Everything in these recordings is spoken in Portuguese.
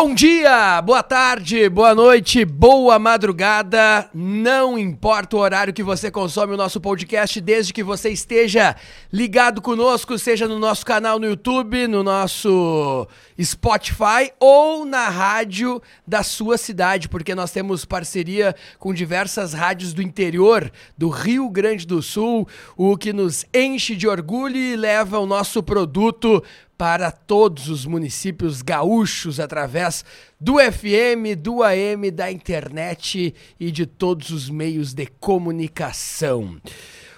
Bom dia, boa tarde, boa noite, boa madrugada. Não importa o horário que você consome o nosso podcast, desde que você esteja ligado conosco, seja no nosso canal no YouTube, no nosso Spotify ou na rádio da sua cidade, porque nós temos parceria com diversas rádios do interior do Rio Grande do Sul, o que nos enche de orgulho e leva o nosso produto para todos os municípios gaúchos através do FM, do AM, da internet e de todos os meios de comunicação.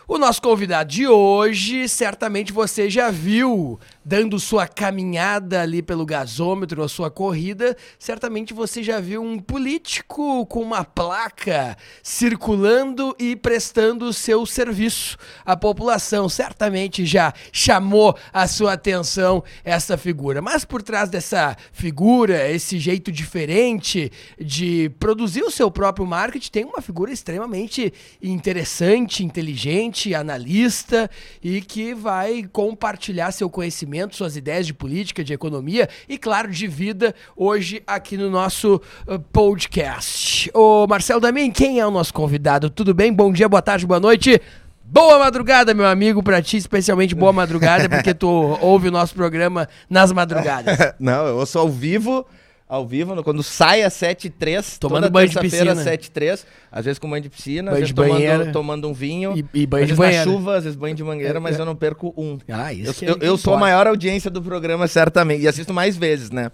O nosso convidado de hoje, certamente você já viu dando sua caminhada ali pelo gasômetro, a sua corrida, certamente você já viu um político com uma placa circulando e prestando o seu serviço à população. Certamente já chamou a sua atenção essa figura. Mas por trás dessa figura, esse jeito diferente de produzir o seu próprio marketing, tem uma figura extremamente interessante, inteligente, analista e que vai compartilhar seu conhecimento suas ideias de política, de economia e, claro, de vida hoje aqui no nosso uh, podcast. Ô Marcelo Damin, quem é o nosso convidado? Tudo bem? Bom dia, boa tarde, boa noite. Boa madrugada, meu amigo, pra ti, especialmente boa madrugada, porque tu ouve o nosso programa nas madrugadas. Não, eu ouço ao vivo ao vivo, quando sai às 7h03, tomando banho de piscina. às 7h03, às vezes com banho de piscina, banho às vezes tomando, tomando, um vinho, e, e banho às de vezes banheira. na chuva, às vezes banho de mangueira, mas eu não perco um. Ah, isso eu, é eu, eu sou a maior audiência do programa, certamente, e assisto mais vezes, né?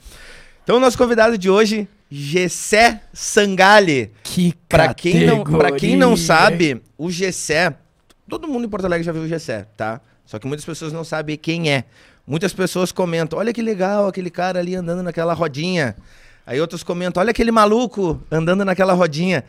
Então, o nosso convidado de hoje, Gessé Sangali. Que pra quem não Pra quem não sabe, o Gessé, todo mundo em Porto Alegre já viu o Gessé, tá? Só que muitas pessoas não sabem quem é. Muitas pessoas comentam, olha que legal aquele cara ali andando naquela rodinha. Aí outros comentam, olha aquele maluco andando naquela rodinha.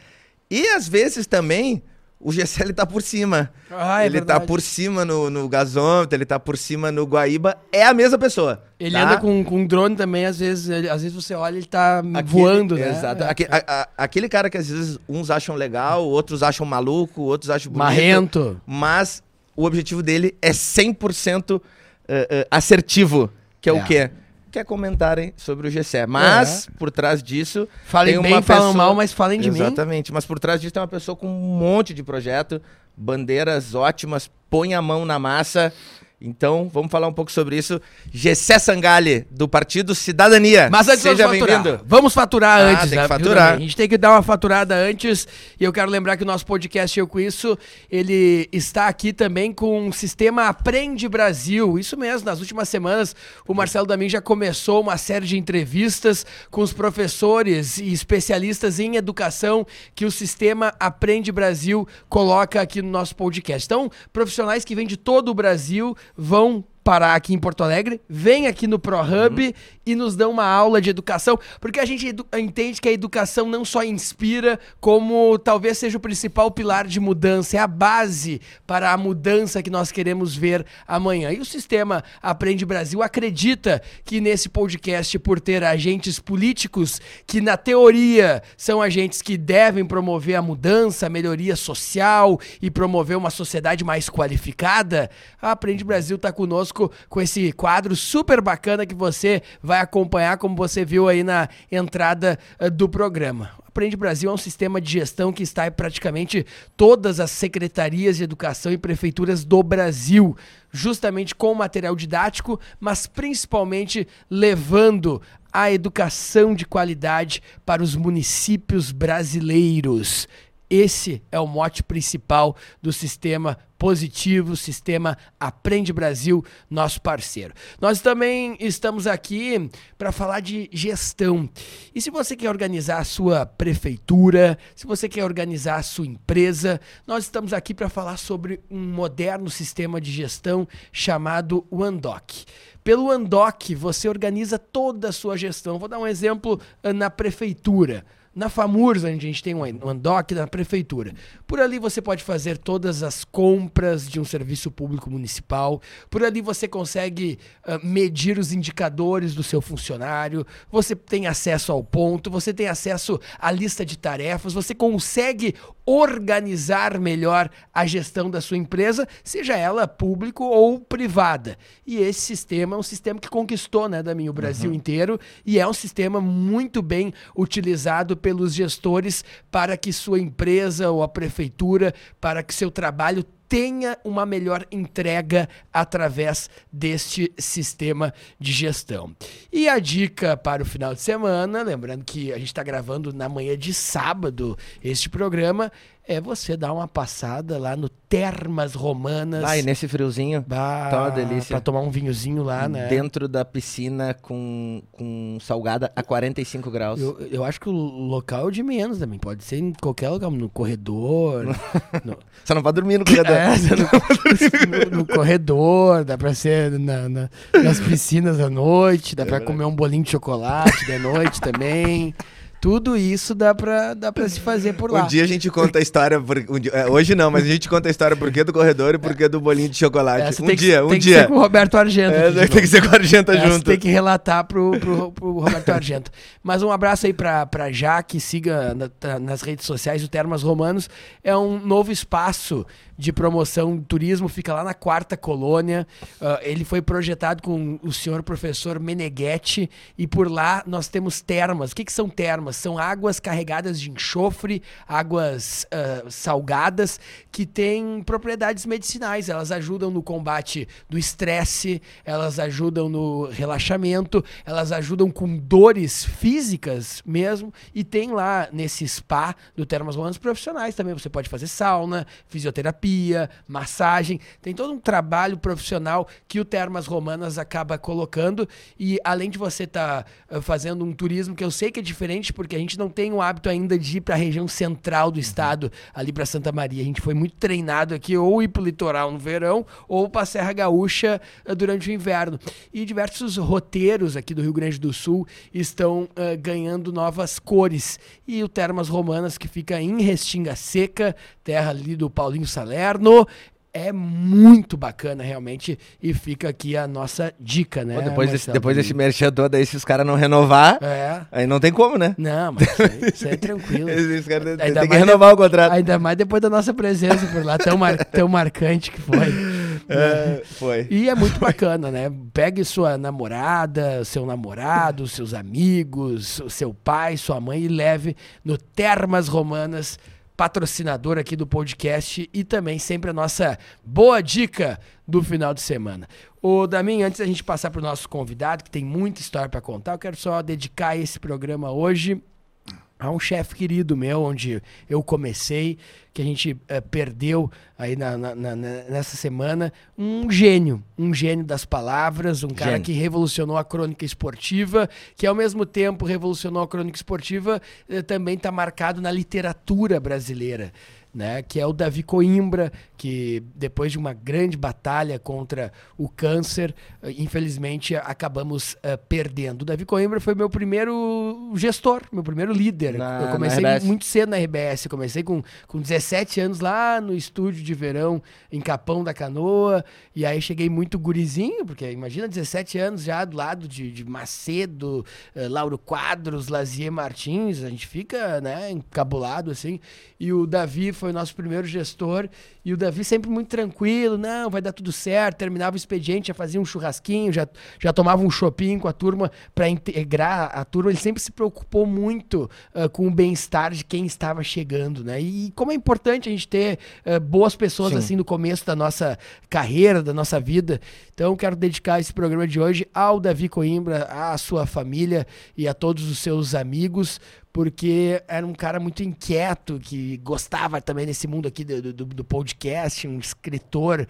E às vezes também o GCL tá por cima. Ah, é ele verdade. tá por cima no, no gasômetro, ele tá por cima no Guaíba. É a mesma pessoa. Ele tá? anda com, com drone também, às vezes, ele- às vezes você olha ele tá voando, né? Exato. É. Aque- a- a- aquele cara que às vezes uns acham legal, outros acham maluco, outros acham bonito. Marrento. Mas o objetivo dele é 100% eh, assertivo. Que é, É. o quê? Quer comentarem sobre o GCE. Mas, por trás disso, Falem tem bem, uma falam pessoa- mal, mas falem de mim. Exatamente. Mas por trás disso tem uma pessoa com um monte de projeto, bandeiras ótimas, põe a mão na massa. Então, vamos falar um pouco sobre isso. Gessé Sangali, do Partido Cidadania. Mas antes Seja vamos faturar. Vamos faturar Ah, antes, tem né? que faturar. A gente tem que dar uma faturada antes. E eu quero lembrar que o nosso podcast Eu Com Isso, ele está aqui também com o sistema Aprende Brasil. Isso mesmo, nas últimas semanas o Marcelo Damin já começou uma série de entrevistas com os professores e especialistas em educação que o sistema Aprende Brasil coloca aqui no nosso podcast. Então, profissionais que vêm de todo o Brasil vão parar aqui em Porto Alegre, vem aqui no ProHub e nos dão uma aula de educação, porque a gente entende que a educação não só inspira, como talvez seja o principal pilar de mudança, é a base para a mudança que nós queremos ver amanhã. E o sistema Aprende Brasil acredita que nesse podcast, por ter agentes políticos que, na teoria, são agentes que devem promover a mudança, a melhoria social e promover uma sociedade mais qualificada, a Aprende Brasil está conosco conosco com esse quadro super bacana que você vai acompanhar, como você viu aí na entrada uh, do programa. Aprende Brasil é um sistema de gestão que está em praticamente todas as secretarias de educação e prefeituras do Brasil, justamente com material didático, mas principalmente levando a educação de qualidade para os municípios brasileiros. Esse é o mote principal do sistema positivo, sistema Aprende Brasil, nosso parceiro. Nós também estamos aqui para falar de gestão. E se você quer organizar a sua prefeitura, se você quer organizar a sua empresa, nós estamos aqui para falar sobre um moderno sistema de gestão chamado OneDoc. Pelo OneDoc, você organiza toda a sua gestão. Vou dar um exemplo ah, na prefeitura na FAMURS, a gente tem um Andoc na prefeitura. Por ali você pode fazer todas as compras de um serviço público municipal. Por ali você consegue uh, medir os indicadores do seu funcionário. Você tem acesso ao ponto, você tem acesso à lista de tarefas, você consegue organizar melhor a gestão da sua empresa, seja ela público ou privada. E esse sistema é um sistema que conquistou, né, Daminho, o Brasil uhum. inteiro e é um sistema muito bem utilizado pelos gestores para que sua empresa ou a prefeitura, para que seu trabalho tenha uma melhor entrega através deste sistema de gestão. E a dica para o final de semana, lembrando que a gente está gravando na manhã de sábado este programa, é você dar uma passada lá no Termas Romanas. Ah, e nesse friozinho, bah, tá uma delícia. Pra tomar um vinhozinho lá, né? Dentro da piscina com, com salgada a 45 graus. Eu, eu acho que o local é de menos também. Pode ser em qualquer lugar, no corredor. no... Você não pode dormir no corredor. É, no, no, no, corredor, dá pra ser na, na, nas piscinas à noite, dá é pra verdade. comer um bolinho de chocolate de noite também. Tudo isso dá pra, dá pra se fazer por lá. Um dia a gente conta a história, por, um dia, é, hoje não, mas a gente conta a história por que do corredor e por que do bolinho de chocolate. um dia, um tem dia. Tem que ser com o Roberto Argento. É, tem que ser com o Argento Essa junto. Tem que relatar pro, pro, pro Roberto Argento. Mas um abraço aí pra, pra Jaque, siga na, tá, nas redes sociais o Termas Romanos. É um novo espaço de promoção de turismo, fica lá na quarta colônia. Uh, ele foi projetado com o senhor professor Meneghetti e por lá nós temos termas. O que, que são termas? São águas carregadas de enxofre, águas uh, salgadas, que têm propriedades medicinais. Elas ajudam no combate do estresse, elas ajudam no relaxamento, elas ajudam com dores físicas mesmo. E tem lá nesse spa do Termas Romanos profissionais também. Você pode fazer sauna, fisioterapia terapia, massagem, tem todo um trabalho profissional que o Termas Romanas acaba colocando e além de você estar tá fazendo um turismo que eu sei que é diferente porque a gente não tem o hábito ainda de ir para a região central do estado, ali para Santa Maria. A gente foi muito treinado aqui ou ir para o litoral no verão ou para a Serra Gaúcha uh, durante o inverno. E diversos roteiros aqui do Rio Grande do Sul estão uh, ganhando novas cores. E o Termas Romanas que fica em Restinga Seca, terra ali do Paulinho Salerno. É muito bacana, realmente. E fica aqui a nossa dica, né? Pô, depois, desse, depois desse merchan todo aí, se os caras não renovar, é. aí não tem como, né? Não, mas isso aí, isso aí é tranquilo. Esses caras tem que renovar de, o contrato. Ainda mais depois da nossa presença por lá, tão, mar, tão marcante que foi. É, foi. E é muito bacana, né? Pegue sua namorada, seu namorado, seus amigos, seu pai, sua mãe e leve no Termas Romanas patrocinador aqui do podcast e também sempre a nossa boa dica do final de semana. O Damin, antes da gente passar para o nosso convidado, que tem muita história para contar, eu quero só dedicar esse programa hoje a um chefe querido meu, onde eu comecei, que a gente é, perdeu aí na, na, na, nessa semana, um gênio, um gênio das palavras, um cara gênio. que revolucionou a crônica esportiva, que ao mesmo tempo revolucionou a crônica esportiva, eh, também está marcado na literatura brasileira né, que é o Davi Coimbra, que depois de uma grande batalha contra o câncer, eh, infelizmente acabamos uh, perdendo. O Davi Coimbra foi meu primeiro gestor, meu primeiro líder. Na, eu comecei muito cedo na RBS, comecei com, com 17 anos lá no estúdio de verão em Capão da Canoa, e aí cheguei muito gurizinho, porque imagina 17 anos já do lado de, de Macedo, uh, Lauro Quadros, Lazier Martins, a gente fica, né, encabulado assim. E o Davi foi nosso primeiro gestor, e o Davi sempre muito tranquilo, não, vai dar tudo certo, terminava o expediente, já fazia um churrasquinho, já, já tomava um shopping com a turma para integrar a turma, ele sempre se preocupou muito uh, com o bem-estar de quem estava chegando, né? E como é importante a gente ter uh, boas pessoas Sim. assim no começo da nossa carreira, da nossa vida. Então quero dedicar esse programa de hoje ao Davi Coimbra, à sua família e a todos os seus amigos, porque era um cara muito inquieto, que gostava também desse mundo aqui do, do, do, podcast, um escritor,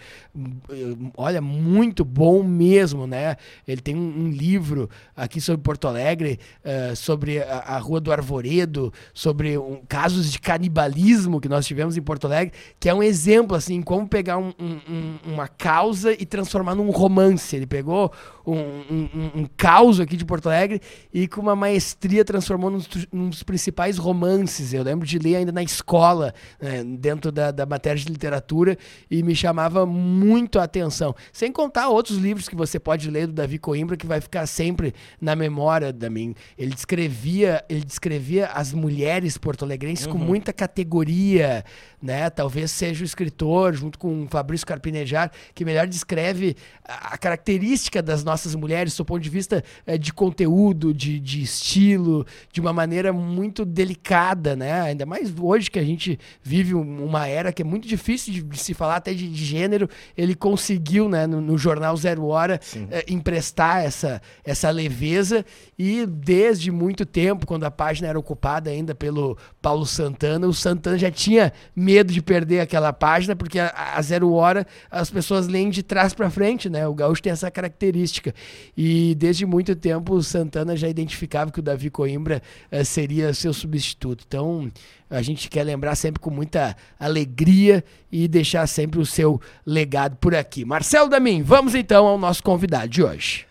olha, muito bom mesmo, né? Ele tem um, um livro aqui sobre Porto Alegre, uh, sobre a, a, Rua do Arvoredo, sobre um, casos de canibalismo que nós tivemos em Porto Alegre, que é um exemplo, assim, como pegar um, uma causa e transformar num romance. Ele pegou um, caos aqui de Porto Alegre e com uma maestria transformou num, num dos principais romances. Eu lembro de ler ainda na escola, né, dentro da, da matéria de literatura, e me chamava muito a atenção. Sem contar outros livros que você pode ler do Davi Coimbra, que vai ficar sempre na memória da mim. Ele descrevia, ele descrevia as mulheres porto-alegrenses uhum. com muita categoria, né? Talvez seja o escritor, junto com o Fabrício Carpinejar, que melhor descreve a característica das nossas mulheres, do ponto de vista é, de conteúdo, de, de estilo, de uma maneira muito delicada, né? Ainda mais hoje que a gente vive uma era que é muito difícil de, de se falar até de, de, gênero. Ele conseguiu, né, no, no jornal Zero Hora, é, emprestar essa, essa leveza e desde muito tempo, quando a página era ocupada ainda pelo Paulo Santana, o Santana já tinha medo de perder aquela página, porque a, a Zero Hora as pessoas leem de trás para frente, né? O gaúcho tem essa característica. E desde muito tempo o Santana já identificava que o Davi Coimbra uh, seria seria seu substituto. Então, a gente quer lembrar sempre com muita alegria e deixar sempre o seu legado por aqui. Marcelo Damin, vamos então ao nosso convidado de hoje.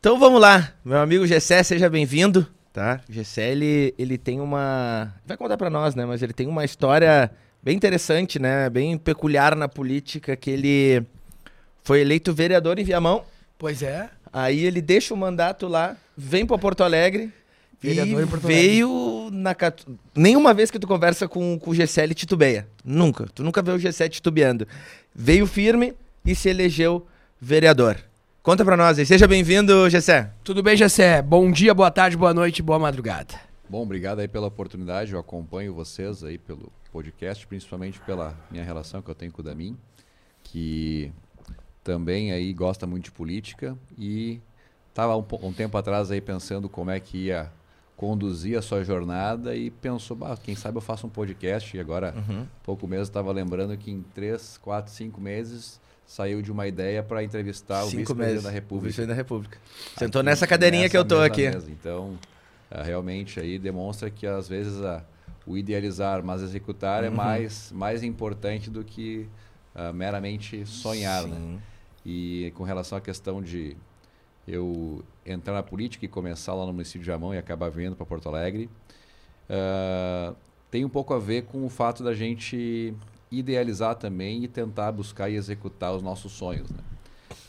Então vamos lá, meu amigo Gessé, seja bem-vindo, tá? Gessé, ele, ele tem uma... Vai contar para nós, né? Mas ele tem uma história bem interessante, né? Bem peculiar na política, que ele foi eleito vereador em Viamão. Pois é. Aí ele deixa o mandato lá, vem para Porto Alegre Vereador e veio na. Nenhuma vez que tu conversa com, com o GCL titubeia. Nunca. Tu nunca vê o G7 titubeando. Veio firme e se elegeu vereador. Conta pra nós aí. Seja bem-vindo, Gessé. Tudo bem, Gessé? Bom dia, boa tarde, boa noite, boa madrugada. Bom, obrigado aí pela oportunidade. Eu acompanho vocês aí pelo podcast, principalmente pela minha relação que eu tenho com o Damin, que também aí gosta muito de política e estava um, um tempo atrás aí pensando como é que ia conduzir a sua jornada e pensou, bah, quem sabe eu faço um podcast. E agora, uhum. pouco mesmo, estava lembrando que em três, quatro, cinco meses saiu de uma ideia para entrevistar cinco o vice-presidente da República. O vice da República. Sentou aqui, nessa cadeirinha nessa que eu tô aqui. Mesa. Então, uh, realmente aí demonstra que às vezes a, o idealizar, mas executar é uhum. é mais, mais importante do que uh, meramente sonhar, né? E com relação à questão de eu entrar na política e começar lá no município de Jamão e acabar vindo para Porto Alegre, uh, tem um pouco a ver com o fato da gente idealizar também e tentar buscar e executar os nossos sonhos. Né?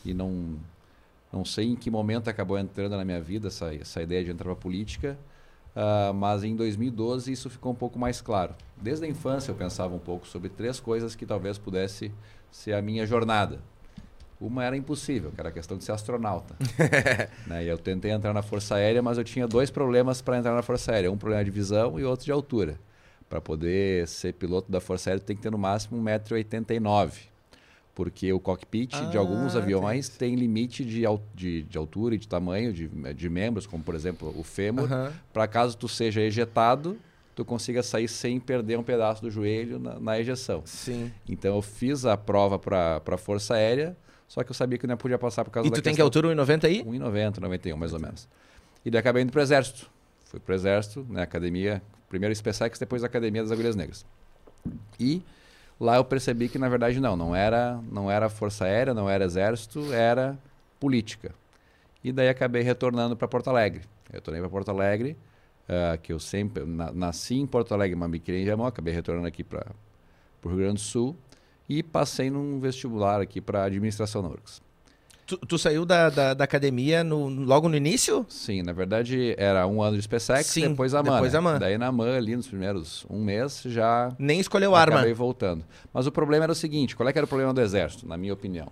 E não, não sei em que momento acabou entrando na minha vida essa, essa ideia de entrar para política, uh, mas em 2012 isso ficou um pouco mais claro. Desde a infância eu pensava um pouco sobre três coisas que talvez pudesse ser a minha jornada. Uma era impossível, que era a questão de ser astronauta. né? E eu tentei entrar na Força Aérea, mas eu tinha dois problemas para entrar na Força Aérea. Um problema de visão e outro de altura. Para poder ser piloto da Força Aérea, tem que ter no máximo 1,89m. Porque o cockpit ah, de alguns aviões tem limite de, de, de, altura e de tamanho de, de membros, como por exemplo o fêmur. Uh -huh. Para caso tu seja ejetado, tu consiga sair sem perder um pedaço do joelho na, na ejeção. Sim. Então eu fiz a prova para a Força Aérea só que eu sabia que não podia passar por causa e da tu tem que altura 1,90 aí? 1,90, 91 mais ou menos. E daí acabei indo pro Exército. Fui pro Exército, na né, academia, primeiro SpaceX, depois Academia das Agulhas Negras. E lá eu percebi que na verdade não, não era, não era Força Aérea, não era Exército, era política. E daí acabei retornando para Porto Alegre. Retornei para Porto Alegre, uh, que eu sempre na, nasci em Porto Alegre, mas me criei em Jamão, acabei retornando aqui para o Rio Grande do Sul e passei num vestibular aqui para administração na URGS. Tu, tu saiu da, da, da academia no, logo no início? Sim, na verdade era um ano de SpaceX, Sim, depois a MAN. depois né? a MAN. Daí na MAN, ali nos primeiros um mês, já Nem escolheu arma. acabei voltando. Mas o problema era o seguinte, qual é que era o problema do Exército, na minha opinião?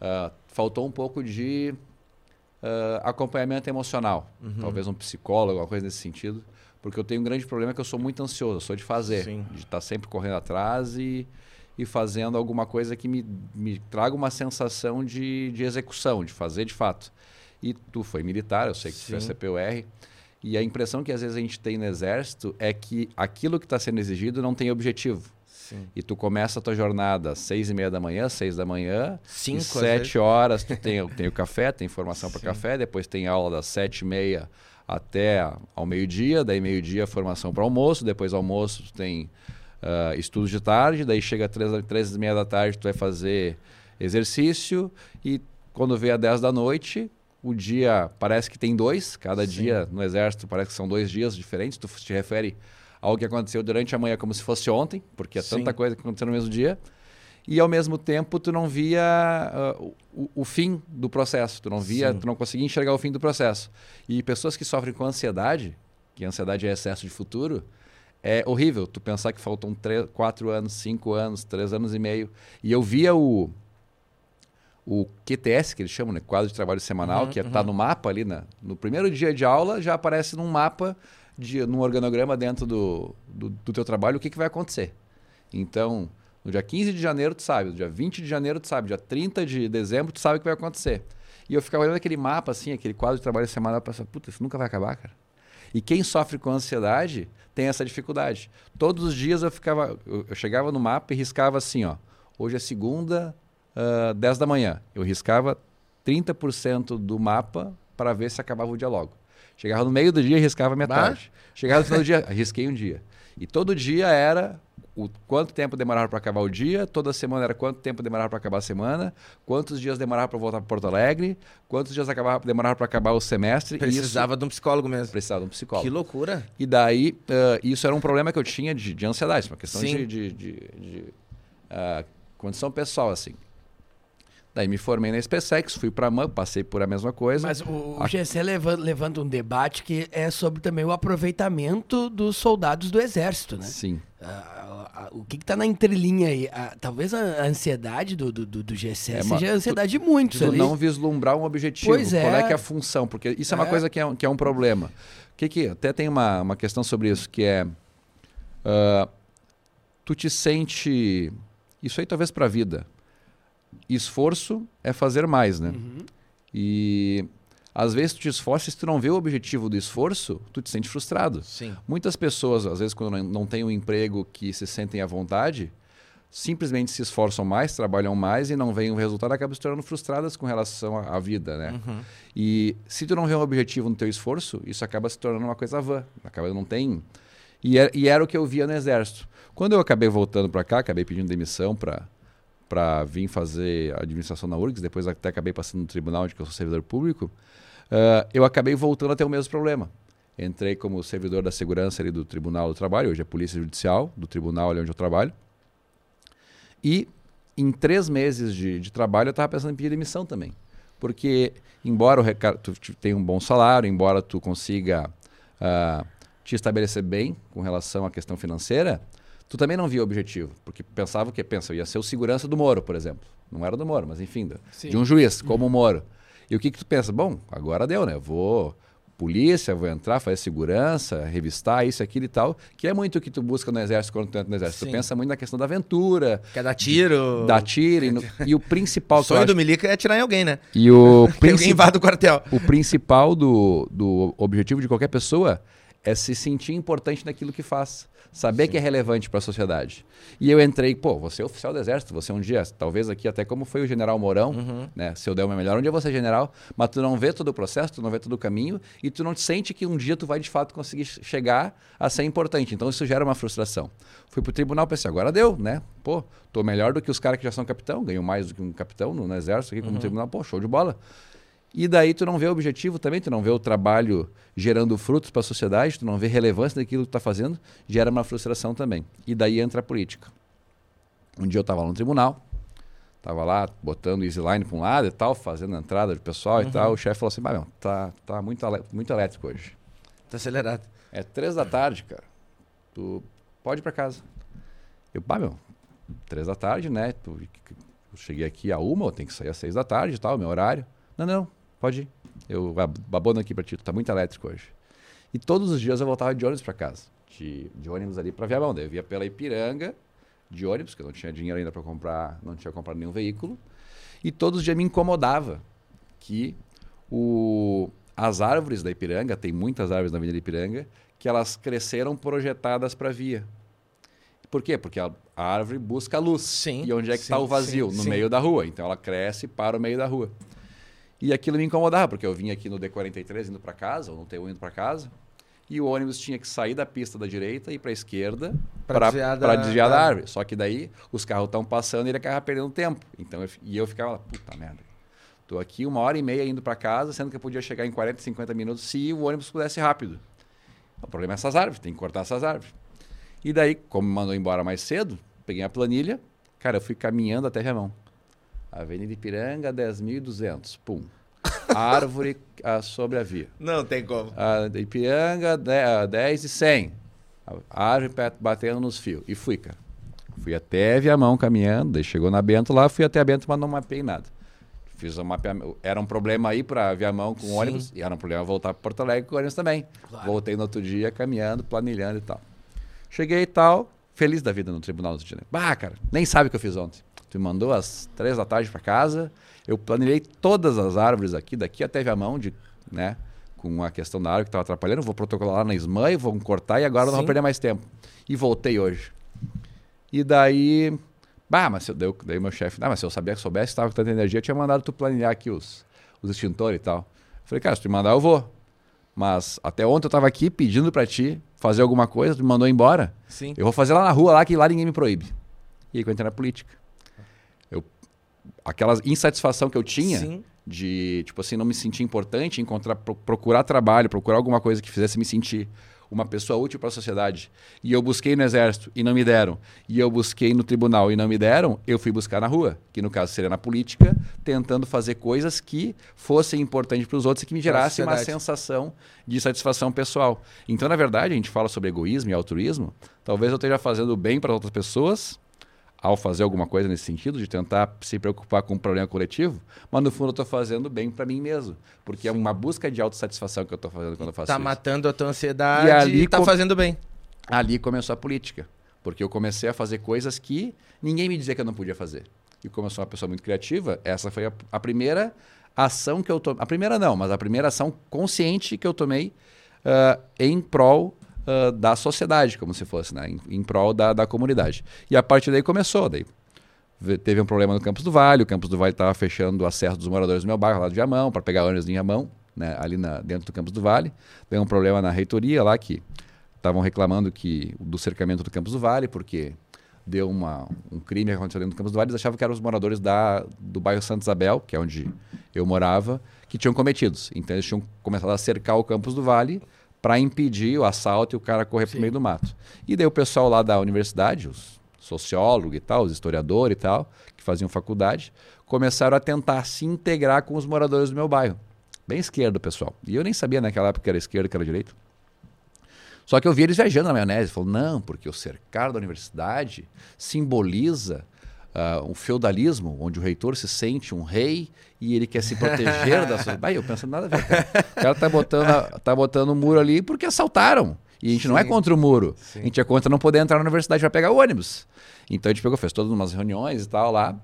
Ah, faltou um pouco de ah, acompanhamento emocional. Uhum. Talvez um psicólogo, alguma coisa nesse sentido. Porque eu tenho um grande problema que eu sou muito ansioso, eu sou de fazer. Sim. De estar sempre correndo atrás e, e fazendo alguma coisa que me, me traga uma sensação de, de execução, de fazer de fato. E tu foi militar, eu sei que tu fez Sim. CPUR. E a impressão que às vezes a gente tem no exército é que aquilo que está sendo exigido não tem objetivo. Sim. E tu começa a tua jornada às seis e meia da manhã, seis da manhã, Cinco, sete horas tu tem, tem o café, tem formação para Sim. café, depois tem aula das sete e meia até ao meio-dia, daí meio-dia formação para almoço, depois almoço tu tem ah, estudos de tarde, daí chega três, três e meia da tarde tu vai fazer exercício e quando vê a 10 da noite, o dia parece que tem dois, cada Sim. dia no exército parece que são dois dias diferentes, tu te refere ao que aconteceu durante a manhã como se fosse ontem, porque é Sim. tanta coisa que aconteceu no mesmo dia. E ao mesmo tempo tu não via ah, o, o fim do processo, tu não via, Sim. tu não conseguia enxergar o fim do processo. E pessoas que sofrem com ansiedade, que ansiedade é excesso de futuro, é horrível. Tu pensar que faltam três, quatro anos, cinco anos, três anos e meio. E eu via o o QTS, que eles chamam, né? Quadro de Trabalho Semanal, Uhum, que está no mapa ali, na, no primeiro dia de aula, já aparece num mapa, de, num organograma dentro do, do, do teu trabalho, o que, que vai acontecer. Então, no dia 15 de janeiro, tu sabe, no dia 20 de janeiro, tu sabe, dia 30 de dezembro, tu sabe o que vai acontecer. E eu ficava olhando aquele mapa, assim, aquele quadro de trabalho semanal, e pensava, puta, isso nunca vai acabar, cara. E quem sofre com ansiedade tem essa dificuldade. Todos os dias eu ficava, eu, chegava no mapa e riscava assim, ó, hoje é segunda, ah, 10 da manhã. Eu riscava 30% do mapa para ver se acabava o dia logo. Chegava no meio do dia e riscava metade. Chegava no final do dia, risquei um dia. E todo dia era o quanto tempo demorava para acabar o dia, toda semana era quanto tempo demorava para acabar a semana, quantos dias demorava para voltar para Porto Alegre, quantos dias acabava, demorava para acabar o semestre. Precisava de um psicólogo isso, mesmo. precisava de um psicólogo. Que loucura. E daí, ah, isso era um problema que eu tinha de, de ansiedade, uma questão Sim. de, de, de- ah, condição pessoal, assim. Daí me formei na SpaceX, fui para a MAN, passei por a mesma coisa. Mas o, A- GC levanta, levanta um debate que é sobre também o aproveitamento dos soldados do exército, né? Sim. Ah, o que, que tá na entrelinha aí? Ah, talvez a ansiedade do, do, do, GC É, seja a ansiedade de muitos Tu ali. não vislumbrar um objetivo. Pois é. Qual é que é a função? Porque isso é uma É. coisa que é, um- que é um problema. O que que... Até tem uma, uma questão sobre isso, que é... ah, tu te sente... Isso aí talvez para a vida. Esforço é fazer mais, né? Uhum. E às vezes tu te esforça e se tu não vê o objetivo do esforço, tu te sente frustrado. Sim. Muitas pessoas, às vezes, quando não- têm um emprego que se sentem à vontade, simplesmente se esforçam mais, trabalham mais e não veem o resultado, acabam se tornando frustradas com relação à, à vida, né? Uhum. E se tu não vê um objetivo no teu esforço, isso acaba se tornando uma coisa vã. Acaba não tem. E era, e era o que eu via no exército. Quando eu acabei voltando para cá, acabei pedindo demissão para para vir fazer administração na URGS, depois até acabei passando no tribunal de que eu sou servidor público, ah, eu acabei voltando a ter o mesmo problema. Entrei como servidor da segurança ali do Tribunal do Trabalho, hoje é Polícia Judicial, do tribunal ali onde eu trabalho. E em três meses de, de trabalho eu estava pensando em pedir demissão também. Porque, embora o tu te- tenha um bom salário, embora tu consiga ah, te estabelecer bem com relação à questão financeira, tu também não via o objetivo. Porque pensava que, pensa, eu ia ser o segurança do Moro, por exemplo. Não era do Moro, mas enfim, do- de um juiz, como o Moro. E o que, que tu pensa? Bom, agora deu, né? Vou polícia, vou entrar, fazer segurança, revistar isso, aquilo e tal, que é muito o que tu busca no exército quando tu entra no exército. Sim. Tu pensa muito na questão da aventura, Quer dar tiro. da tiro e, no- e o principal O sonho acho- do milica é atirar em alguém, né? e o, alguém invada o quartel. o principal do, do objetivo de qualquer pessoa é se sentir importante naquilo que faz. Saber que é relevante para a sociedade. E eu entrei, pô, você é oficial do exército, você um dia, talvez aqui até como foi o general Mourão, né? Se eu der meu melhor, um dia vou ser general, mas tu não vê todo o processo, tu não vê todo o caminho e tu não te sente que um dia tu vai de fato conseguir che- chegar a ser importante. Então isso gera uma frustração. Fui pro tribunal, pensei, agora deu, né? Pô, tô melhor do que os caras que já são capitão, ganho mais do que um capitão no, no exército aqui como tribunal, pô, show de bola. E daí tu não vê o objetivo também, tu não vê o trabalho gerando frutos para a sociedade, tu não vê relevância daquilo que tu está fazendo, gera uma frustração também. E daí entra a política. Um dia eu estava lá no tribunal, Tava lá botando o EasyLine para um lado e tal, fazendo a entrada de pessoal uhum. e tal. O chefe falou assim: meu, tá, tá muito, muito elétrico hoje. Tá acelerado. É três da tarde, cara. Tu pode ir para casa. Eu, pá, meu, três da tarde, né? Tu, eu cheguei aqui a uma, eu tenho que sair às seis da tarde e tal, meu horário. Não, não, pode ir. Eu babono aqui para ti, tu tá muito elétrico hoje. E todos os dias eu voltava de ônibus para casa. De, de ônibus ali para Viamão. Daí eu via pela Ipiranga de ônibus, que eu não tinha dinheiro ainda para comprar, não tinha comprado nenhum veículo. E todos os dias me incomodava que o, as árvores da Ipiranga, tem muitas árvores na Avenida Ipiranga, que elas cresceram projetadas para via. Por quê? Porque a, a, árvore busca luz. Sim, e onde é que está o vazio? Sim, no sim. meio da rua. Então ela cresce para o meio da rua. E aquilo me incomodava, porque eu vinha aqui no D43 indo para casa, ou no T1 indo para casa, e o ônibus tinha que sair da pista da direita e ir para a esquerda para desviar, da, desviar da, árvore. Só que daí os carros estão passando e ele acaba perdendo tempo. Então eu, e eu ficava lá, puta merda. Tô aqui uma hora e meia indo para casa, sendo que eu podia chegar em 40, 50 minutos se o ônibus pudesse rápido. O problema é essas árvores, tem que cortar essas árvores. E daí, como me mandou embora mais cedo, peguei a planilha, cara, eu fui caminhando até Remão. Avenida Ipiranga, 10.200. Pum árvore a, sobre a via. Não tem como. A Ipiranga, 10 e 100. A árvore batendo nos fios. E fui, cara. Fui até Viamão caminhando, daí chegou na Bento lá, fui até a Bento, mas não mapeei nada. Fiz um mapeamento. Era um problema ir para Viamão com Sim. ônibus, e era um problema voltar para Porto Alegre com ônibus também. Claro. Voltei no outro dia caminhando, planilhando e tal. Cheguei e tal, feliz da vida no tribunal do dia. Bah, cara, nem sabe o que eu fiz ontem. Tu me mandou às três da tarde para casa, eu planejei todas as árvores aqui, daqui até Viamão, de, né? Com a questão da árvore que estava atrapalhando, vou protocolar lá na SMAN, vou cortar e agora Sim. não vou perder mais tempo. E voltei hoje. E daí. Bah, mas eu, daí, daí meu chefe, ah, mas se eu sabia que soubesse estava com tanta energia, eu tinha mandado tu planejar aqui os, os extintores e tal. Eu falei, cara, se tu me mandar, eu vou. Mas até ontem eu estava aqui pedindo para ti fazer alguma coisa, tu me mandou embora. Sim. Eu vou fazer lá na rua, lá que lá ninguém me proíbe. E aí que eu entrei na política aquela insatisfação que eu tinha Sim. de, tipo assim, não me sentir importante, encontrar, procurar trabalho, procurar alguma coisa que fizesse me sentir uma pessoa útil para a sociedade. E eu busquei no exército e não me deram. E eu busquei no tribunal e não me deram, eu fui buscar na rua, que no caso seria na política, tentando fazer coisas que fossem importantes para os outros e que me gerassem uma sensação de satisfação pessoal. Então, na verdade, a gente fala sobre egoísmo e altruísmo, talvez eu esteja fazendo bem para outras pessoas, ao fazer alguma coisa nesse sentido, de tentar se preocupar com um problema coletivo, mas no fundo eu estou fazendo bem para mim mesmo. Porque é uma busca de autossatisfação que eu estou fazendo quando eu faço tá isso. Está matando a tua ansiedade e ali está com... fazendo bem. Ali começou a política. Porque eu comecei a fazer coisas que ninguém me dizia que eu não podia fazer. E como eu sou uma pessoa muito criativa, essa foi a, a primeira ação que eu tomei. A primeira não, mas a primeira ação consciente que eu tomei uh, em prol uh, da sociedade, como se fosse, né? em, em prol da, da comunidade. E a partir daí começou. Daí teve um problema no Campos do Vale, o Campos do Vale estava fechando o acesso dos moradores do meu bairro, lá de Viamão, para pegar ônibus em Viamão, né? ali na, dentro do Campos do Vale. Deu um problema na reitoria lá que estavam reclamando que do cercamento do Campos do Vale, porque deu uma, um crime que aconteceu dentro do Campos do Vale, eles achavam que eram os moradores da, do bairro Santa Isabel, que é onde eu morava, que tinham cometidos. Então eles tinham começado a cercar o Campos do Vale para impedir o assalto e o cara correr para o meio do mato. E daí o pessoal lá da universidade, os sociólogos e tal, os historiadores e tal, que faziam faculdade, começaram a tentar se integrar com os moradores do meu bairro. Bem esquerdo, pessoal. E eu nem sabia naquela época que era esquerda, que era direito. Só que eu vi eles viajando na maionese. Falou, não, porque o cercar da universidade simboliza uh, um feudalismo, onde o reitor se sente um rei e ele quer se proteger da sua. Aí eu penso, nada a ver. Cara. O cara tá botando, tá botando um muro ali porque assaltaram. E a gente Sim. não é contra o muro. Sim. A gente é contra não poder entrar na universidade para pegar o ônibus. Então a gente pegou, fez todas umas reuniões e tal lá.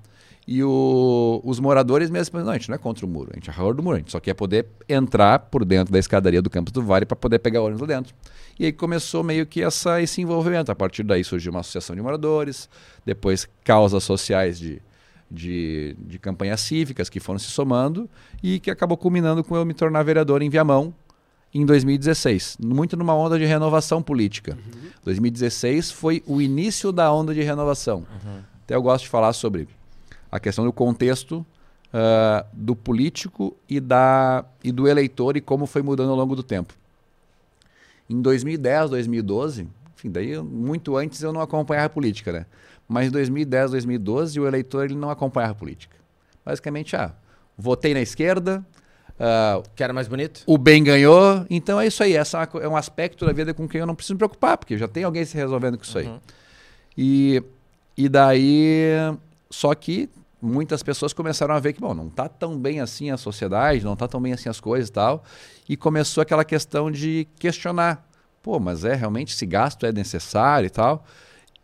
E o, os moradores mesmo, não, a gente não é contra o muro, a gente é a favor do muro, a gente só quer poder entrar por dentro da escadaria do campus do Vale para poder pegar ônibus lá dentro. E aí começou meio que essa, esse envolvimento. A partir daí surgiu uma associação de moradores, depois causas sociais de, de, de campanhas cívicas que foram se somando e que acabou culminando com eu me tornar vereador em Viamão em 2016, muito numa onda de renovação política. Uhum. 2016 foi o início da onda de renovação. Uhum. Até eu gosto de falar sobre a questão do contexto uh, do político e, da, e do eleitor e como foi mudando ao longo do tempo. Em 2010, 2012, enfim, daí muito antes eu não acompanhava a política, né? Mas em 2010, 2012, o eleitor ele não acompanhava a política. Basicamente, ah, votei na esquerda, uh, que era mais bonito, o bem ganhou, então é isso aí. Essa é um aspecto da vida com quem eu não preciso me preocupar, porque já tem alguém se resolvendo com isso aí. Uhum. E, e daí, só que muitas pessoas começaram a ver que, bom, não está tão bem assim a sociedade, não está tão bem assim as coisas e tal, e começou aquela questão de questionar, pô, mas é realmente esse gasto é necessário e tal,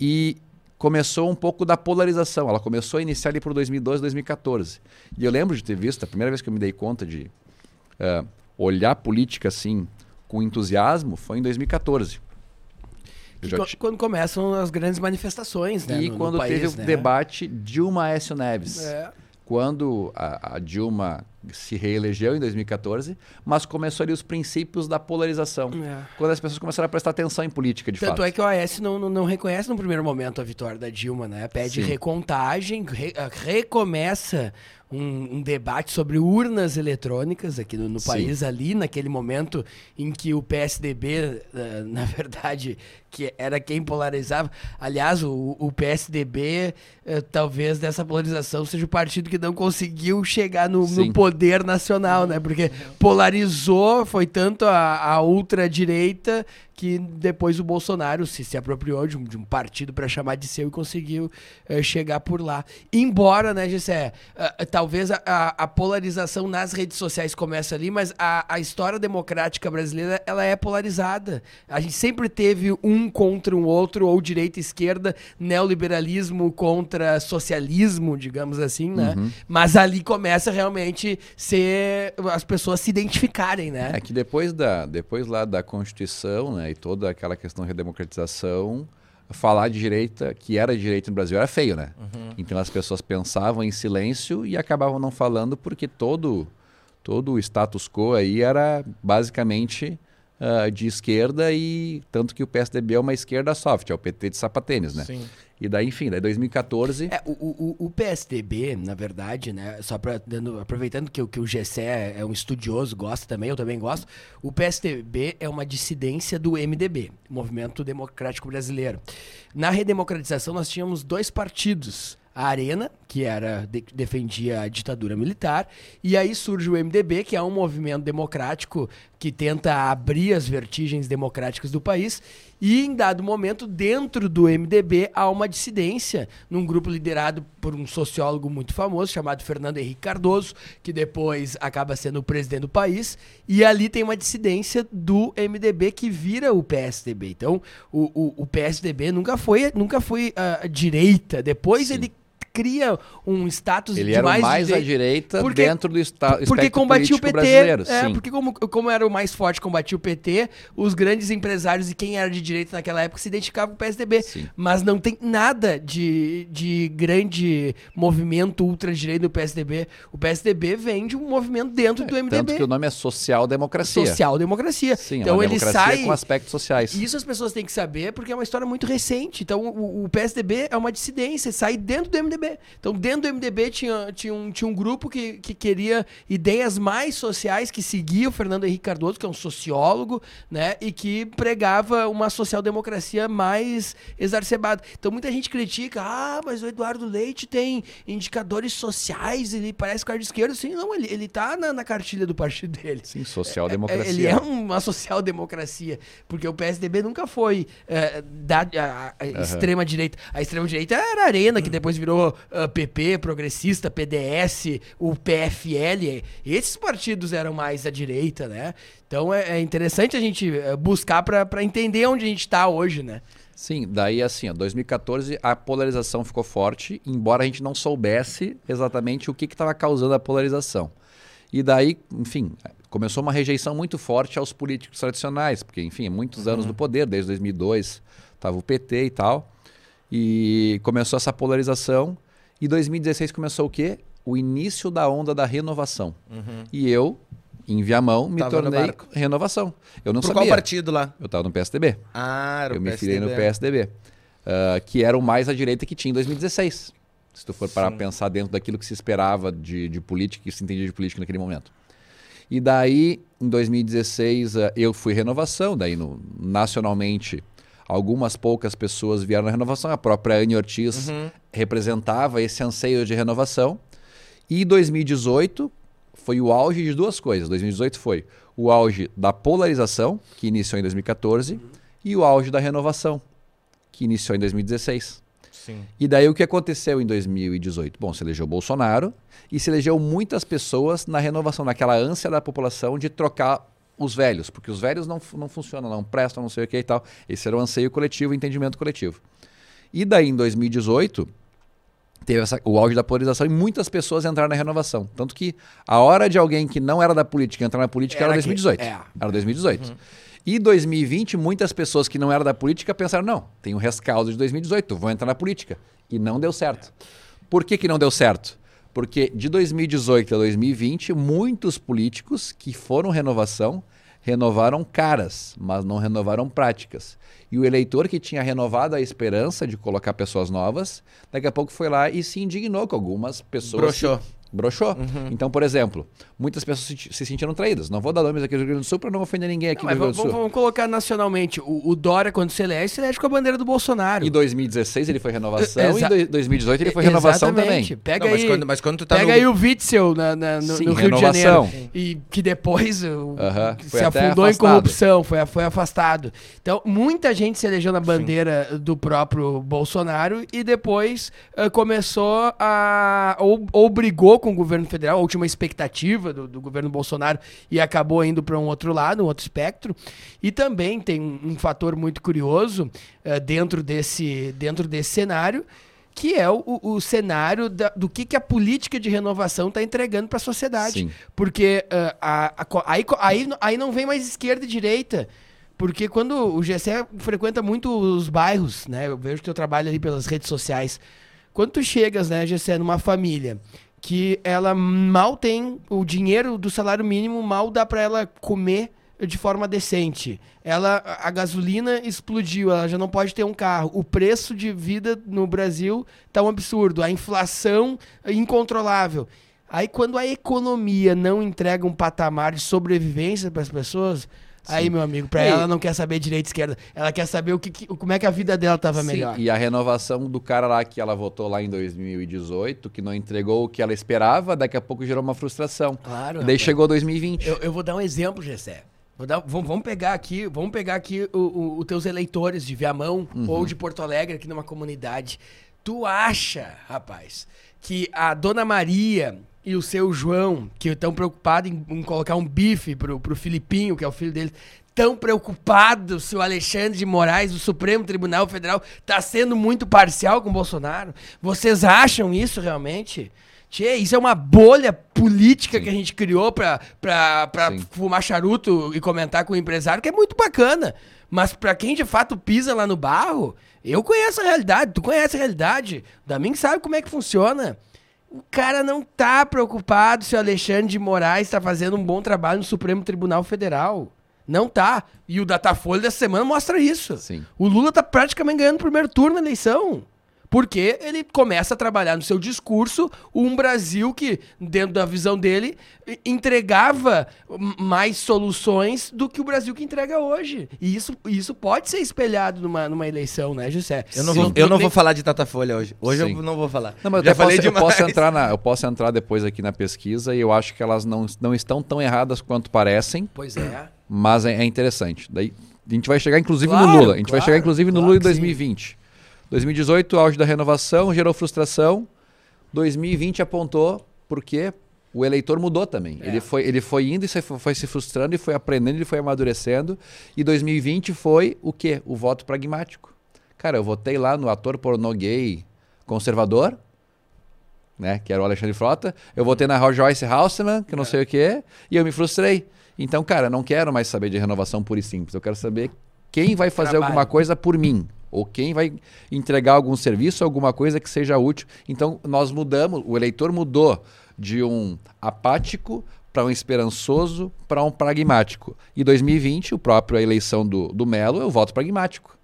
e começou um pouco da polarização, ela começou a iniciar ali por 2012, 2014, e eu lembro de ter visto, a primeira vez que eu me dei conta de uh, olhar política assim com entusiasmo foi em 2014, te... Quando começam as grandes manifestações, né? E no, quando no teve país, o né? debate Dilma Aécio Neves. É. Quando a, a, Dilma se reelegeu em 2014, mas começou ali os princípios da polarização. É. Quando as pessoas começaram a prestar atenção em política, de Tanto fato. Tanto é que o Aécio não, não, não, reconhece no primeiro momento a vitória da Dilma, né? Pede Sim. recontagem, re, recomeça um, um, debate sobre urnas eletrônicas aqui no, no país, ali, naquele momento em que o PSDB, uh, na verdade, que era quem polarizava. Aliás, o, o PSDB, uh, talvez dessa polarização, seja o partido que não conseguiu chegar no, no poder nacional, né? Porque polarizou, foi tanto a, a ultradireita que depois o Bolsonaro se, se apropriou de um, de um partido para chamar de seu e conseguiu uh, chegar por lá. Embora, né, Gessé, uh, talvez a, a, polarização nas redes sociais comece ali, mas a, a história democrática brasileira ela é polarizada. A gente sempre teve um contra um outro, ou direita e esquerda, neoliberalismo contra socialismo, digamos assim, né? Uhum. Mas ali começa realmente ser as pessoas se identificarem, né? É que depois da depois lá da Constituição, né, e toda aquela questão de redemocratização, falar de direita, que era direita no Brasil, era feio, né? Uhum. Então as pessoas pensavam em silêncio e acabavam não falando porque todo, todo o status quo aí era basicamente uh, de esquerda e tanto que o PSDB é uma esquerda soft, é o PT de sapatênis, né? Sim. E daí, enfim, daí 2014. É, o, o, o PSDB, na verdade, né? Só pra, dando, aproveitando que, que o Gessé é um estudioso, gosta também, eu também gosto. O PSDB é uma dissidência do MDB, Movimento Democrático Brasileiro. Na redemocratização, nós tínhamos dois partidos a Arena, que era de, defendia a ditadura militar, e aí surge o MDB, que é um movimento democrático que tenta abrir as vertigens democráticas do país, e em dado momento, dentro do MDB, há uma dissidência num grupo liderado por um sociólogo muito famoso chamado Fernando Henrique Cardoso, que depois acaba sendo o presidente do país, e ali tem uma dissidência do MDB que vira o PSDB. Então, o, o, o PSDB nunca foi, nunca foi a direita, depois Sim. ele cria um status ele de mais, mais à direita porque, dentro do estado porque combatia o PT brasileiro. É, sim. porque como, como era o mais forte combatia o PT, os grandes empresários e quem era de direita naquela época se identificavam com o PSDB. Sim. Mas não tem nada de, de grande movimento ultradireita no PSDB. O PSDB vem de um movimento dentro é, do MDB. Tanto que o nome é social-democracia. Social-democracia. Sim, então é ele sai com aspectos sociais. Isso as pessoas têm que saber porque é uma história muito recente. Então o, o PSDB é uma dissidência, sai dentro do MDB. MDB. Então, dentro do MDB tinha, tinha, um, tinha um grupo que, que queria ideias mais sociais, que seguia o Fernando Henrique Cardoso, que é um sociólogo, né? E que pregava uma social-democracia mais exacerbada. Então, muita gente critica, ah, mas o Eduardo Leite tem indicadores sociais, ele parece cara de esquerda. Sim, não, ele, ele tá na, na cartilha do partido dele. Sim, social-democracia. É, ele é uma social-democracia, porque o PSDB nunca foi é, da a, a uhum. extrema-direita. A extrema-direita era a Arena, que depois virou uh, ah, PP, Progressista, PDS, o PFL. Esses partidos eram mais à direita, né? Então é, é interessante a gente eh, buscar para entender onde a gente está hoje, né? Sim, daí assim, ó, 2014 a polarização ficou forte, embora a gente não soubesse exatamente o que estava causando a polarização. E daí, enfim, começou uma rejeição muito forte aos políticos tradicionais, porque, enfim, muitos anos uhum. no poder, desde 2002 estava o PT e tal. E começou essa polarização. E 2016 começou o quê? O início da onda da renovação. Uhum. E eu, em Viamão, me Tava tornei renovação. Eu não Por sabia. qual partido lá? Eu estava no PSDB. Ah, era Eu o me filiei no PSDB. Uh, que era o mais à direita que tinha em 2016. Se tu for parar pensar dentro daquilo que se esperava de, de política, que se entendia de política naquele momento. E daí, em 2016, uh, ah, eu fui renovação. Daí, no, nacionalmente, algumas poucas pessoas vieram na renovação. A própria Anne Ortiz Uhum. representava esse anseio de renovação. E 2018 foi o auge de duas coisas. 2018 foi o auge da polarização, que iniciou em 2014, e o auge da renovação, que iniciou em 2016. Sim. E daí o que aconteceu em 2018? Bom, se elegeu Bolsonaro e se elegeu muitas pessoas na renovação, naquela ânsia da população de trocar os velhos, porque os velhos não, não funcionam, não prestam, não sei o que e tal. Esse era o anseio coletivo, o entendimento coletivo. E daí em 2018 teve essa- o auge da polarização e muitas pessoas entraram na renovação. Tanto que a hora de alguém que não era da política entrar na política era, Era que- 2018. é. Era 2018. E 2020, muitas pessoas que não eram da política pensaram, não, tem um rescaldo de 2018, vou entrar na política. E não deu certo. Por que, que não deu certo? Porque de 2018 a 2020, muitos políticos que foram renovação renovaram caras, mas não renovaram práticas. E o eleitor que tinha renovado a esperança de colocar pessoas novas, daqui a pouco foi lá e se indignou com algumas pessoas. Broxou. Broxou. Então, por exemplo, muitas pessoas se, se sentiram traídas. Não vou dar nomes aqui do Rio Grande do Sul para não ofender ninguém aqui Não, mas do Rio vamos, Grande do Sul. vamos colocar nacionalmente. O, o Dória, quando se elege, se elege com a bandeira do Bolsonaro. Em 2016 ele foi renovação Exa- e em dois- 2018 ele foi renovação Exatamente. também. Pega Não, mas aí, quando- mas quando tu tá pega no- aí o Witzel na, na- no, Sim, no Rio de renovação. Janeiro. E que depois o- Aham, se afundou em afastado. corrupção, foi, foi afastado. Então, muita gente se elegeu na bandeira do próprio Bolsonaro e depois eh, começou a. Ou, ou brigou com o governo federal, tinha uma expectativa do, do governo Bolsonaro e acabou indo para um outro lado, um outro espectro. E também tem um, um fator muito curioso eh, dentro, desse, dentro desse cenário que é o, o- cenário da- do que, que a política de renovação está entregando para a sociedade. Sim. Porque a- a aí, aí, aí não vem mais esquerda e direita. Porque quando o GCE frequenta muito os bairros, né? Eu vejo que eu trabalho ali pelas redes sociais. Quando tu chegas, né, GCE, numa família que ela mal tem o dinheiro do salário mínimo, mal dá para ela comer de forma decente. Ela a gasolina explodiu, ela já não pode ter um carro. O preço de vida no Brasil tá um absurdo, a inflação é incontrolável. Aí quando a economia não entrega um patamar de sobrevivência para as pessoas, aí meu amigo, para É, e- ela não quer saber direita e esquerda, ela quer saber o que, que- como é que a vida dela tava Sim, melhor. E a renovação do cara lá que ela votou lá em 2018, que não entregou o que ela esperava, daqui a pouco gerou uma frustração. Claro. Daí rapaz. chegou 2020. Eu, eu vou dar um exemplo, Gessé. Vou dar- vamos, pegar aqui, vamos pegar aqui os teus eleitores de Viamão ou de Porto Alegre, aqui numa comunidade. Tu acha, rapaz, que a Dona Maria e o seu João, que estão preocupados em, em colocar um bife pro, pro Filipinho, que é o filho dele, tão preocupados se o Alexandre de Moraes, do Supremo Tribunal Federal, tá sendo muito parcial com o Bolsonaro? Vocês acham isso realmente? Tchê, isso é uma bolha política que a gente criou Sim. fumar charuto e comentar com o empresário, que é muito bacana. Mas pra quem de fato pisa lá no barro, eu conheço a realidade, tu conhece a realidade. O Damin sabe como é que funciona. O cara não tá preocupado se o Alexandre de Moraes tá fazendo um bom trabalho no Supremo Tribunal Federal. Não tá. E o Datafolha dessa semana mostra isso. Sim. O Lula tá praticamente ganhando o primeiro turno na eleição. Porque ele começa a trabalhar no seu discurso um Brasil que, dentro da visão dele, entregava mais soluções do que o Brasil que entrega hoje. E isso, isso pode ser espelhado numa, numa eleição, né, José? Eu não, vou, eu não vou falar de Datafolha hoje. Hoje Sim. eu não vou falar. Não, mas Já eu, falei posso, eu posso entrar na, eu posso entrar depois aqui na pesquisa e eu acho que elas não, não estão tão erradas quanto parecem, Pois é. mas é, é interessante. Daí a gente vai chegar inclusive Claro, no Lula. A gente vai claro, chegar inclusive no claro Lula em que sim. 2020. 2018, auge da renovação, gerou frustração. 2020 apontou porque o eleitor mudou também. É. Ele, foi, ele foi indo e se- foi se frustrando e foi aprendendo, ele foi amadurecendo. E 2020 foi o quê? O voto pragmático. Cara, eu votei lá no ator pornô gay conservador, né, que era o Alexandre Frota. Eu votei na Joyce Haussmann, que não sei o quê, e eu me frustrei. Então, cara, não quero mais saber de renovação pura e simples. Eu quero saber quem vai fazer Trabalho. alguma coisa por mim. Ou quem vai entregar algum serviço, alguma coisa que seja útil. Então, nós mudamos, o eleitor mudou de um apático para um esperançoso, para um pragmático. E 2020, o próprio a eleição do, do Melo, eu voto pragmático.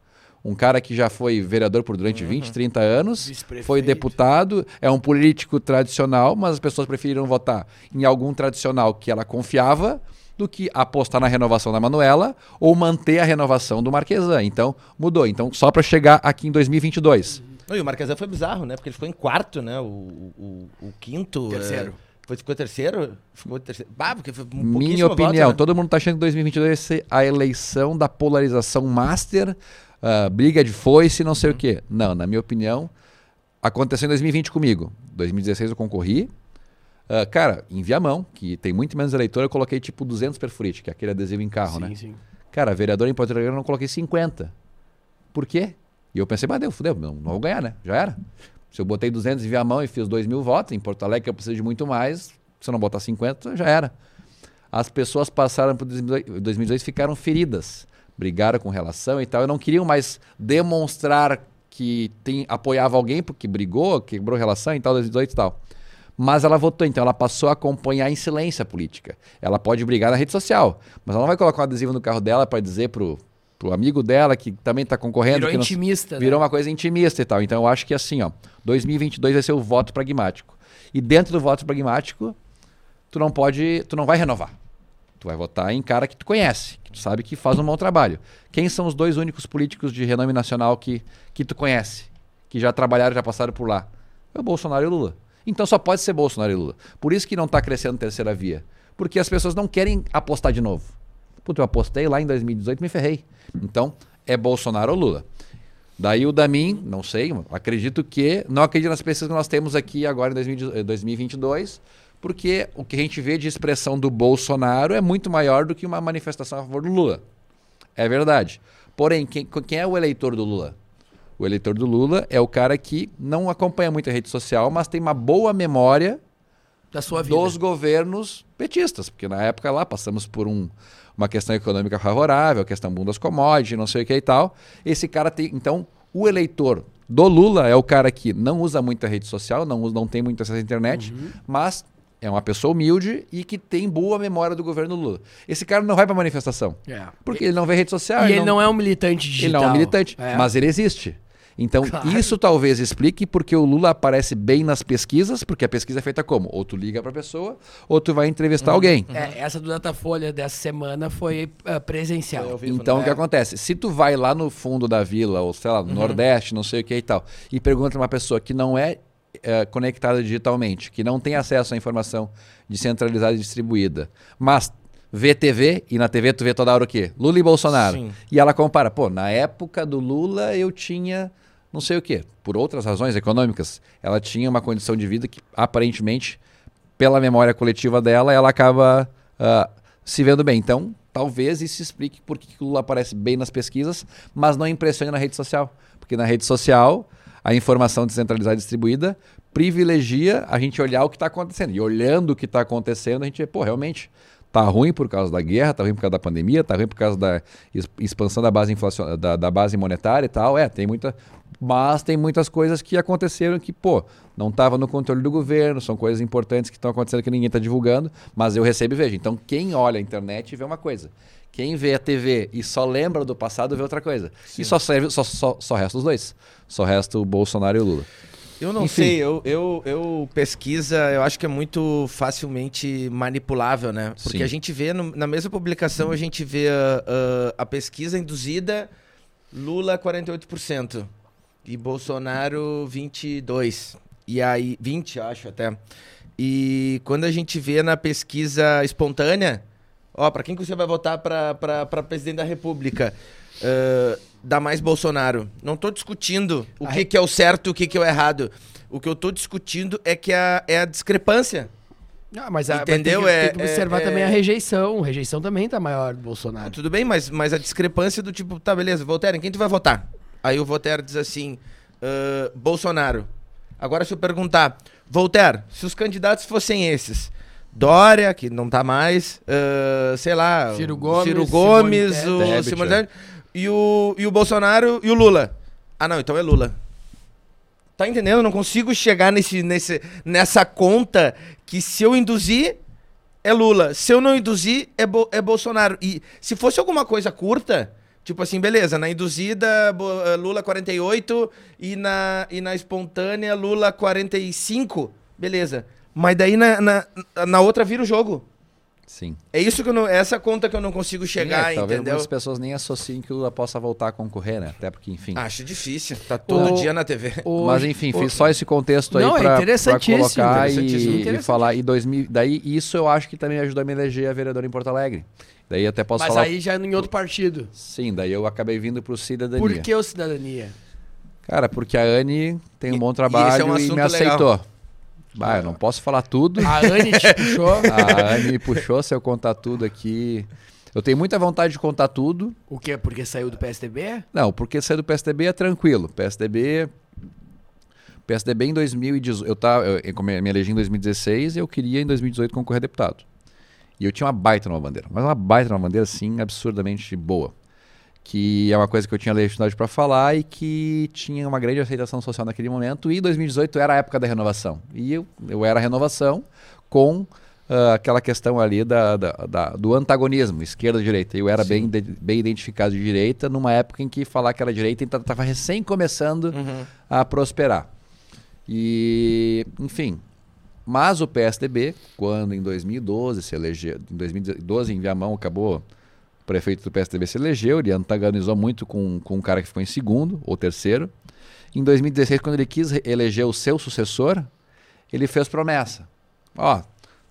Um cara que já foi vereador por durante 20, 30 anos, foi deputado, é um político tradicional, mas as pessoas preferiram votar em algum tradicional que ela confiava do que apostar na renovação da Manuela ou manter a renovação do Marquesan. Então, mudou. Então, só para chegar aqui em 2022. Não, e o Marquesan foi bizarro, né? Porque ele ficou em quarto, né? O, o, o quinto. Terceiro. É... Foi, ficou terceiro? Ficou terceiro. Bah, porque foi um Minha opinião, voto, né? todo mundo tá achando que 2022 vai ser a eleição da polarização master, uh, briga de foice, não sei uhum. o quê. Não, na minha opinião, aconteceu em 2020 comigo. 2016 eu concorri. Uh, cara, em Viamão, que tem muito menos eleitor, eu coloquei tipo 200 perfurite, que é aquele adesivo em carro, sim, né? Sim. Cara, vereador em Porto Alegre eu não coloquei 50. Por quê? E eu pensei, mas deu, fudeu, não, não vou ganhar, né? Já era. Se eu botei 200 em Viamão e fiz 2 mil votos, em Porto Alegre, eu preciso de muito mais, se eu não botar 50, já era. As pessoas passaram por 2018 e ficaram feridas. Brigaram com relação e tal. E não queriam mais demonstrar que tem, apoiava alguém porque brigou, quebrou relação e tal, 2018 e tal. Mas ela votou, então ela passou a acompanhar em silêncio a política. Ela pode brigar na rede social, mas ela não vai colocar um adesivo no carro dela para dizer pro, pro amigo dela que também está concorrendo. Virou intimista. Não, virou né? uma coisa intimista e tal. Então eu acho que assim, ó, 2022 vai ser o voto pragmático. E dentro do voto pragmático, tu não pode, tu não vai renovar. Tu vai votar em cara que tu conhece, que tu sabe que faz um bom trabalho. Quem são os dois únicos políticos de renome nacional que, que tu conhece, que já trabalharam, já passaram por lá? É o Bolsonaro e o Lula. Então só pode ser Bolsonaro e Lula. Por isso que não está crescendo terceira via. Porque as pessoas não querem apostar de novo. Puta, eu apostei lá em 2018 me ferrei. Então, é Bolsonaro ou Lula. Daí o Damin, não sei, acredito que. Não acredito nas pesquisas que nós temos aqui agora em 2022, porque o que a gente vê de expressão do Bolsonaro é muito maior do que uma manifestação a favor do Lula. É verdade. Porém, quem, quem é o eleitor do Lula? O eleitor do Lula é o cara que não acompanha muito a rede social, mas tem uma boa memória da sua vida. dos governos petistas, porque na época lá passamos por um, uma questão econômica favorável, questão boom das commodities, não sei o que e tal. Esse cara tem, então, o eleitor do Lula é o cara que não usa muita rede social, não, não tem muito acesso à internet, uhum. mas é uma pessoa humilde e que tem boa memória do governo Lula. Esse cara não vai para manifestação. É. Porque ele não vê rede social. E ele, ele não... não... é um militante digital. Ele não é um militante, é. mas ele existe. Então, claro. isso talvez explique porque o Lula aparece bem nas pesquisas, porque a pesquisa é feita como? Ou tu liga para a pessoa, ou tu vai entrevistar uhum. alguém. É, essa do Datafolha dessa semana foi uh, presencial. Vivo, então, o que é. acontece? Se tu vai lá no fundo da vila, ou sei lá, no uhum. Nordeste, não sei o que e tal, e pergunta para uma pessoa que não é uh, conectada digitalmente, que não tem acesso à informação descentralizada e distribuída, mas vê TV e na TV tu vê toda hora o quê? Lula e Bolsonaro. Sim. E ela compara, pô, na época do Lula eu tinha não sei o quê, por outras razões econômicas, ela tinha uma condição de vida que aparentemente, pela memória coletiva dela, ela acaba uh, se vendo bem. Então, talvez isso explique por que o Lula aparece bem nas pesquisas, mas não impressiona na rede social. Porque na rede social, a informação descentralizada e distribuída privilegia a gente olhar o que está acontecendo. E olhando o que está acontecendo, a gente vê, pô, realmente Tá ruim por causa da guerra, tá ruim por causa da pandemia, tá ruim por causa da expansão da base inflacion... da, da base monetária e tal. É, tem muita. Mas tem muitas coisas que aconteceram que, pô, não estava no controle do governo, são coisas importantes que estão acontecendo que ninguém está divulgando, mas eu recebo e vejo. Então, quem olha a internet vê uma coisa. Quem vê a TV e só lembra do passado vê outra coisa. Sim. E só serve, só, só, só resta os dois. Só resta o Bolsonaro e o Lula. Eu não Enfim. sei, eu, eu, eu, pesquisa, eu acho que é muito facilmente manipulável, né? Porque Sim. a gente vê, no, na mesma publicação, a gente vê a, a, a pesquisa induzida, Lula 48% e Bolsonaro 22%. E aí, 20, acho até. E quando a gente vê na pesquisa espontânea, ó, para quem que você vai votar para presidente da República? Uh, dá mais Bolsonaro. Não estou discutindo o que, que, é o certo e o que, que é o errado. O que eu estou discutindo é que a, é a discrepância. Ah, mas a, Entendeu? Mas tem, que, tem que é, observar é, também a rejeição. A rejeição também tá maior do Bolsonaro. Tudo bem, mas, mas a discrepância do tipo, tá, beleza, Voltaire, em quem tu vai votar? Aí o Voltaire diz assim, uh, Bolsonaro. Agora se eu perguntar, Voltaire, se os candidatos fossem esses, Dória, que não tá mais, uh, sei lá, Ciro Gomes, Ciro Gomes Simone o Simone Tebet, e o, e o Bolsonaro e o Lula. Ah, não, então é Lula. Tá entendendo? Eu não consigo chegar nesse, nesse, nessa conta que se eu induzir, é Lula. Se eu não induzir, é, Bo, é Bolsonaro. E se fosse alguma coisa curta, tipo assim, beleza, na induzida, eh, Lula 48 e na, e na espontânea, Lula 45, beleza. Mas daí na, na, na outra vira o jogo. Sim. É isso que eu não, essa conta que eu não consigo chegar, Sim, é, talvez entendeu? muitas pessoas nem associem que o Lula possa voltar a concorrer, né? Até porque, enfim. Acho difícil. Tá todo O- dia na TV. O- Mas enfim, o- fiz só esse contexto aí Não, é pra colocar interessantíssimo, e, e interessantíssimo. falar. E 2000, daí isso eu acho que também ajudou a me eleger a vereadora em Porto Alegre. Daí até posso Mas falar. aí já é em outro partido. Sim, daí eu acabei vindo pro Cidadania. Por que o cidadania? Cara, porque a Anne tem um E- bom e trabalho esse é e, um me assunto legal. Bah, eu não posso falar tudo. A Anne te puxou. A Anne me puxou, se eu contar tudo aqui. Eu tenho muita vontade de contar tudo. O quê? Porque saiu do PSDB? Não, porque sair do PSDB é tranquilo. PSDB. PSDB em 2018. Eu, tava, eu, eu me me elegi em 2016 e eu queria em 2018 concorrer a deputado. E eu tinha uma baita numa bandeira. Mas uma baita numa bandeira, assim, absurdamente boa. Que é uma coisa que eu tinha legitimidade para falar e que tinha uma grande aceitação social naquele momento. E 2018 era a época da renovação. E eu, eu era a renovação com ah, aquela questão ali da, da- da- do antagonismo, esquerda e direita. Eu era bem, bem identificado de direita numa época em que falar que era direita estava recém começando a prosperar. E, enfim. Mas o PSDB, quando em 2012 se elegeu, em 2012 em Viamão acabou, prefeito do PSDB se elegeu, ele antagonizou muito com, com um cara que ficou em segundo ou terceiro. Em 2016, quando ele quis eleger o seu sucessor, ele fez promessa. Ó,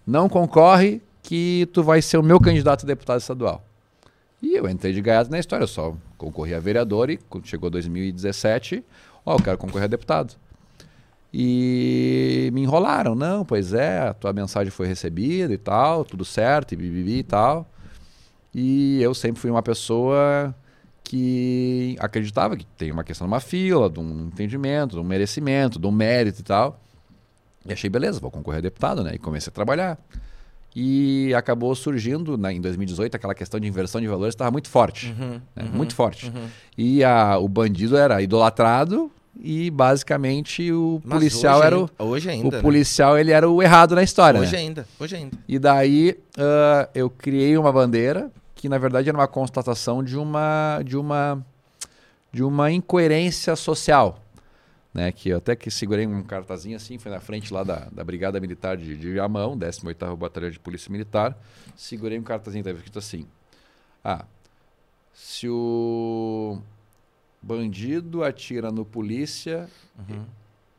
não concorre que tu vai ser o meu candidato a deputado estadual. E eu entrei de gaiato na história, eu só concorri a vereador e quando chegou 2017, ó, eu quero concorrer a deputado. E me enrolaram, não, pois é, a tua mensagem foi recebida e tal, tudo certo, e bibibi e tal. E eu sempre fui uma pessoa que acreditava que tem uma questão de uma fila, de um entendimento, de um merecimento, de um mérito e tal. E achei, beleza, vou concorrer a deputado, né? E comecei a trabalhar. E acabou surgindo, né, em 2018, aquela questão de inversão de valores estava muito forte. Uhum, né, Muito forte. E a, o bandido era idolatrado e basicamente o Mas policial era o, Hoje ainda. o né? policial ele era o errado na história. Hoje né? ainda. Hoje ainda. E daí ah, eu criei uma bandeira que na verdade era uma constatação de uma de uma de uma incoerência social, né? Que eu até que segurei um cartazinho assim, foi na frente lá da, da Brigada Militar de, de Viamão, 18º Batalhão de Polícia Militar, segurei um cartazinho, estava escrito assim: Ah, se o bandido atira no polícia,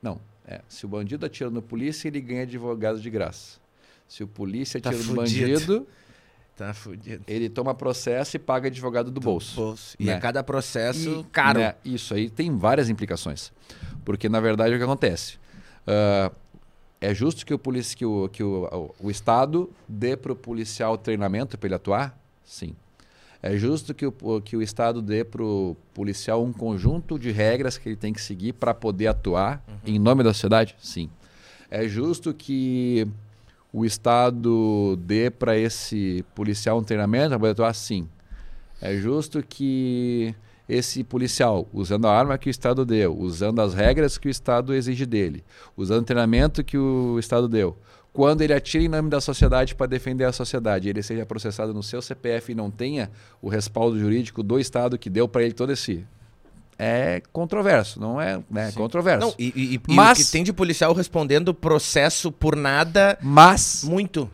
não, é, se o bandido atira no polícia, ele ganha advogado de graça. Se o polícia Tá atira no fudido. bandido, Tá fudido. ele toma processo e paga advogado do bolso. E né? a cada processo, E, caro. né, isso aí tem várias implicações. Porque, na verdade, o que acontece? Ah, é justo que o, polici- que o, que o, o, o Estado dê para o policial treinamento para ele atuar? Sim. É justo que o, que o Estado dê para o policial um conjunto de regras que ele tem que seguir para poder atuar em nome da sociedade? Sim. É justo que o Estado dê para esse policial um treinamento poder atuar? Sim. É justo que esse policial, usando a arma que o Estado deu, usando as regras que o Estado exige dele, usando o treinamento que o Estado deu, quando ele atira em nome da sociedade para defender a sociedade, ele seja processado no seu CPF e não tenha o respaldo jurídico do Estado que deu para ele todo esse. É controverso, não é? né? Controverso. Não, e, e, e Mas- o que tem de policial respondendo processo por nada, Mas muito.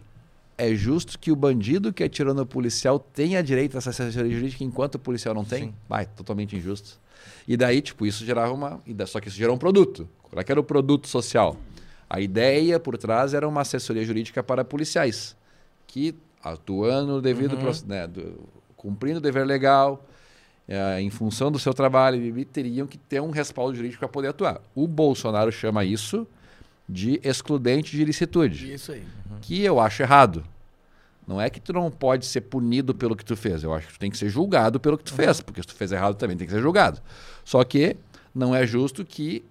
é justo que o bandido que atirou no policial tenha direito a essa assessoria jurídica enquanto o policial não tem? Sim. Vai, totalmente injusto. E daí, tipo, isso gerava uma. e Só que isso gerou um produto. Qual é que era o produto social? A ideia por trás era uma assessoria jurídica para policiais, que atuando devido proce- né, do- cumprindo o dever legal, eh, em função do seu trabalho, teriam que ter um respaldo jurídico para poder atuar. O Bolsonaro chama isso de excludente de ilicitude Isso aí. que eu acho errado. Não é que tu não pode ser punido pelo que tu fez. Eu acho que tu tem que ser julgado pelo que tu fez, porque se tu fez errado também tem que ser julgado. Só que não é justo que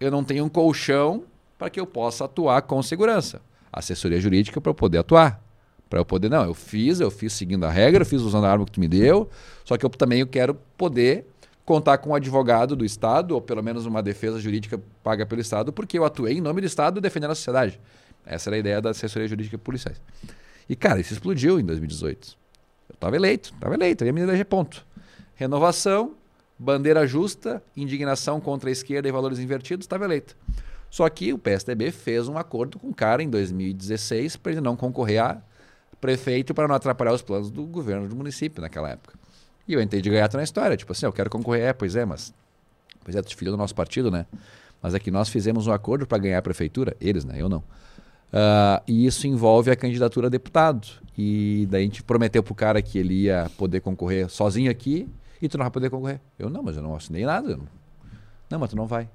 eu não tenha um colchão para que eu possa atuar com segurança. Assessoria jurídica para eu poder atuar. Para eu poder, não, eu fiz, eu fiz seguindo a regra, eu fiz usando a arma que tu me deu, só que eu também eu quero poder contar com um advogado do Estado, ou pelo menos uma defesa jurídica paga pelo Estado, porque eu atuei em nome do Estado defendendo a sociedade. Essa era a ideia da assessoria jurídica policiais. E, cara, isso explodiu em 2018. Eu estava eleito, estava eleito, eu ia me eleger ponto. Renovação, bandeira justa, indignação contra a esquerda e valores invertidos, estava eleito. Só que o PSDB fez um acordo com o cara em 2016 para ele não concorrer a prefeito para não atrapalhar os planos do governo do município naquela época. E eu entrei de gaiato na história, tipo assim, eu quero concorrer, é, pois é, mas pois é, tu filho do nosso partido, né? Mas é que nós fizemos um acordo para ganhar a prefeitura, eles, né? Eu não. Uh, e isso envolve a candidatura a deputado. E daí a gente prometeu pro cara que ele ia poder concorrer sozinho aqui e tu não vai poder concorrer. Eu não, mas eu não assinei nada. Não. não, mas tu não vai.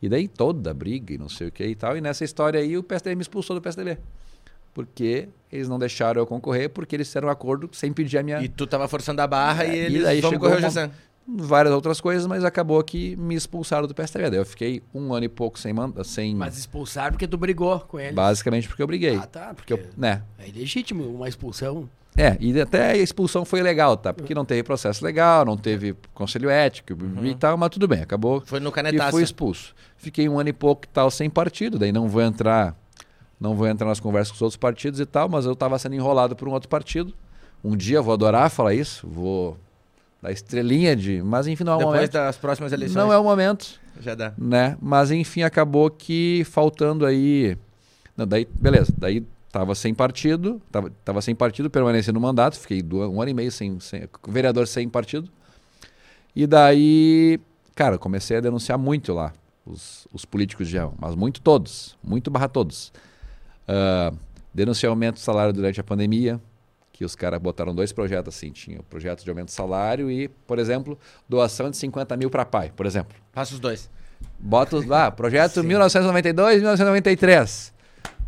E daí toda a briga e não sei o que e tal. E nessa história aí o PSDB me expulsou do PSDB. Porque eles não deixaram eu concorrer, porque eles fizeram um acordo sem pedir a minha. E tu tava forçando a barra é, e eles e daí vamos correr José. Várias outras coisas, mas acabou que me expulsaram do PSDB. Daí eu fiquei um ano e pouco sem manda, sem. Mas expulsaram porque tu brigou com eles. Basicamente porque eu briguei. Ah, tá. Porque, porque eu, né? É legítimo uma expulsão. É, e até a expulsão foi legal, tá? Porque não teve processo legal, não teve conselho ético uhum. e tal, mas tudo bem, acabou. Foi no canetaço. E fui expulso. Fiquei um ano e pouco e tal sem partido, daí não vou entrar, não vou entrar nas conversas com os outros partidos e tal, mas eu estava sendo enrolado por um outro partido. Um dia vou adorar falar isso, vou dar estrelinha de, mas enfim, não é o Depois momento. das próximas eleições. Não é o momento. Já dá. Né? Mas enfim, acabou que faltando aí, não, daí beleza, daí Tava sem partido, tava, tava sem partido, permaneci no mandato, fiquei um ano e meio sem, sem vereador sem partido. E daí, cara, comecei a denunciar muito lá os, os políticos de mas muito todos, muito barra todos. Uh, denunciei aumento do salário durante a pandemia, que os caras botaram dois projetos assim, tinha o projeto de aumento do salário e, por exemplo, doação de 50 mil para pai, por exemplo. Faça os dois. Bota lá, projeto 1992, 1993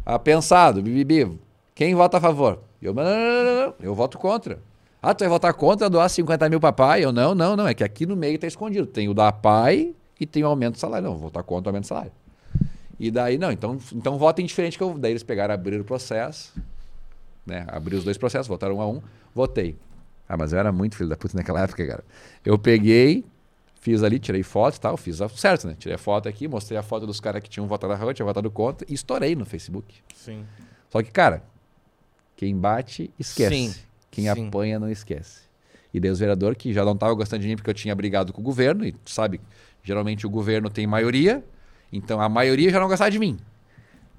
ah, pensado, bibibi, quem vota a favor? Eu, não, não, não, não, eu voto contra. Ah, tu vai votar contra doar 50 mil para pai? Eu, não, não, não, é que aqui no meio está escondido. Tem o da pai e tem o aumento do salário. Não, vou votar contra o aumento do salário. E daí, não, então, então votem diferente que eu. Daí eles pegaram, abriram o processo, né? Abriu os dois processos, votaram um a um, votei. Ah, mas eu era muito filho da puta naquela época, cara. Eu peguei, Fiz ali, tirei foto e tal, fiz certo, né? Tirei a foto aqui, mostrei a foto dos caras que tinham votado a rua, tinham votado contra e estourei no Facebook. Sim. Só que, cara, quem bate, esquece. Sim. Quem Sim. apanha, não esquece. E daí os vereadores que já não estavam gostando de mim porque eu tinha brigado com o governo, e sabe, geralmente o governo tem maioria, então a maioria já não gostava de mim.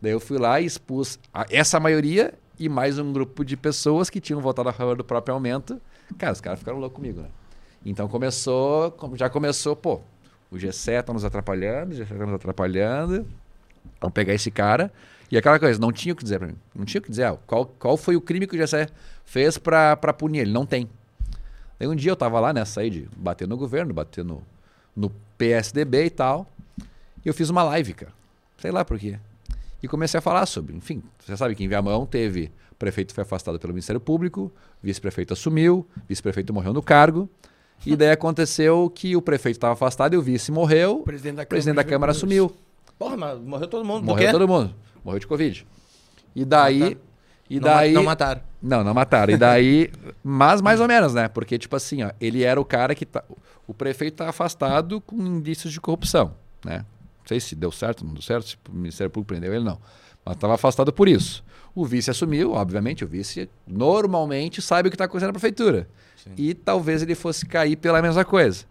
Daí eu fui lá e expus essa maioria e mais um grupo de pessoas que tinham votado a favor do próprio aumento. Cara, os caras ficaram loucos comigo, né? Então começou, já começou, pô, o G7 tá nos atrapalhando, o G7 tá nos atrapalhando. Vamos pegar esse cara. E aquela coisa, não tinha o que dizer pra mim. Não tinha o que dizer. Ah, qual, qual foi o crime que o G7 fez pra, punir ele? Não tem. Aí um dia eu tava lá, né, saí de bater no governo, bater no, no PSDB e tal. E eu fiz uma live, cara. Sei lá por quê. E comecei a falar sobre, enfim, você sabe que em Viamão teve, o prefeito foi afastado pelo Ministério Público, vice-prefeito assumiu, vice-prefeito morreu no cargo. E daí aconteceu que o prefeito estava afastado e o vice morreu. O presidente da, o presidente da Câmara assumiu. Porra, mas morreu todo mundo. Morreu todo mundo. Morreu de Covid. E daí. E daí. Não mataram. Não, não mataram. E daí. mas mais ou menos, né? Porque, tipo assim, ó, ele era o cara que. Tá, o prefeito tá afastado com indícios de corrupção, né? Não sei se deu certo, não deu certo, se o Ministério Público prendeu ele, não. Mas estava afastado por isso. O vice assumiu, obviamente, o vice normalmente sabe o que está acontecendo na prefeitura. Sim. E talvez ele fosse cair pela mesma coisa.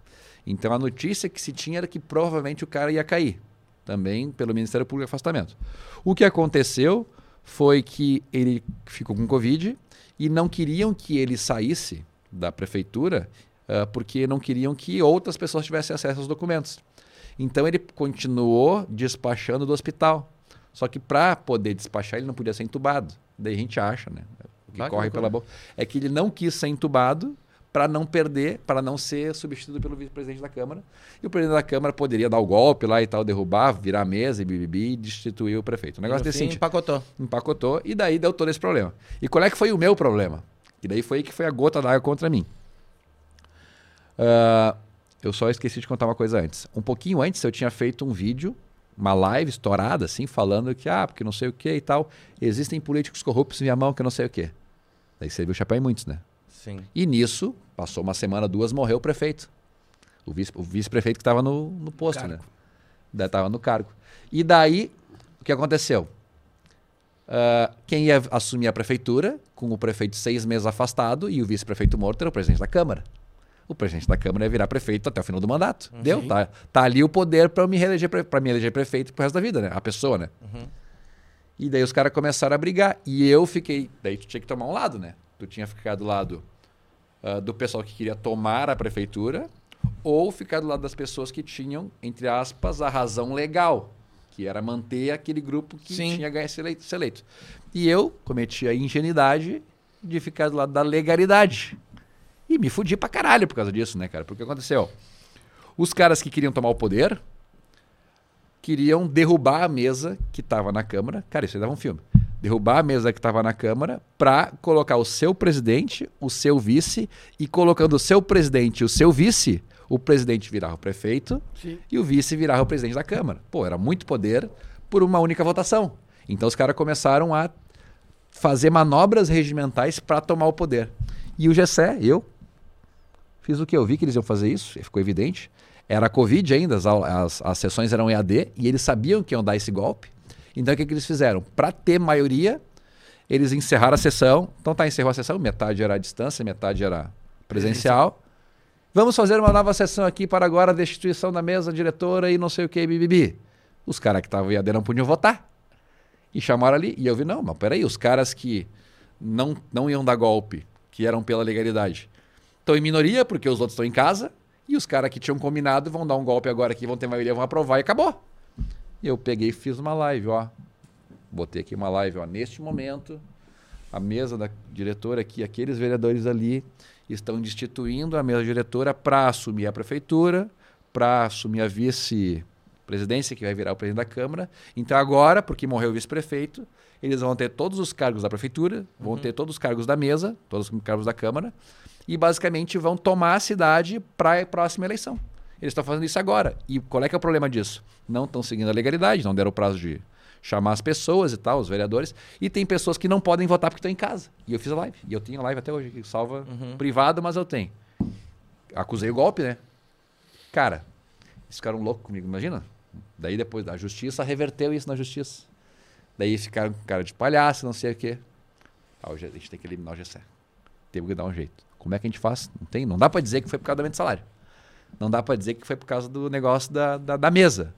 Então a notícia que se tinha era que provavelmente o cara ia cair. Também pelo Ministério Público Afastamento. O que aconteceu foi que ele ficou com Covid e não queriam que ele saísse da prefeitura uh, porque não queriam que outras pessoas tivessem acesso aos documentos. Então ele continuou despachando do hospital. Só que para poder despachar, ele não podia ser entubado. Daí a gente acha, né? O que ah, corre que pela boca. É que ele não quis ser entubado para não perder, para não ser substituído pelo vice-presidente da Câmara. E o presidente da Câmara poderia dar o golpe lá e tal, derrubar, virar a mesa e bibibi e destituir o prefeito. O negócio desse empacotou. Empacotou e daí deu todo esse problema. E qual é que foi o meu problema? E daí foi que foi a gota d'água contra mim. Uh, eu só esqueci de contar uma coisa antes. Um pouquinho antes eu tinha feito um vídeo uma live estourada, assim, falando que, ah, porque não sei o que e tal. Existem políticos corruptos em minha mão que não sei o que. Daí você viu o chapéu em muitos, né? Sim. E nisso, passou uma semana, duas, morreu o prefeito. O vice-prefeito vice que estava no, no posto, né? Estava no cargo. E daí, o que aconteceu? Uh, quem ia assumir a prefeitura, com o prefeito seis meses afastado e o vice-prefeito morto, era o presidente da Câmara o presidente da Câmara ia virar prefeito até o final do mandato. Uhum. Deu? Tá, tá ali o poder para me reeleger para me eleger prefeito pro resto da vida, né? A pessoa, né? Uhum. E daí os caras começaram a brigar. E eu fiquei. Daí tu tinha que tomar um lado, né? Tu tinha que ficar do lado uh, do pessoal que queria tomar a prefeitura ou ficar do lado das pessoas que tinham, entre aspas, a razão legal, que era manter aquele grupo que Sim. tinha ganho esse eleito, esse eleito. E eu cometi a ingenuidade de ficar do lado da legalidade. E me fudi pra caralho por causa disso, né, cara? Porque aconteceu. Os caras que queriam tomar o poder queriam derrubar a mesa que estava na Câmara. Cara, isso aí dava um filme. Derrubar a mesa que estava na Câmara para colocar o seu presidente, o seu vice, e colocando o seu presidente e o seu vice, o presidente virava o prefeito Sim. e o vice virava o presidente da Câmara. Pô, era muito poder por uma única votação. Então os caras começaram a fazer manobras regimentais para tomar o poder. E o Gessé, eu, fiz o que? Eu vi que eles iam fazer isso, ficou evidente. Era Covid ainda, as, as, as sessões eram EAD, e eles sabiam que iam dar esse golpe. Então o que, que eles fizeram? Para ter maioria, eles encerraram a sessão. Então tá, encerrou a sessão, metade era à distância, metade era presencial. Vamos fazer uma nova sessão aqui para agora a destituição da mesa diretora e não sei o que, bibibi. Os caras que estavam EAD não podiam votar. E chamaram ali, e eu vi, não, mas peraí, os caras que não, não iam dar golpe, que eram pela legalidade, estão em minoria porque os outros estão em casa, e os caras que tinham combinado vão dar um golpe agora aqui, vão ter maioria, vão aprovar e acabou. E eu peguei e fiz uma live, ó. Botei aqui uma live, ó. Neste momento, a mesa da diretora aqui, aqueles vereadores ali, estão destituindo a mesa diretora para assumir a prefeitura, para assumir a vice-presidência, que vai virar o presidente da Câmara. Então, agora, porque morreu o vice-prefeito, eles vão ter todos os cargos da prefeitura, vão uhum. ter todos os cargos da mesa, todos os cargos da Câmara, e basicamente vão tomar a cidade para a próxima eleição. Eles estão fazendo isso agora. E qual é que é o problema disso? Não estão seguindo a legalidade, não deram o prazo de chamar as pessoas e tal, os vereadores. E tem pessoas que não podem votar porque estão em casa. E eu fiz a live. E eu tenho live até hoje, que salva uhum. privado, mas eu tenho. Acusei o golpe, né? Cara, eles ficaram loucos comigo, imagina? Daí depois da justiça reverteu isso na justiça. Daí ficaram com cara de palhaço, não sei o quê. Ah, a gente tem que eliminar o Gessé. Teve que dar um jeito. Como é que a gente faz? Não tem, não dá para dizer que foi por causa do aumento de salário. Não dá para dizer que foi por causa do negócio da, da, da, mesa.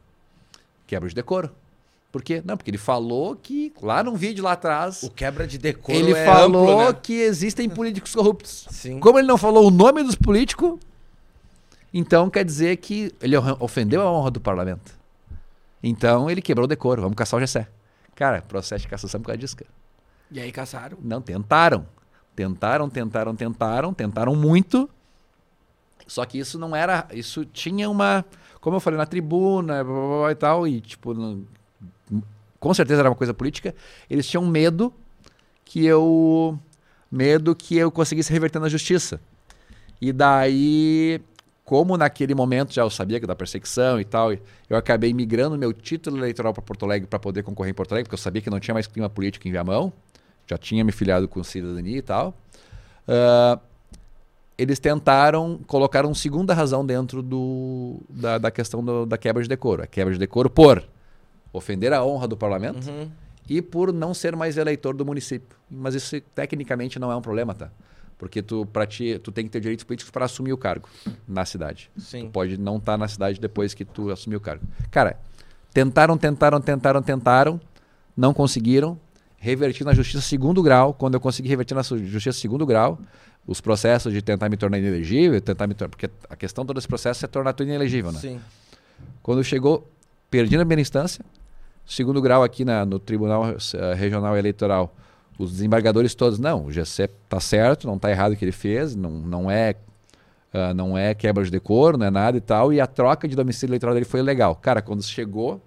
Quebra de decoro. Por quê? Não, porque ele falou que lá num vídeo lá atrás. O quebra de decoro. Ele é falou amplo, né? que existem políticos corruptos. Sim. Como ele não falou o nome dos políticos, então quer dizer que ele ofendeu a honra do parlamento. Então ele quebrou o decoro. Vamos caçar o Gessé. Cara, processo de cassação por causa disso, cara. E aí caçaram? Não, tentaram. Tentaram, tentaram, tentaram, tentaram muito. Só que isso não era. Isso tinha uma. Como eu falei na tribuna blá, blá, blá, e tal, e tipo. Não, com certeza era uma coisa política. Eles tinham medo que eu. Medo que eu conseguisse reverter na justiça. E daí, como naquele momento já eu sabia que da perseguição e tal, eu acabei migrando meu título eleitoral para Porto Alegre para poder concorrer em Porto Alegre, porque eu sabia que não tinha mais clima político em Viamão já tinha me filiado com cidadania e tal. Uh, eles tentaram colocar uma segunda razão dentro do, da, da questão do, da quebra de decoro. A quebra de decoro por ofender a honra do parlamento uhum. e por não ser mais eleitor do município. Mas isso tecnicamente não é um problema, tá? Porque tu, pra ti, tu tem que ter direitos políticos para assumir o cargo na cidade. Sim. Tu pode não estar tá na cidade depois que tu assumir o cargo. Cara, tentaram, tentaram, tentaram, tentaram, não conseguiram reverti na justiça segundo grau. Quando eu consegui reverter na justiça segundo grau, os processos de tentar me tornar inelegível, tentar me tornar. Porque a questão todo esse processo é tornar tu inelegível, né? Sim. Quando chegou, perdi na primeira instância, segundo grau aqui na, no Tribunal uh, Regional Eleitoral, os desembargadores todos, não, o GC tá certo, não tá errado o que ele fez, não, não é. Uh, não é quebra de decoro, não é nada e tal, e a troca de domicílio eleitoral dele foi legal. Cara, quando chegou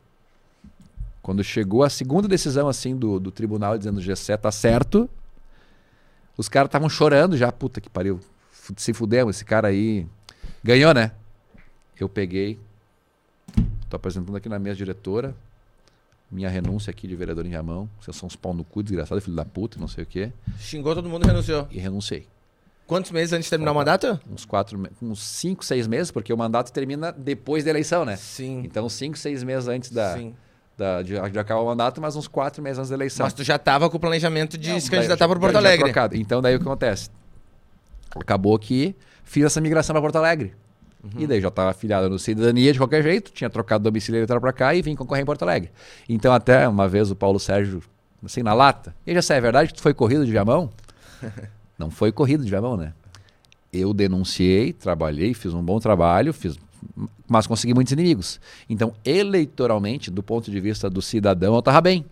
quando chegou a segunda decisão assim do, do tribunal dizendo o G7 tá certo, os caras estavam chorando já, puta que pariu. Se fudemos, esse cara aí ganhou, né? Eu peguei, tô apresentando aqui na mesa diretora, minha renúncia aqui de vereador em Jamão. Vocês são uns pau no cu, desgraçado, filho da puta, não sei o quê. Xingou todo mundo e renunciou. E renunciei. Quantos meses antes de terminar o mandato? Uns quatro, uns cinco, seis meses, porque o mandato termina depois da eleição, né? Sim. Então, cinco, seis meses antes da, Sim da, de, de, acabar o mandato, mas uns quatro meses antes da eleição. Mas tu já estava com o planejamento de Não, se candidatar para Porto Alegre. Trocado. Então daí o que acontece? Acabou que fiz essa migração para Porto Alegre. Uhum. E daí já estava afiliado no Cidadania de qualquer jeito, tinha trocado domicílio eleitoral para cá e vim concorrer em Porto Alegre. Então até uma vez o Paulo Sérgio assim, na lata. E já sei, é verdade que tu foi corrido de Viamão? Não foi corrido de Viamão, né? Eu denunciei, trabalhei, fiz um bom trabalho, fiz, mas consegui muitos inimigos. Então, eleitoralmente, do ponto de vista do cidadão, eu estava bem.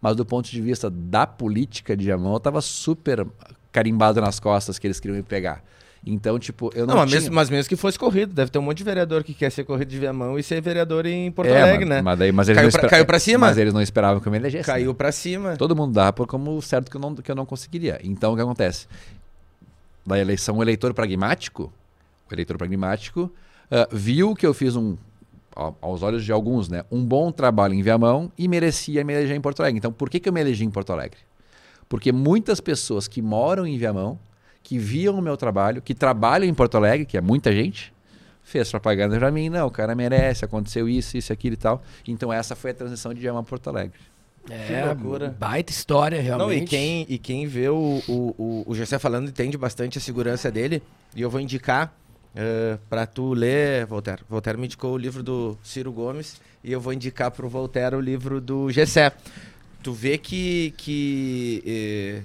Mas do ponto de vista da política de Viamão, eu estava super carimbado nas costas que eles queriam me pegar. Então, tipo, eu não, Não, mas tinha... mesmo, mas mesmo que fosse corrido, deve ter um monte de vereador que quer ser corrido de Viamão e ser vereador em Porto É, Alegre, mas, né? Mas daí, mas eles Caiu pra- espera- caiu pra cima? Mas eles não esperavam que eu me elegesse. Caiu né? pra cima. Todo mundo dava por como certo que eu não, que eu não conseguiria. Então, o que acontece? Da eleição, o eleitor pragmático, o eleitor pragmático ah, viu que eu fiz um, ao- aos olhos de alguns, né, um bom trabalho em Viamão e merecia me eleger em Porto Alegre. Então, por que, que eu me elegi em Porto Alegre? Porque muitas pessoas que moram em Viamão, que viam o meu trabalho, que trabalham em Porto Alegre, que é muita gente, fez propaganda pra mim. Não, o cara merece, aconteceu isso, isso, aquilo e tal. Então, essa foi a transição de Viamão a Porto Alegre. É, loucura. baita história, realmente. Não, e quem, e quem vê o, o, o, o Gessé falando entende bastante a segurança dele. E eu vou indicar uh, para tu ler, Voltaire. Voltaire me indicou o livro do Ciro Gomes e eu vou indicar pro Voltaire o livro do Gessé. Tu vê que, que eh,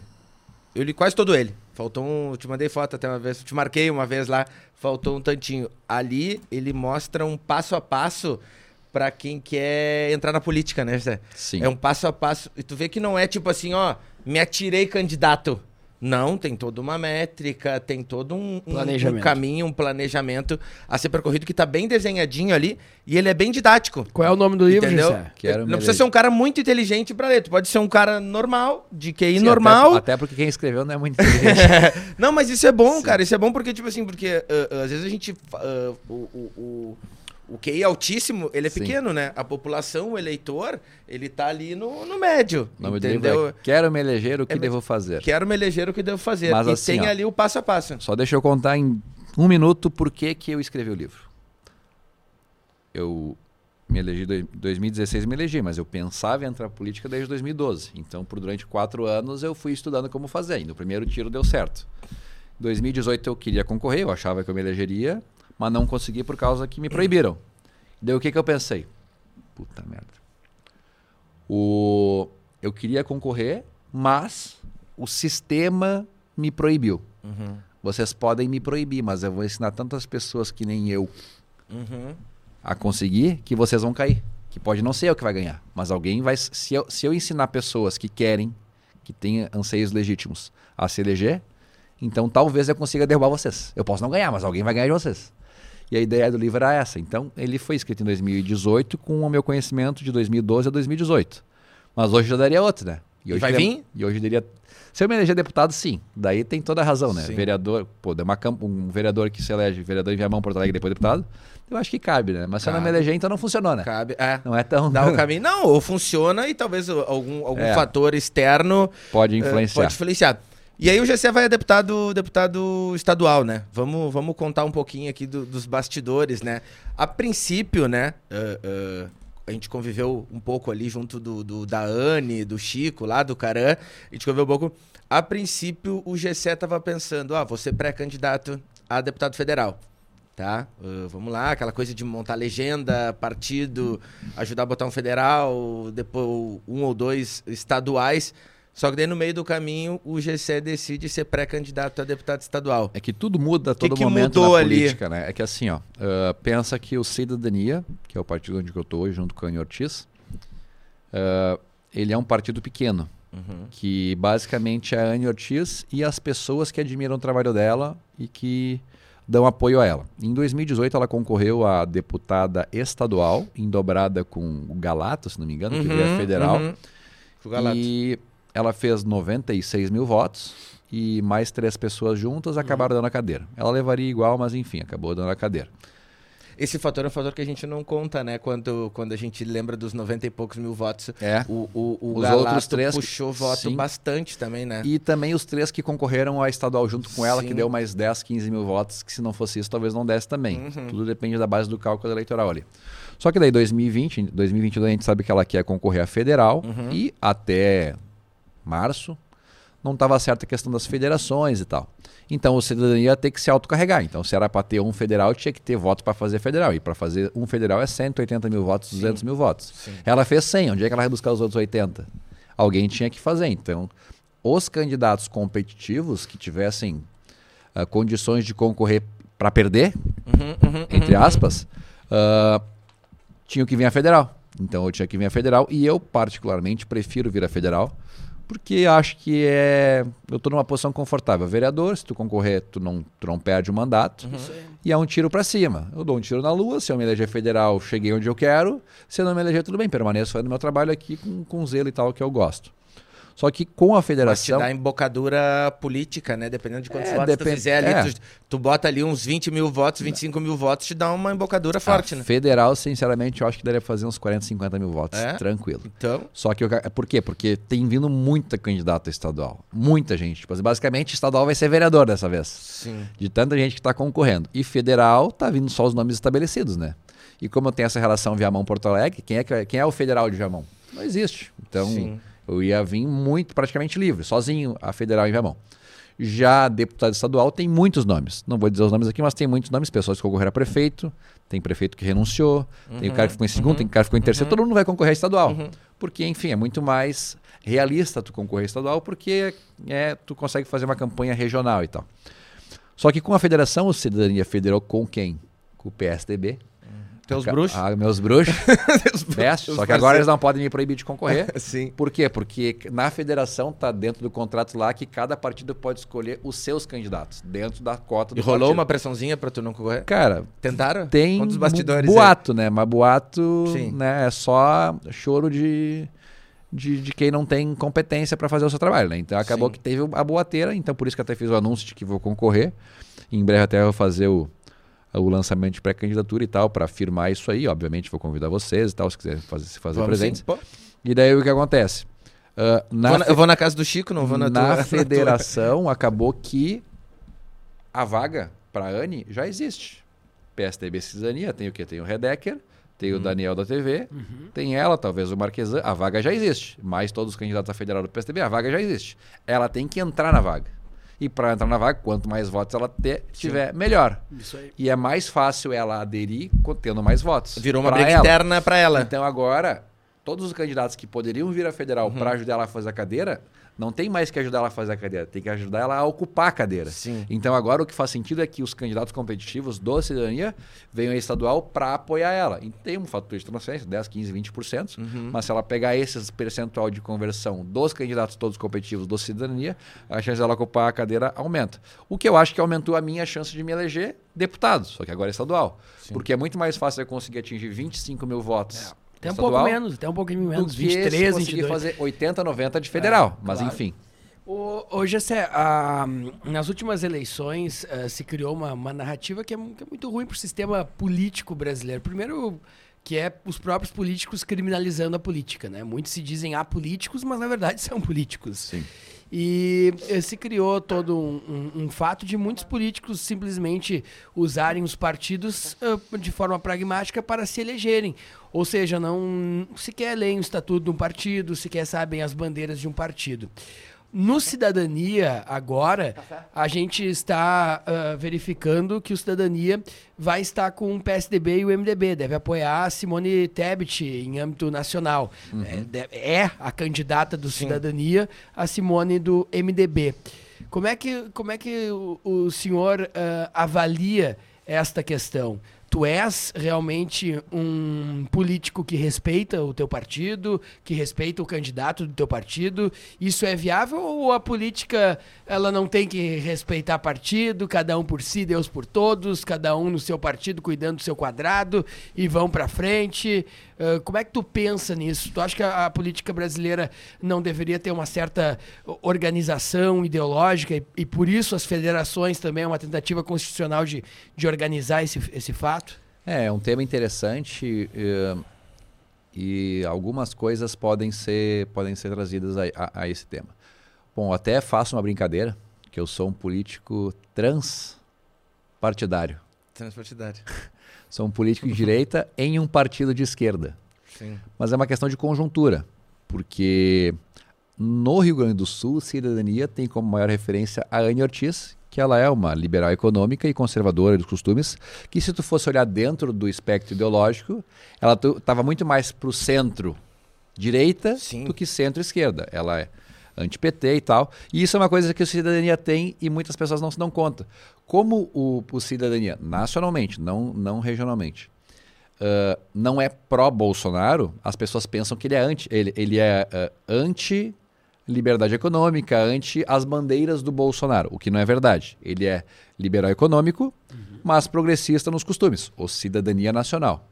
eu li quase todo ele. Faltou um, eu te mandei foto até uma vez, te marquei uma vez lá, faltou um tantinho. Ali ele mostra um passo a passo para quem quer entrar na política, né, Gessé? Sim. É um passo a passo. E tu vê que não é tipo assim, ó, me atirei candidato. Não, tem toda uma métrica, tem todo um, um- Planejamento. um caminho, um planejamento a ser percorrido que tá bem desenhadinho ali e ele é bem didático. Qual é o nome do livro, Entendeu? Gessé? Quero não precisa eleger. ser um cara muito inteligente pra ler. Tu pode ser um cara normal, de QI Sim, normal. Até, até porque quem escreveu não é muito inteligente. não, mas isso é bom, cara. Isso é bom porque, tipo assim, porque ah, ah, às vezes a gente. o, o, o, o QI altíssimo, ele é Sim. pequeno, né? A população, o eleitor, ele tá ali no, no médio. O nome do livro entendeu? é Quero me eleger, o que É, devo fazer? Quero me eleger o que devo fazer. Mas e assim, tem ó. ali o passo a passo. Só deixa eu contar em um minuto por que, que eu escrevi o livro. Eu me elegi em 2016, me elegi, mas eu pensava em entrar na política desde 2012. Então, por durante quatro anos, eu fui estudando como fazer. E no primeiro tiro deu certo. Em 2018 eu queria concorrer, eu achava que eu me elegeria, mas não consegui por causa que me proibiram. Daí o que, que eu pensei? Puta merda. O... Eu queria concorrer, mas o sistema me proibiu. Vocês podem me proibir, mas eu vou ensinar tantas pessoas que nem eu Uhum. a conseguir que vocês vão cair. Que pode não ser eu que vai ganhar, mas alguém vai. Se eu, se eu ensinar pessoas que querem, que têm anseios legítimos a se eleger, então talvez eu consiga derrubar vocês. Eu posso não ganhar, mas alguém vai ganhar de vocês. E a ideia do livro era essa. Então, ele foi escrito em 2018 com o meu conhecimento de 2012 a 2018. Mas hoje já daria outro, né? hoje vai daria- vir? E hoje daria. Se eu me eleger deputado, sim. Daí tem toda a razão, né? Sim. Vereador, pô, uma um vereador que se elege, vereador em Viamão, Porto Alegre, depois deputado, eu acho que cabe, né? Mas se eu não me Cabe. eleger, então não funcionou, né? Cabe. É. Não é tão. Dá o caminho. Não, ou funciona e talvez algum, algum É. fator externo Pode eh, influenciar. pode influenciar. E aí o GC vai a deputado, deputado estadual, né? Vamos, vamos contar um pouquinho aqui do- dos bastidores, né? A princípio, né? eh, eh, a gente conviveu um pouco ali junto do, do- da Anne, do Chico, lá do Caran. A gente conviveu um pouco. A princípio, o GC tava pensando, ah, ser pré-candidato a deputado federal. Tá? Ah, vamos lá, aquela coisa de montar legenda, partido, ajudar a botar um federal, depois um ou dois estaduais. Só que daí no meio do caminho o GC decide ser pré-candidato a deputado estadual. É que tudo muda a Que todo que momento mudou na ali? política, né? É que assim, ó, ah, pensa que o Cidadania, que é o partido onde eu estou hoje, junto com a Anny Ortiz, ah, ele é um partido pequeno, que basicamente é a Anny Ortiz e as pessoas que admiram o trabalho dela e que dão apoio a ela. Em 2018 ela concorreu a deputada estadual, em dobrada com o Galato, se não me engano, que veio a federal. uhum. O. E ela fez 96 mil votos e mais três pessoas juntas acabaram dando a cadeira. Ela levaria igual, mas enfim, acabou dando a cadeira. Esse fator é um fator que a gente não conta, né? Quando, quando a gente lembra dos 90 e poucos mil votos. É. O, o, o Os outros três puxou voto Sim. bastante também, né? E também os três que concorreram à estadual junto com ela, Sim. que deu mais 10, 15 mil votos, que se não fosse isso, talvez não desse também. Tudo depende da base do cálculo eleitoral ali. Só que daí 2020, em 2022 a gente sabe que ela quer concorrer à federal e até março não estava certa a questão das federações e tal. Então o cidadania ia ter que se autocarregar. Então se era para ter um federal, tinha que ter voto para fazer federal. E para fazer um federal é 180 mil votos, 200 mil votos. Ela fez 100. Onde é que ela vai buscar os outros 80? alguém tinha que fazer. Então, os candidatos competitivos que tivessem uh, condições de concorrer para perder, uhum, uhum, entre uhum, aspas, uh, tinham que vir a federal. Então eu tinha que vir a federal e eu particularmente prefiro vir a federal porque acho que é eu estou numa posição confortável. Vereador, se tu concorrer, tu não, tu não perde o mandato uhum. e é um tiro para cima. Eu dou um tiro na lua, se eu me eleger federal, cheguei onde eu quero. Se eu não me eleger, tudo bem, permaneço fazendo meu trabalho aqui com, com zelo e tal que eu gosto. Só que com a federação. Mas te dá embocadura política, né? Dependendo de quantos é, votos depend... tu fizer ali, é. tu, tu, bota ali uns 20 mil votos, 25 mil votos, te dá uma embocadura forte, a né? Federal, sinceramente, eu acho que daria fazer uns 40, 50 mil votos. É? Tranquilo. Então. Só que eu... por quê? Porque tem vindo muita candidata estadual. Muita gente. Tipo, assim, basicamente, estadual vai ser vereador dessa vez. Sim. De tanta gente que está concorrendo. E federal, tá vindo só os nomes estabelecidos, né? E como eu tenho essa relação Viamão-Porto Alegre, quem é, quem é o federal de Viamão? Não existe. Então. Sim eu ia vir muito, praticamente livre, sozinho, a federal em Viamão. Já deputado estadual tem muitos nomes. Não vou dizer os nomes aqui, mas tem muitos nomes. Pessoas que concorreram a prefeito, tem prefeito que renunciou, uhum, tem o cara que ficou em segundo, uhum, tem o cara que ficou em terceiro. Uhum. Todo mundo vai concorrer a estadual. Uhum. Porque, enfim, é muito mais realista tu concorrer a estadual, porque é, tu consegue fazer uma campanha regional e tal. Só que com a federação, o Cidadania federou com quem? Com o PSDB, teus bruxos? Ah, meus bruxos. Best, só que agora eles não podem me proibir de concorrer. Sim. Por quê? Porque na federação tá dentro do contrato lá que cada partido pode escolher os seus candidatos dentro da cota do E rolou partido. uma pressãozinha para tu não concorrer? Cara, tentaram? Tem Quantos bastidores boato, né? Mas boato, Sim. né, é só choro de de, de, quem não tem competência para fazer o seu trabalho, né? Então acabou Sim. que teve a boateira, então por isso que até fiz o anúncio de que vou concorrer. Em breve até vou fazer o o lançamento de pré-candidatura e tal, para afirmar isso aí. Obviamente, vou convidar vocês e tal, se quiser fazer, se fazer Vamos presentes. Sim, e daí o que acontece? Uh, vou na, eu vou na casa do Chico, não vou na Na tua, federação, na acabou que a vaga para Anne já existe. PSTB Cidadania, tem o quê? Tem o Redecker, tem o uhum. Daniel da TV, uhum. tem ela, talvez o Marquesan. A vaga já existe. Mais todos os candidatos a federal do PSTB, a vaga já existe. Ela tem que entrar na vaga. E para entrar na vaga, quanto mais votos ela ter, tiver, Sim. melhor. E é mais fácil ela aderir tendo mais votos. Virou uma briga ela. interna para ela. Então agora, todos os candidatos que poderiam vir à federal uhum. para ajudar ela a fazer a cadeira, não tem mais que ajudar ela a fazer a cadeira, tem que ajudar ela a ocupar a cadeira. Sim. Então agora o que faz sentido é que os candidatos competitivos do cidadania venham à estadual para apoiar ela. E tem um fator de transferência, 10, 15, 20%, uhum. mas se ela pegar esses percentual de conversão dos candidatos todos competitivos do cidadania, a chance dela ocupar a cadeira aumenta. O que eu acho que aumentou a minha chance de me eleger deputado, só que agora é estadual. Sim. Porque é muito mais fácil eu conseguir atingir 25 mil votos. É até um pouco menos, até um pouquinho menos. 23, 22. fazer 80, 90 de federal. É, mas claro. enfim. O, o Gessé, ah, nas últimas eleições uh, se criou uma, uma narrativa que é, que é muito ruim para o sistema político brasileiro. Primeiro, que é os próprios políticos criminalizando a política. Né? Muitos se dizem apolíticos, mas na verdade são políticos. Sim. E eh, se criou todo um, um, um, fato de muitos políticos simplesmente usarem os partidos uh, de forma pragmática para se elegerem. Ou seja, não sequer leem o estatuto de um partido, sequer sabem as bandeiras de um partido. No Cidadania, agora, a gente está uh, verificando que o Cidadania vai estar com o PSDB e o MDB. Deve apoiar a Simone Tebet em âmbito nacional. Uhum. É, é, a candidata do Sim. Cidadania, a Simone do MDB. Como é que, como é que o, o senhor uh, avalia esta questão? Tu és realmente um político que respeita o teu partido, que respeita o candidato do teu partido, isso é viável ou a política ela não tem que respeitar partido, cada um por si, Deus por todos, cada um no seu partido cuidando do seu quadrado e vão para frente? Uh, como é que tu pensa nisso? Tu acha que a, a, política brasileira não deveria ter uma certa organização ideológica e, e por isso as federações também é uma tentativa constitucional de, de organizar esse, esse fato? É, é um tema interessante uh, e algumas coisas podem ser, podem ser trazidas a, a, a, esse tema. Bom, até faço uma brincadeira, que eu sou um político transpartidário. Transpartidário. sou um político de direita em um partido de esquerda. Sim. Mas é uma questão de conjuntura, porque no Rio Grande do Sul, cidadania tem como maior referência a Anne Ortiz, que ela é uma liberal econômica e conservadora dos costumes, que se tu fosse olhar dentro do espectro ideológico, ela estava muito mais para o centro direita Sim. do que centro-esquerda. Ela é anti-PT e tal. E isso é uma coisa que a cidadania tem e muitas pessoas não se dão conta. Como o, o cidadania, nacionalmente, não, não regionalmente, uh, não é pró-Bolsonaro, as pessoas pensam que ele é anti. Ele, ele é uh, anti liberdade econômica, anti as bandeiras do Bolsonaro, o que não é verdade. Ele é liberal econômico, uhum. mas progressista nos costumes, ou cidadania nacional.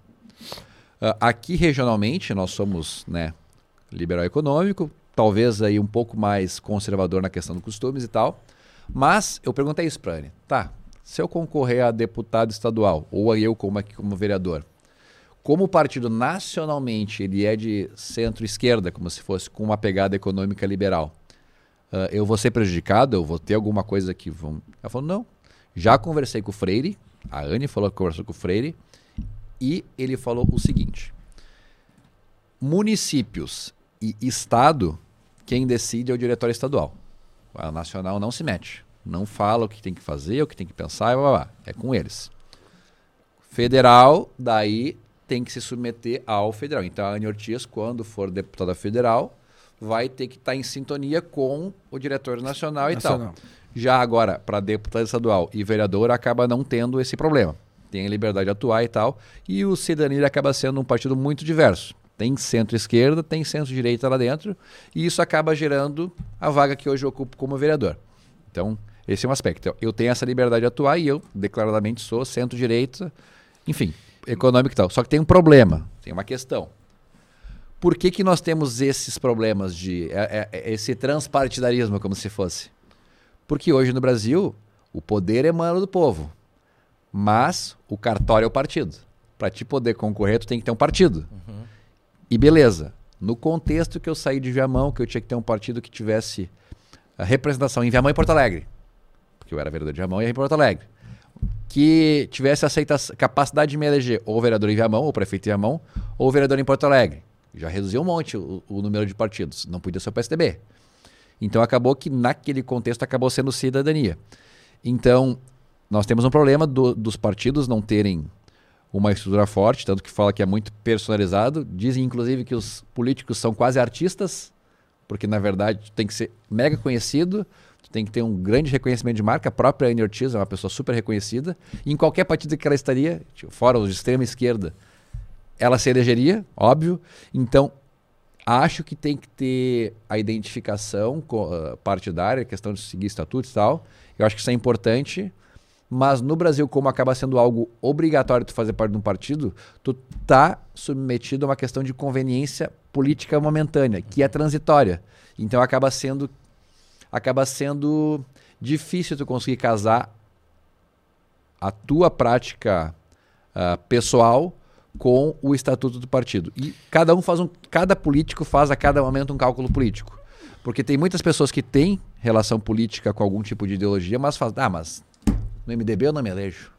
Uh, aqui regionalmente nós somos né, liberal econômico, talvez aí um pouco mais conservador na questão dos costumes e tal. Mas eu perguntei isso para ele. Tá, se eu concorrer a deputado estadual, ou eu como como vereador, como o partido nacionalmente ele é de centro-esquerda, como se fosse com uma pegada econômica liberal, uh, eu vou ser prejudicado? Eu vou ter alguma coisa que vão... Ela falou, não. Já conversei com o Freire, a Anne falou que conversou com o Freire, e ele falou o seguinte, municípios e Estado, quem decide é o diretório estadual. A nacional não se mete. Não fala o que tem que fazer, o que tem que pensar, blá, blá, blá. é com eles. Federal, daí tem que se submeter ao federal. Então a Anne Ortiz, quando for deputada federal, vai ter que estar em sintonia com o diretor nacional, nacional. e tal. Já agora, para deputado estadual e vereador, acaba não tendo esse problema. Tem a liberdade de atuar e tal. E o Cidadania acaba sendo um partido muito diverso. Tem centro-esquerda, tem centro-direita lá dentro, e isso acaba gerando a vaga que hoje eu ocupo como vereador. Então, esse é um aspecto. Eu tenho essa liberdade de atuar e eu, declaradamente, sou centro-direita, enfim, econômico e tal. Só que tem um problema, tem uma questão. Por que, que nós temos esses problemas de é, é, é esse transpartidarismo, como se fosse? Porque hoje no Brasil, o poder emana do povo, mas o cartório é o partido. Para te poder concorrer, tu tem que ter um partido. Uhum. E beleza, no contexto que eu saí de Viamão, que eu tinha que ter um partido que tivesse a representação em Viamão e Porto Alegre, porque eu era vereador de Viamão e em Porto Alegre, que tivesse aceita capacidade de me eleger ou vereador em Viamão, ou prefeito em Viamão, ou vereador em Porto Alegre. Já reduziu um monte o, o número de partidos, não podia ser o PSDB. Então acabou que naquele contexto acabou sendo cidadania. Então, nós temos um problema do, dos partidos não terem uma estrutura forte, tanto que fala que é muito personalizado. Dizem, inclusive, que os políticos são quase artistas, porque, na verdade, tem que ser mega conhecido, tem que ter um grande reconhecimento de marca. A própria Anne Ortiz é uma pessoa super reconhecida. E em qualquer partido que ela estaria, tipo, fora os de extrema esquerda, ela se elegeria, óbvio. Então, acho que tem que ter a identificação ah, partidária, questão de seguir estatutos e tal. Eu acho que isso é importante. Mas no Brasil, como acaba sendo algo obrigatório tu fazer parte de um partido, tu tá submetido a uma questão de conveniência política momentânea, que é transitória. Então acaba sendo acaba sendo difícil tu conseguir casar a tua prática uh, pessoal com o estatuto do partido. E cada um faz um, cada político faz a cada momento um cálculo político. Porque tem muitas pessoas que têm relação política com algum tipo de ideologia, mas fazem, ah, mas no MDB eu não me elejo.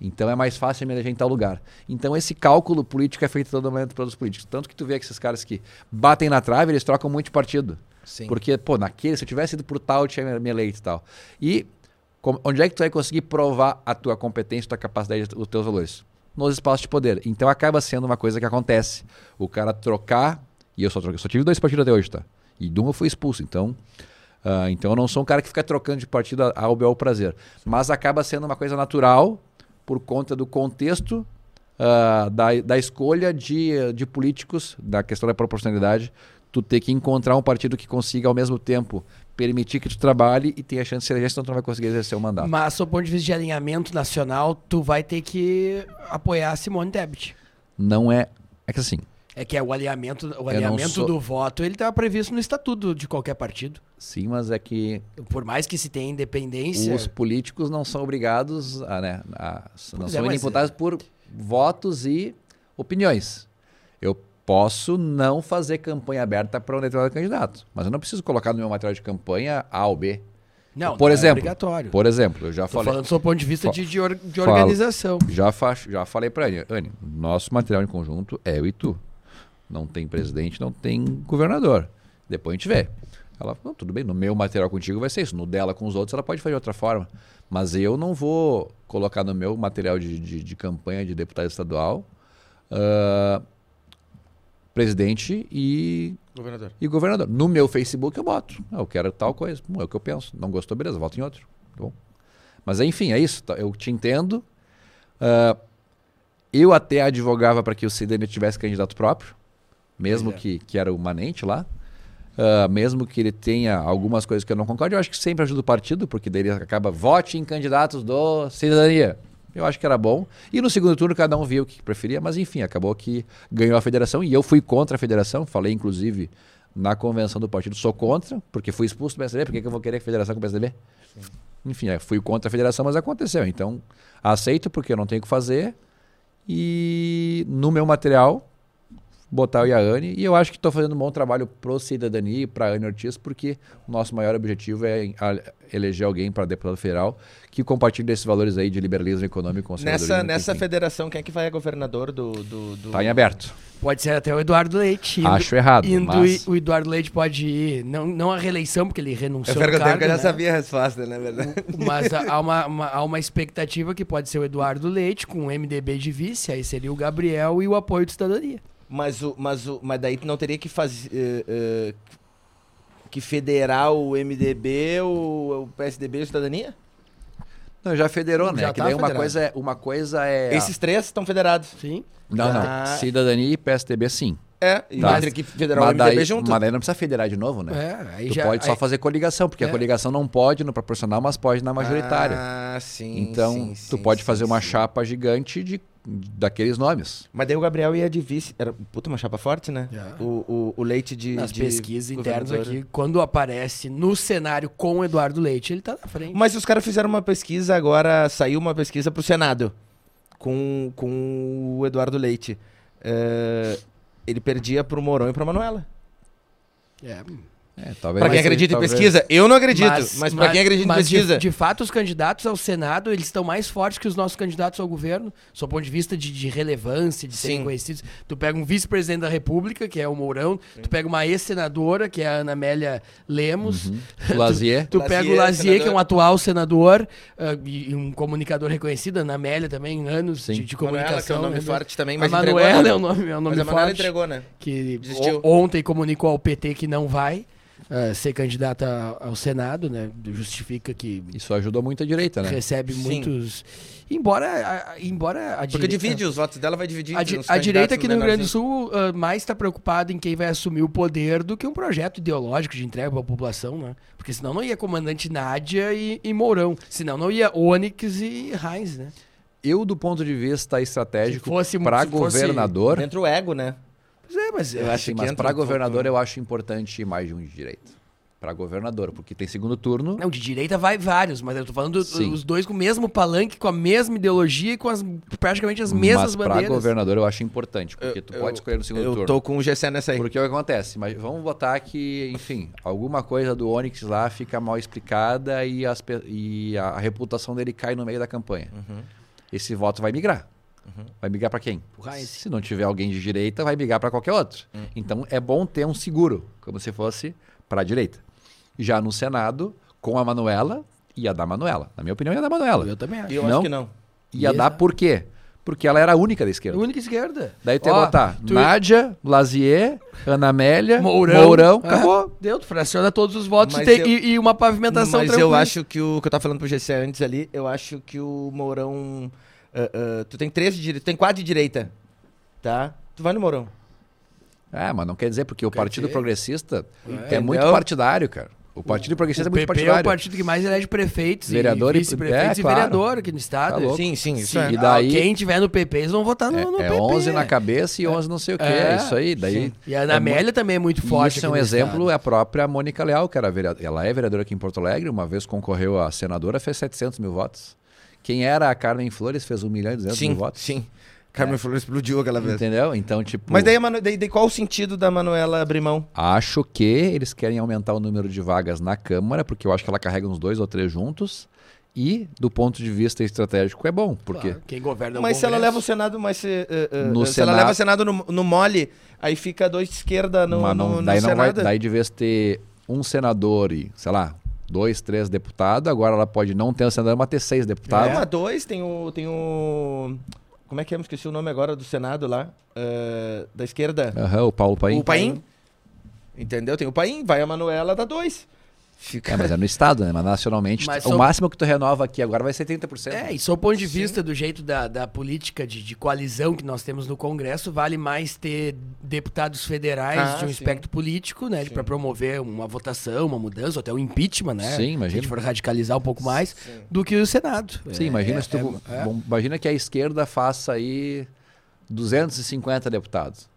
Então é mais fácil me eleger em tal lugar. Então esse cálculo político é feito todo momento pelos políticos. Tanto que tu vê que esses caras que batem na trave, eles trocam muito de partido. Sim. Porque, pô, naquele, se eu tivesse ido por tal, eu tinha me eleito e tal. E como, onde é que tu vai conseguir provar a tua competência, a tua capacidade, os teus valores? Nos espaços de poder. Então acaba sendo uma coisa que acontece. O cara trocar, e eu só troquei, só tive dois partidos até hoje, tá? E de um eu fui expulso. Então, Uh, então eu não sou um cara que fica trocando de partido ao bel prazer. Mas acaba sendo uma coisa natural por conta do contexto uh, da, da escolha de, de políticos, da questão da proporcionalidade, tu ter que encontrar um partido que consiga ao mesmo tempo permitir que tu trabalhe e tenha chance de ser eleger, senão tu não vai conseguir exercer o mandato. Mas, do ponto de vista de alinhamento nacional, tu vai ter que apoiar a Simone Tebet. Não é... É que assim, é que é o alinhamento, o alinhamento sou... do voto, ele está previsto no estatuto de qualquer partido. Sim, mas é que. Por mais que se tenha independência. Os políticos não são obrigados a. Né, a não pois são é, imputados por votos e opiniões. Eu posso não fazer campanha aberta para um determinado candidato, mas eu não preciso colocar no meu material de campanha A ou B. Não, por não é exemplo, é obrigatório. Por exemplo, eu já Tô falei. falando do seu ponto de vista de, de, or, de organização. Já, fa já falei para ele, Anne, nosso material em conjunto é eu e tu. Não tem presidente, não tem governador. Depois a gente vê. Ela falou, tudo bem, no meu material contigo vai ser isso. No dela com os outros, ela pode fazer de outra forma. Mas eu não vou colocar no meu material de, de, de campanha de deputado estadual uh, presidente e, Governador. e governador. No meu Facebook eu boto. Eu quero tal coisa. Bom, é o que eu penso. Não gostou, beleza, voto em outro. Tá bom. Mas enfim, é isso. tá? Eu te entendo. Ah, eu até advogava para que o Cidadania tivesse candidato próprio, mesmo é. que, que era o Manente lá. Ah, mesmo que ele tenha algumas coisas que eu não concordo, eu acho que sempre ajuda o partido, porque daí ele acaba vote em candidatos do Cidadania. Eu acho que era bom. E no segundo turno cada um viu o que preferia, mas enfim, acabou que ganhou a federação e eu fui contra a federação. Falei, inclusive, na convenção do partido, sou contra, porque fui expulso do PSDB. Por que, eu vou querer a federação com o PSDB? Enfim, é, fui contra a federação, mas aconteceu. Então, aceito porque eu não tenho o que fazer. E no meu material, botar o Iane. E eu acho que estou fazendo um bom trabalho pro Cidadania e para a Anne Ortiz, porque o nosso maior objetivo é eleger alguém para deputado federal que compartilhe desses valores aí de liberalismo econômico. Nessa, nessa enfim. federação, quem é que vai a governador do. do, do... Tá em aberto. Pode ser até o Eduardo Leite. indo- Acho errado, Indo mas- o Eduardo Leite pode ir, não, não a reeleição, porque ele renunciou Eu perguntei cargo, porque eu já né? sabia a resposta, né, verdade? Mas há uma, uma- há uma expectativa que pode ser o Eduardo Leite com o MDB de vice, aí seria o Gabriel e o apoio de cidadania. Mas, o, mas, o, mas daí tu não teria que fazer. eh, eh, que federar o MDB, o, o PSDB e o Cidadania? Não, já federou, né? Já que tá daí uma coisa é, uma coisa é Esses três estão federados. Sim. Não, não. Ah. Cidadania e PSDB sim. É, e Tá. ter que federar o mas, MDB daí, junto. mas daí não precisa federar de novo, né? É, aí tu já, pode só aí- fazer coligação, porque É. a coligação não pode no proporcional, mas pode na majoritária. Ah, sim. então, sim, tu sim, pode sim, fazer uma chapa gigante de, daqueles nomes. Mas daí o Gabriel ia de vice. Era, puta, uma chapa forte, né? Já. O, o, o leite de. Nas de pesquisas internas aqui, quando aparece no cenário com o Eduardo Leite, ele tá na frente. Mas os caras fizeram uma pesquisa agora, saiu uma pesquisa pro Senado com, com o Eduardo Leite. É, ele perdia pro Mourão e pra Manuela. É. É, talvez, Pra quem mas- acredita em pesquisa, eu não acredito. Mas, pra quem acredita em mas de- pesquisa. De, fato, os candidatos ao Senado, eles estão mais fortes que os nossos candidatos ao governo, sob o ponto de vista de, de relevância, de serem Sim. conhecidos. Tu pega um vice-presidente da República, que é o Mourão, tu pega uma ex-senadora, que é a Ana Amélia Lemos, Uhum. Lazier. Tu Lazier, pega o Lazier, que é um atual senador ah, e, e um comunicador reconhecido, a Ana Amélia também, anos Sim. de, de Manuela, que é comunicação. um nome né? forte também, A mas entregou, Manuela né? é o nome, é um nome Mas a Manuela forte. entregou, né? Que Desistiu. o- ontem comunicou ao PT que não vai ah, ser candidata ao Senado, né? Justifica que Isso ajudou muito a direita, né? recebe Sim. muitos. Embora, a- a- embora a Porque direita- divide, os votos dela vai dividir. a, entre di- a direita aqui no Rio Grande do. Sul ah, mais está preocupada em quem vai assumir o poder do que um projeto ideológico de entrega para a população, né? Porque senão não ia comandante Nádia e, e Mourão. Senão não ia Onyx e Heinz, né? Eu, do ponto de vista estratégico, para governador, Entra o ego, né? Pois é, mas Eu eu acho que para um governador eu acho importante mais de um de direita. Para governador, porque tem segundo turno. Não, de direita vai vários, mas eu tô falando Sim. os dois com o mesmo palanque, com a mesma ideologia e com as, praticamente as mesmas mas para bandeiras. governador eu acho importante, porque Eu- tu eu- pode escolher no segundo Eu turno. tô com o GC nessa aí. Porque o que acontece? Mas vamos botar que, enfim, alguma coisa do Onyx lá fica mal explicada e, as e a, a reputação dele cai no meio da campanha. Uhum. Esse voto vai migrar. Vai migrar para quem? Se não tiver alguém de direita, vai migrar para qualquer outro. Uhum. Então é bom ter um seguro, como se fosse para a direita. Já no Senado, com a Manuela, ia dar Manuela. Na minha opinião, ia dar Manuela. Eu também acho. Eu Não? acho que não. Ia Ia dar por quê? Porque ela era a única da A esquerda. única esquerda. Daí ia Ó, botar tu- Nádia, Lazier, Ana Amélia, Mourão. Mourão, Ah, acabou. Deu, fraciona todos os votos Mas e, tem- eu- e- e uma pavimentação Mas eu tranquila. acho que o que eu tava falando pro GC antes ali, eu acho que o Mourão. Ah, ah, tu tem três de direita, tu tem quatro de direita. Tá? Tu vai no Mourão. É, mas não quer dizer, porque o Quer Partido dizer? Progressista é, Entendeu? muito partidário, cara. O Partido Progressista O é muito PP é o partidário. partido que mais elege prefeitos Vereador e e- vice-prefeitos é, e claro. vereador aqui no estado. Tá. Sim, sim, Sim, é. E daí- Quem tiver no PP, eles vão votar no, no É, é PP. 11 na cabeça e 11 não sei o quê. É, isso aí. Daí, sim. E a Ana é Amélia também é muito forte. Isso é um no exemplo, estado. é a própria Mônica Leal, que era vereadora. Ela é vereadora aqui em Porto Alegre, uma vez concorreu a senadora, fez 700 mil votos. Quem era a Carmen Flores fez 1 milhão e 200 Sim, mil votos. sim. Carmen Flores explodiu aquela vez. Entendeu? Então, tipo. Mas daí, a Manu- daí, daí qual o sentido da Manuela abrir mão? Acho que eles querem aumentar o número de vagas na Câmara, porque eu acho que ela carrega uns dois ou três juntos. E, do ponto de vista estratégico, é bom, porque Claro, quem governa é o Mas se ela leva o Senado, mas se, eh, eh, No se ela Senado- leva o Senado no, no mole, aí fica dois de esquerda no, mas não- no, no daí não vai, Senado. daí de vez ter um senador e, sei lá, dois, três deputados, agora ela pode não ter um senador, mas ter seis deputados. mas dois, tem o. Tem o. Como é que é? Me esqueci o nome agora do Senado lá. eh, da esquerda. Aham, o Paulo Paim. O Paim. Entendeu? Tem o Paim, vai a Manuela, dá dois. Fica. É, mas é no estado, né? Mas nacionalmente, Mas o só- máximo que tu renova aqui agora vai ser 30%. É, e sob o ponto de vista do jeito da, da política de, de coalizão que nós temos no Congresso, vale mais ter deputados federais Ah, de um sim. espectro político, né? Para promover uma votação, uma mudança, ou até um impeachment, né? Sim, Se a imagina. gente for radicalizar um pouco mais, do que o Senado. Sim, É, imagina é, se tu, é, é. bom, imagina que a esquerda faça aí 250 deputados.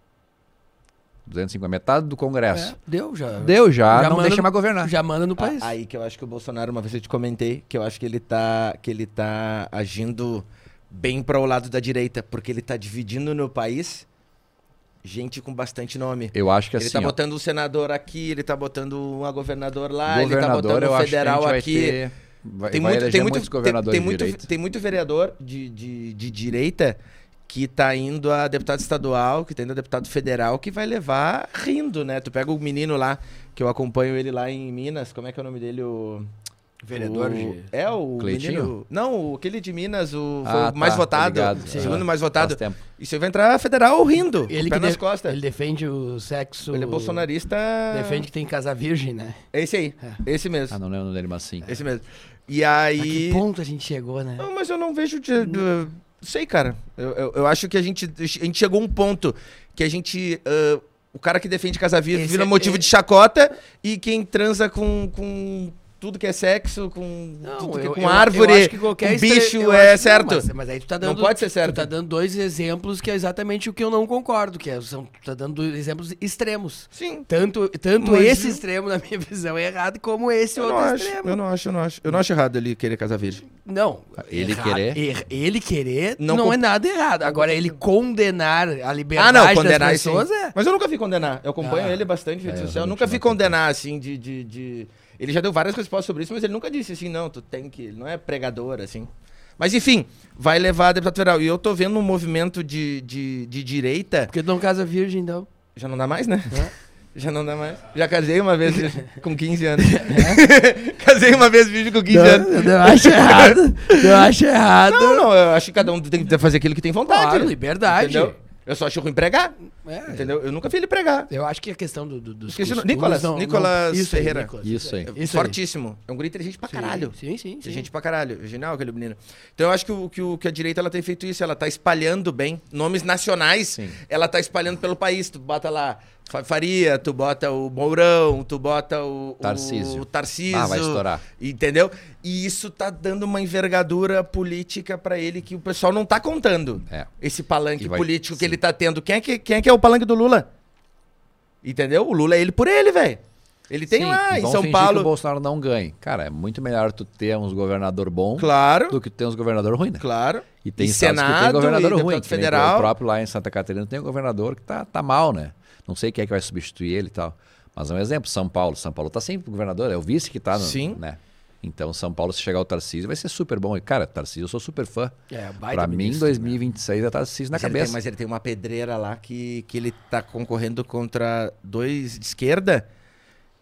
250, metade do Congresso. É, deu já. Deu já, Já não manda deixa no- mais governar. Já manda no país. Aí que eu acho que o Bolsonaro, uma vez eu te comentei, que eu acho que ele tá, que ele tá agindo bem para o lado da direita, porque ele tá dividindo no país gente com bastante nome. Eu acho que ele assim, tá ó, botando um senador aqui, ele tá botando uma governador lá, ele tá governador, botando um federal aqui. ter- vai, tem vai muito, tem muito, tem, governadores tem de muito, tem muito vereador de, de, de direita que tá indo a deputado estadual, que tá indo a deputado federal, que vai levar rindo, né? Tu pega o menino lá, que eu acompanho ele lá em Minas, como é que é o nome dele? O... Vereador o- de- É o Cleitinho? menino... Não, aquele de Minas, o, Ah, o mais tá, votado, o Sim. segundo mais votado. E você vai entrar federal rindo, Ele com o pé que nas de- costas. Ele defende o sexo. Ele é bolsonarista... Defende que tem que casar virgem, né? É esse aí, esse mesmo, Ah, não lembro dele, mas sim. esse mesmo. E A aí... que ponto a gente chegou, né? Não, mas eu não vejo. De, de- sei, cara. Eu, eu, eu acho que a gente, a gente chegou a um ponto que a gente. ah, o cara que defende casa viva vira é- motivo é- de chacota e quem transa com, com tudo que é sexo, com tudo que, eu- com eu- árvore, eu com bicho é certo. Não, mas, mas aí tu tá Não dando. pode ser certo. Tu tá dando dois exemplos que é exatamente o que eu não concordo, que é, são, tu tá dando dois exemplos extremos. Sim. Tanto, tanto Mas esse eu- extremo, na minha visão, é errado, como esse não, outro acho, extremo. eu não acho, eu não acho. Eu não acho errado ele querer casar virgem. Não. Ele errado- querer? er- ele querer Não não, com- é nada errado. Agora, ele condenar a liberdade Ah, não, condenar das sim. pessoas é. Mas eu nunca vi condenar. Eu acompanho Ah. ele bastante É, eu social. Eu nunca vi não condenar, assim, de, de, de- Ele já deu várias respostas sobre isso, mas ele nunca disse assim, não, tu tem que. Ele não é pregador, assim. Mas enfim, vai levar a deputado federal. E eu tô vendo um movimento de, de, de direita. Porque tu não casa virgem, então. Já não dá mais, né? É. Já não dá mais. Já casei uma vez com 15 anos. casei uma vez virgem com 15 anos. eu acho errado. Eu acho errado. Não, não, eu acho que cada um tem que fazer aquilo que tem vontade. Claro, liberdade. Entendeu? Eu só acho ruim pregar. É. Entendeu? Eu nunca vi ele pregar. Eu acho que a questão do, do, dos Esqueci Nicolas, não- Nicolas isso aí, Ferreira. Nicolas. Isso aí. Isso aí. Fortíssimo. É um guri inteligente pra caralho. Sim, sim, sim. Inteligente pra caralho. Genial aquele menino. Então eu acho que, o, que, o, que a direita ela tem feito isso. Ela tá espalhando bem. Nomes nacionais. Sim. Ela tá espalhando pelo país. Tu bota lá Faria, tu bota o Mourão, tu bota o... Tarcísio. O Tarcísio. Ah, vai estourar. Entendeu? E isso tá dando uma envergadura política pra ele que o pessoal não tá contando. É. Esse palanque vai- político que sim. ele tá tendo. Quem é que, quem é que é o palanque do Lula? Entendeu? O Lula é ele por ele, velho. Ele tem Sim, lá em São fingir que Paulo. o Bolsonaro não ganhe. Cara, é muito melhor tu ter uns governador bom Claro, do que ter uns governador ruim, né? claro. E tem E estados que tem Senado, governador e ruim. que federal. O próprio lá em Santa Catarina tem um governador que tá, tá mal, né? Não sei quem é que vai substituir ele e tal. Mas é um exemplo, São Paulo. São Paulo tá sempre governador, é o vice que tá no, Sim. né? Então, São Paulo, se chegar o Tarcísio, vai ser super bom. E, cara, Tarcísio, eu sou super fã. É, Pra mim, ministro, 2026 é Tarcísio na Mas ele, tem, cabeça. mas ele tem uma pedreira lá que, que ele tá concorrendo contra dois de esquerda.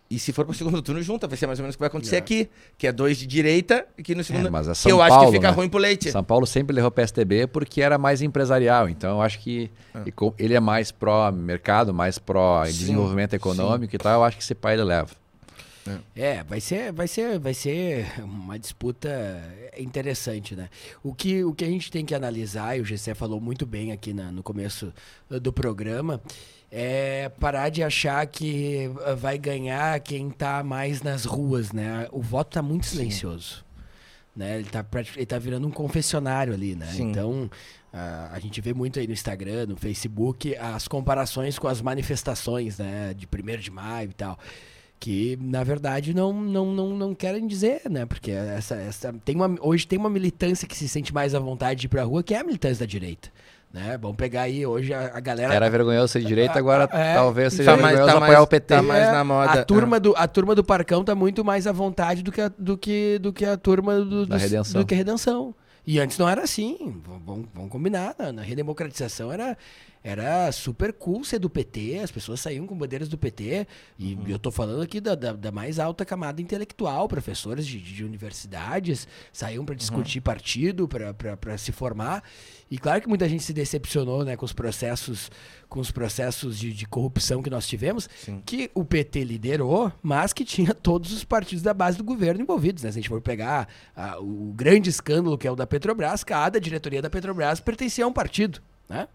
E se for pro segundo turno, junta. Vai ser mais ou menos o que vai acontecer É. aqui. Que é dois de direita e que no segundo. mas é que São eu acho Paulo, que fica né? ruim pro leite. São Paulo sempre levou PSTB porque era mais empresarial. Então, eu acho que com- ele é mais pró-mercado, mais Sim, pró-desenvolvimento econômico e tal. Eu acho que esse pai ele leva. É, vai ser, vai ser, vai ser uma disputa interessante, né? O que, o que a gente tem que analisar, e o GC falou muito bem aqui na- no começo do programa, é parar de achar que eh, vai ganhar quem tá mais nas ruas, né? O voto tá muito silencioso. Né? Ele, tá, prati- ele tá virando um confessionário ali, né? Sim. Então, a, a gente vê muito aí no Instagram, no Facebook, as comparações com as manifestações, né? De 1 de maio e tal que na verdade não, não, não, não querem dizer, né? Porque essa, essa tem uma, hoje tem uma militância que se sente mais à vontade de ir pra rua, que é a militância da direita. Né? Vamos pegar aí hoje a, a galera. Era vergonhoso ser de direita, agora É, talvez seja tá mais- vergonhoso tá apoiar mais- o PT. tá mais na moda. A turma, do, a turma do Parcão tá muito mais à vontade do que a, do que, do que a turma do, Da dos- Redenção. do que a Redenção. E antes não era assim. Vamos, vamos combinar. Na, na redemocratização era, era super cool ser do PT, as pessoas saíam com bandeiras do PT, e uhum. eu tô falando aqui da, da, da, mais alta camada intelectual, professores de, de universidades saíam para discutir uhum. partido, para se formar. E claro que muita gente se decepcionou né, com os processos, com os processos de, de corrupção que nós tivemos, Sim. que o PT liderou, mas que tinha todos os partidos da base do governo envolvidos. Né? Se a gente for pegar a, o grande escândalo que é o da Petrobras, cada diretoria da Petrobras pertencia a um partido. Né?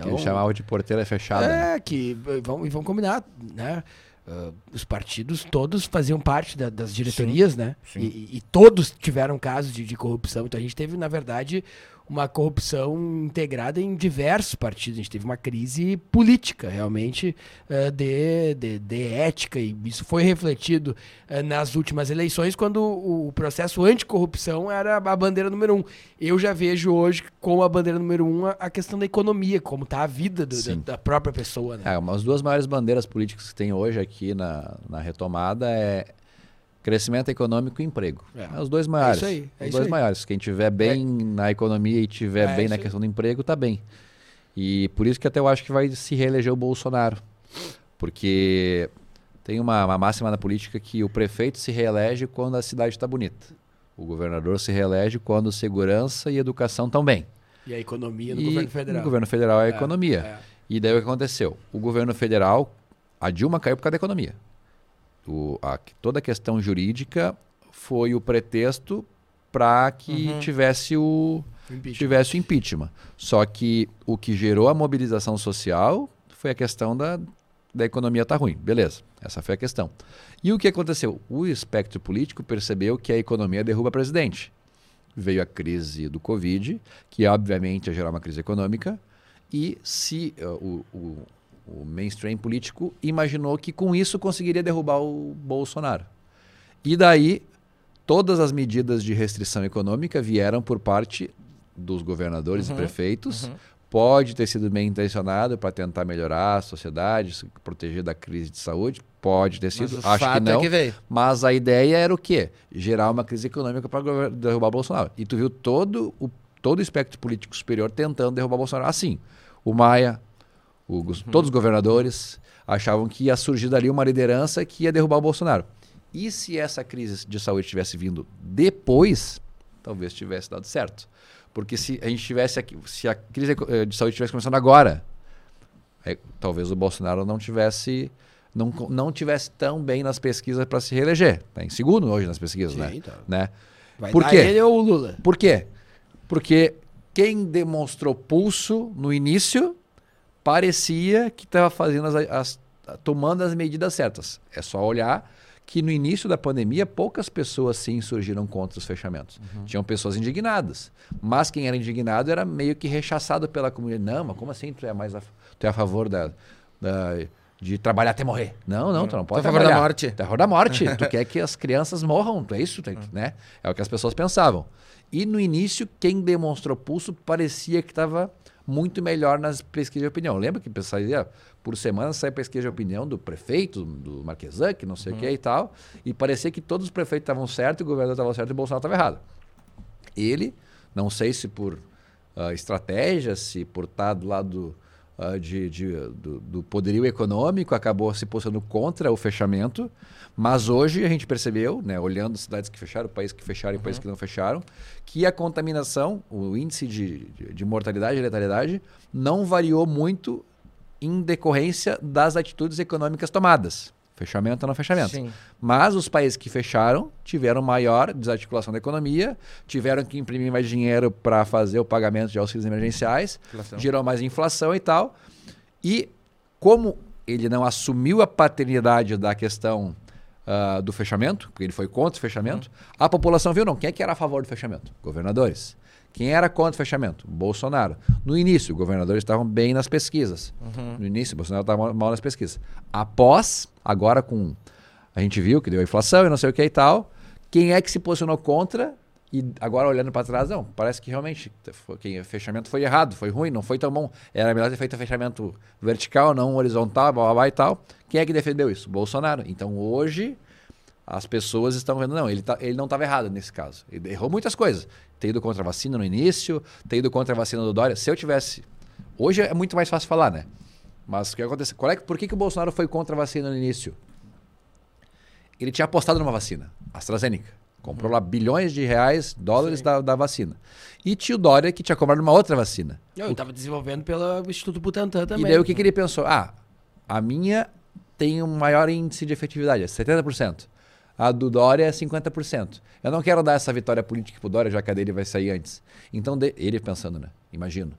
Então, ele chamava de porteira fechada. É, né? que vão, vão combinar, né? Uh, os partidos todos faziam parte da, das diretorias, sim, né? Sim. E, e, todos tiveram casos de, de corrupção. Então a gente teve, na verdade, uma corrupção integrada em diversos partidos. A gente teve uma crise política, realmente, uh, de, de, de, ética, e isso foi refletido uh, nas últimas eleições, quando o, processo anticorrupção era a bandeira número um. Eu já vejo hoje, como a bandeira número um, a, a questão da economia, como está a vida do, da, da, própria pessoa. Né? É, as duas maiores bandeiras políticas que tem hoje aqui na, na retomada é Crescimento econômico e emprego. É. é os dois maiores. É isso aí. É os dois aí. maiores. Quem tiver bem é. na economia e tiver é bem na questão do emprego, tá bem. E por isso que até eu acho que vai se reeleger o Bolsonaro. Porque tem uma, uma máxima na política que o prefeito se reelege quando a cidade está bonita. O governador se reelege quando segurança e educação estão bem. E a economia no e governo federal. No governo federal é a é, economia. É. E daí o que aconteceu? O governo federal, a Dilma caiu por causa da economia o, a, toda a questão jurídica foi o pretexto para que uhum. tivesse o impeachment. tivesse o impeachment. Só que o que gerou a mobilização social foi a questão da, da economia estar tá ruim. Beleza, essa foi a questão. E o que aconteceu? O espectro político percebeu que a economia derruba presidente. Veio a crise do Covid, que obviamente ia gerar uma crise econômica, e se uh, o, o, o mainstream político imaginou que com isso conseguiria derrubar o Bolsonaro. E daí, todas as medidas de restrição econômica vieram por parte dos governadores uhum, e prefeitos. Uhum. Pode ter sido bem intencionado para tentar melhorar a sociedade, se proteger da crise de saúde. Pode ter sido, acho que é não. É que mas a ideia era o quê? Gerar uma crise econômica para derrubar o Bolsonaro. E tu viu todo o, todo o espectro político superior tentando derrubar o Bolsonaro. Assim, o Maia, o, uhum. Todos os governadores achavam que ia surgir dali uma liderança que ia derrubar o Bolsonaro. E se essa crise de saúde tivesse vindo depois, talvez tivesse dado certo. Porque se a gente tivesse aqui, se a crise eh, de saúde tivesse começando agora, é, talvez o Bolsonaro não tivesse não, não tivesse tão bem nas pesquisas para se reeleger. Está em segundo hoje nas pesquisas, Sim, né? Então. né? Vai Por quê? ele ou o Lula? Por quê? Porque quem demonstrou pulso no início parecia que estava fazendo as, as, tomando as medidas certas. É só olhar que no início da pandemia poucas pessoas sim surgiram contra os fechamentos. Uhum. Tinham pessoas indignadas, mas quem era indignado era meio que rechaçado pela comunidade. Não, mas como assim tu é mais a, tu é a favor da, da de trabalhar até morrer? Não, não, tu não pode. Tu é a favor da morte. Tu é a favor da morte. tu quer que as crianças morram, tu é isso, tu, né? É o que as pessoas pensavam. E no início quem demonstrou pulso parecia que estava muito melhor nas pesquisas de opinião. Lembra que saía por semana sai pesquisa de opinião do prefeito, do Marquesan, que não sei uhum. o que e tal, e parecia que todos os prefeitos estavam certos, o governador estava certo e o Bolsonaro estava errado. Ele, não sei se por uh, estratégia, se por estar do lado uh, de, de, do, do poderio econômico, acabou se posicionando contra o fechamento, mas hoje a gente percebeu, né, olhando cidades que fecharam, países que fecharam e uhum. países que não fecharam, que a contaminação, o índice de, de, de mortalidade e letalidade não variou muito em decorrência das atitudes econômicas tomadas. Fechamento ou não fechamento. Sim. Mas os países que fecharam tiveram maior desarticulação da economia, tiveram que imprimir mais dinheiro para fazer o pagamento de auxílios emergenciais, inflação. gerou mais inflação e tal. E como ele não assumiu a paternidade da questão uh, do fechamento, porque ele foi contra o fechamento, uhum. a população viu, não, quem é que era a favor do fechamento? Governadores. Quem era contra o fechamento? Bolsonaro. No início, os governadores estavam bem nas pesquisas. Uhum. No início, o Bolsonaro estava mal nas pesquisas. Após, agora com. A gente viu que deu inflação e não sei o que e tal. Quem é que se posicionou contra? E agora olhando para trás, não, parece que realmente o fechamento foi errado, foi ruim, não foi tão bom. Era melhor ter feito fechamento vertical, não horizontal, blá, blá, blá e tal. Quem é que defendeu isso? Bolsonaro. Então hoje as pessoas estão vendo, não, ele, tá, ele não estava errado nesse caso. Ele errou muitas coisas. Ter ido contra a vacina no início, ter ido contra a vacina do Dória. Se eu tivesse Hoje é muito mais fácil falar, né? Mas o que acontece? Qual é, por que, que o Bolsonaro foi contra a vacina no início? Ele tinha apostado numa vacina, AstraZeneca. Comprou lá bilhões de reais, dólares da, da, vacina. E tinha o Dória que tinha comprado uma outra vacina. Eu estava desenvolvendo pelo Instituto Butantan também. E daí o que, que ele pensou? Ah, a minha tem um maior índice de efetividade, é 70%. A do Dória é 50%. Eu não quero dar essa vitória política pro Dória, já que a dele vai sair antes. Então, de... ele pensando, né? Imagino.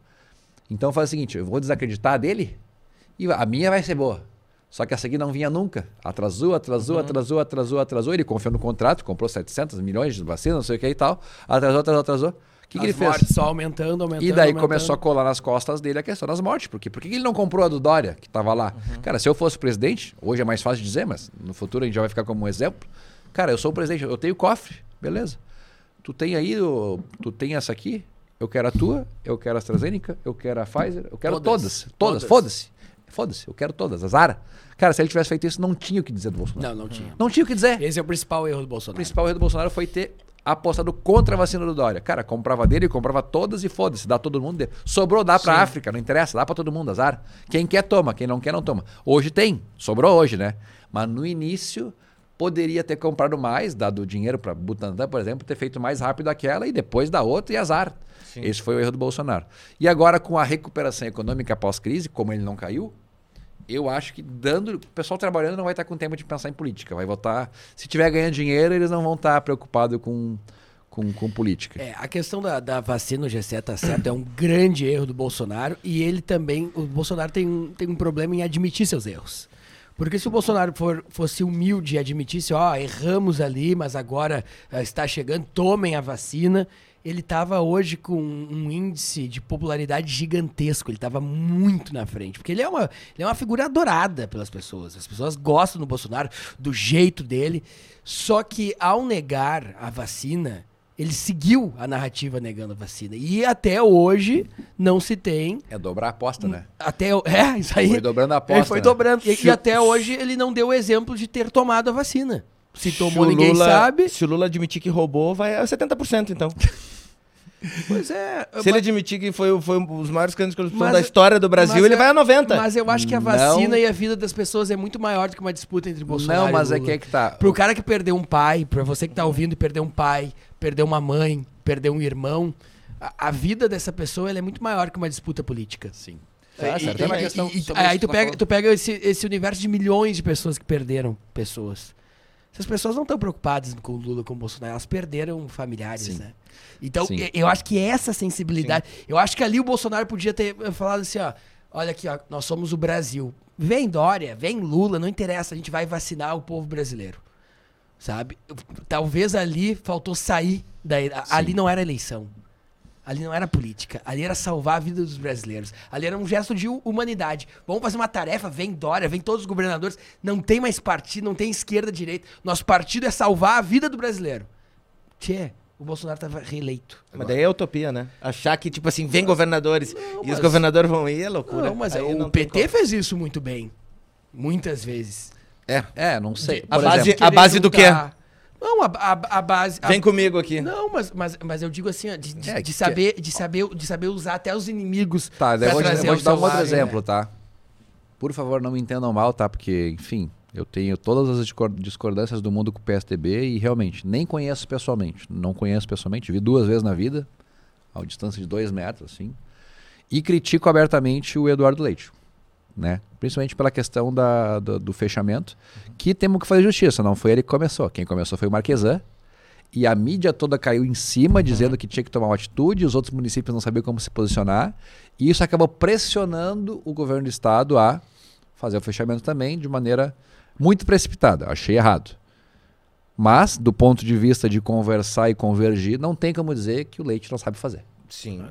Então faz o seguinte, eu vou desacreditar dele e a minha vai ser boa. Só que essa aqui não vinha nunca. Atrasou, atrasou, uhum. atrasou, atrasou, atrasou. Ele confiou no contrato, comprou 700 milhões de vacinas, não sei o que e tal. Atrasou, atrasou, atrasou. O que, que ele fez? só aumentando, aumentando. E daí aumentando. começou a colar nas costas dele a questão das mortes. Por quê? Por que ele não comprou a do Dória, que estava lá? Uhum. Cara, se eu fosse presidente, hoje é mais fácil de dizer, mas no futuro a gente já vai ficar como um exemplo. Cara, eu sou o presidente, eu tenho cofre, beleza. Tu tem aí, tu tem essa aqui, eu quero a tua, eu quero a AstraZeneca, eu quero a Pfizer, eu quero todas. Todas, todas. foda-se. Foda-se, eu quero todas, a Zara. Cara, se ele tivesse feito isso, não tinha o que dizer do Bolsonaro. Não, não tinha. Não tinha o que dizer. Esse é o principal erro do Bolsonaro. O principal erro do Bolsonaro foi ter apostado contra a vacina do Dória. Cara, comprava dele, comprava todas e foda-se, dá todo mundo. Sobrou, dá pra Sim. África, não interessa, dá pra todo mundo, azar. Quem quer, toma, quem não quer, não toma. Hoje tem, sobrou hoje, né? Mas no início poderia ter comprado mais, dado dinheiro para Butantan, por exemplo, ter feito mais rápido aquela e depois da outra e azar. Sim. Esse foi o erro do Bolsonaro. E agora, com a recuperação econômica pós-crise, como ele não caiu, eu acho que dando. O pessoal trabalhando não vai estar com tempo de pensar em política. Vai votar. Se tiver ganhando dinheiro, eles não vão estar preocupados com, com, com política. É, a questão da, da vacina, o GC tá certo, é um grande erro do Bolsonaro. E ele também. O Bolsonaro tem um, tem um problema em admitir seus erros. Porque se o Bolsonaro for, fosse humilde e admitisse, ó, erramos ali, mas agora uh, está chegando, tomem a vacina, ele estava hoje com um índice de popularidade gigantesco. Ele estava muito na frente. Porque ele é, uma, ele é uma figura adorada pelas pessoas. As pessoas gostam do Bolsonaro, do jeito dele. Só que ao negar a vacina, ele seguiu a narrativa negando a vacina. E até hoje não se tem. É dobrar a aposta, né? Até É, isso aí. Foi dobrando a aposta. Ele foi né? dobrando. E, e, até hoje ele não deu o exemplo de ter tomado a vacina. Se tomou, se ninguém Lula, sabe. Se o Lula admitir que roubou, vai a 70%, então. Pois é. Se ele admitir que foi, foi um dos maiores de corrupção da história do Brasil, ele é, vai a 90. Mas eu acho que a vacina não. e a vida das pessoas é muito maior do que uma disputa entre Bolsonaro Não, mas e Lula. é que é que tá. Pro cara que perdeu um pai, pra você que tá ouvindo e perdeu um pai, perdeu uma mãe, perdeu um irmão, a, a vida dessa pessoa é muito maior que uma disputa política. Sim. É, e, tem uma questão, e, e, aí tu pega, tu pega esse, esse universo de milhões de pessoas que perderam pessoas. Essas pessoas não estão preocupadas com o Lula, com o Bolsonaro, elas perderam familiares, Sim. né? Então, Sim. eu acho que essa sensibilidade. Sim. Eu acho que ali o Bolsonaro podia ter falado assim: ó, olha aqui, ó, nós somos o Brasil. Vem Dória, vem Lula, não interessa, a gente vai vacinar o povo brasileiro. Sabe? Talvez ali faltou sair. Da, ali não era eleição. Ali não era política. Ali era salvar a vida dos brasileiros. Ali era um gesto de humanidade. Vamos fazer uma tarefa, vem Dória, vem todos os governadores. Não tem mais partido, não tem esquerda, direita. Nosso partido é salvar a vida do brasileiro. Tchê, o Bolsonaro estava reeleito. Mas daí é utopia, né? Achar que, tipo assim, vem governadores não, e mas... os governadores vão ir é loucura. Não, mas Aí o PT fez isso muito bem. Muitas vezes. É, é, não sei. a base, a base do quê? Não, a, a, a base. Vem comigo aqui. Não, mas, mas, mas eu digo assim, de, de, é, de saber, de, saber, de saber usar até os inimigos. Tá, eu vou, te, vou te dar um outro exemplo, tá? Por favor, não me entendam mal, tá? Porque, enfim, eu tenho todas as discordâncias do mundo com o PSDB e realmente nem conheço pessoalmente. Não conheço pessoalmente, vi duas vezes na vida, a distância de dois metros, assim. E critico abertamente o Eduardo Leite né? Principalmente pela questão da, do, do, fechamento, que temos que fazer justiça. Não foi ele que começou. Quem começou foi o Marquesan. E a mídia toda caiu em cima, dizendo uhum. que tinha que tomar uma atitude, os outros municípios não sabiam como se posicionar. E isso acabou pressionando o governo do estado a fazer o fechamento também de maneira muito precipitada. Achei errado. Mas, do ponto de vista de conversar e convergir, não tem como dizer que o leite não sabe fazer. Sim.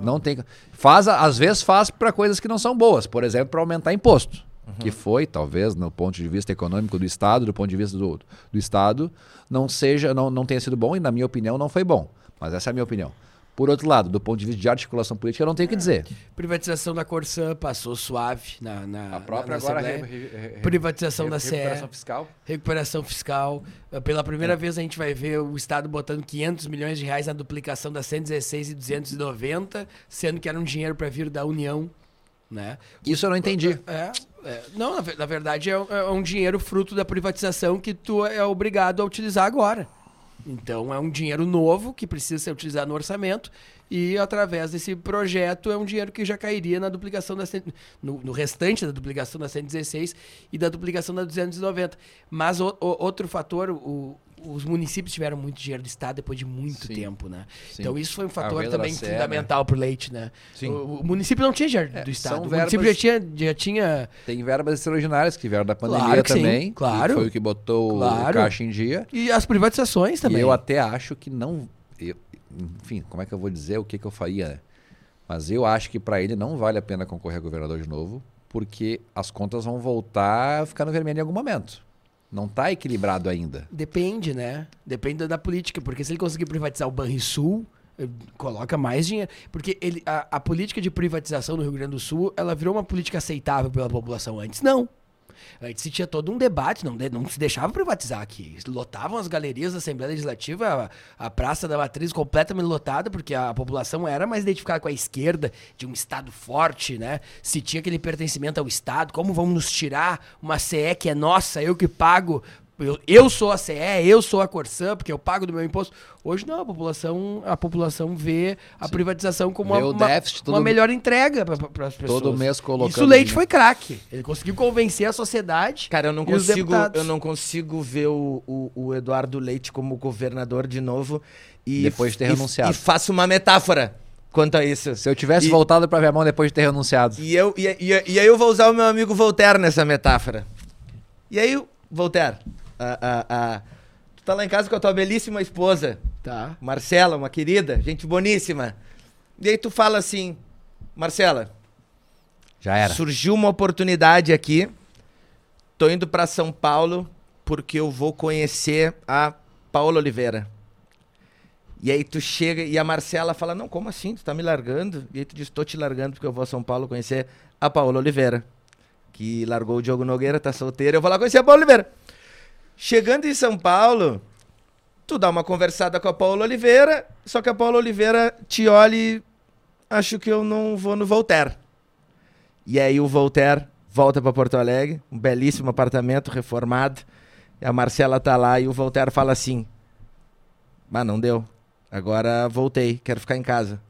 Não tem. Faz, às vezes faz para coisas que não são boas, por exemplo, para aumentar imposto. Uhum. Que foi, talvez, no ponto de vista econômico do Estado, do ponto de vista do, do Estado, não seja, não, não tenha sido bom, e na minha opinião não foi bom. Mas essa é a minha opinião. Por outro lado, do ponto de vista de articulação política, eu não tenho o que dizer. Privatização da Corsã passou suave na, na A própria na, na agora re- re- re- Privatização da CE. recuperação fiscal. Recuperação fiscal. Uh, Pela primeira vez a gente vai ver o Estado botando 500 milhões de reais na duplicação da 116 e 290, sendo que era um dinheiro para vir da União, né? Isso eu não entendi. É, é. não, na, na verdade é, um- é um dinheiro fruto da privatização que tu é obrigado a utilizar agora. Então é um dinheiro novo que precisa ser utilizado no orçamento e através desse projeto é um dinheiro que já cairia na duplicação da no, no restante da duplicação da 116 e da duplicação da 290. Mas o- o- outro fator, o- os municípios tiveram muito dinheiro do estado depois de muito Sim. tempo, né? Sim. Então isso foi um fator também CE, fundamental pro leite, né? O, o município não tinha dinheiro É, do estado. O município verbas- já tinha, já tinha Tem verbas extraordinárias que vieram da pandemia Claro sim, também. claro. foi o que botou Claro. o caixa em dia. E as privatizações também. E eu até acho que não. eu- enfim, como é que eu vou dizer o que, que eu faria? né? Mas eu acho que para ele não vale a pena concorrer a governador de novo, porque as contas vão voltar a ficar no vermelho em algum momento. Não está equilibrado ainda. Depende, né? Depende da, política. Porque se ele conseguir privatizar o Banrisul, eh, coloca mais dinheiro. Porque ele, a, a política de privatização no Rio Grande do Sul, ela virou uma política aceitável pela população. Antes, não. Antes se tinha todo um debate, não, não se deixava privatizar aqui. Lotavam as galerias da Assembleia Legislativa, a, a Praça da Matriz completamente lotada, porque a população era mais identificada com a esquerda, de um Estado forte, né? Se tinha aquele pertencimento ao Estado, como vamos nos tirar uma CE que é nossa, eu que pago eu, eu sou a CE, eu sou a Corsã, porque eu pago do meu imposto. Hoje não, a população, a população vê a privatização como uma, uma- déficit uma todo- melhor entrega para as pessoas. Todo mês colocando Isso o Leite foi craque. Ele conseguiu convencer a sociedade. Cara, eu não e consigo, eu não consigo ver o, o, o Eduardo Leite como governador de novo e Depois de ter e- renunciado. E faço uma metáfora quanto a isso. Se eu tivesse E- voltado para ver a mão depois de ter renunciado. E, eu, e, e, e aí eu vou usar o meu amigo Voltaire nessa metáfora. E aí, Voltaire, a, a, a- tu tá lá em casa com a tua belíssima esposa, Tá. Marcela, uma querida, gente boníssima. E aí tu fala assim, Marcela, Já era. surgiu uma oportunidade aqui, tô indo pra São Paulo porque eu vou conhecer a Paola Oliveira. E aí tu chega e a Marcela fala, não, como assim? Tu tá me largando? E aí tu diz, tô te largando porque eu vou a São Paulo conhecer a Paola Oliveira. Que largou o Diogo Nogueira, tá solteira. Eu vou lá conhecer a Paola Oliveira. Chegando em São Paulo, tu dá uma conversada com a Paola Oliveira, só que a Paola Oliveira te olha e acho que eu não vou no Voltaire. E aí o Voltaire volta para Porto Alegre, um belíssimo apartamento reformado. A Marcela tá lá e o Voltaire fala assim: "Mas não deu. Agora voltei, quero ficar em casa."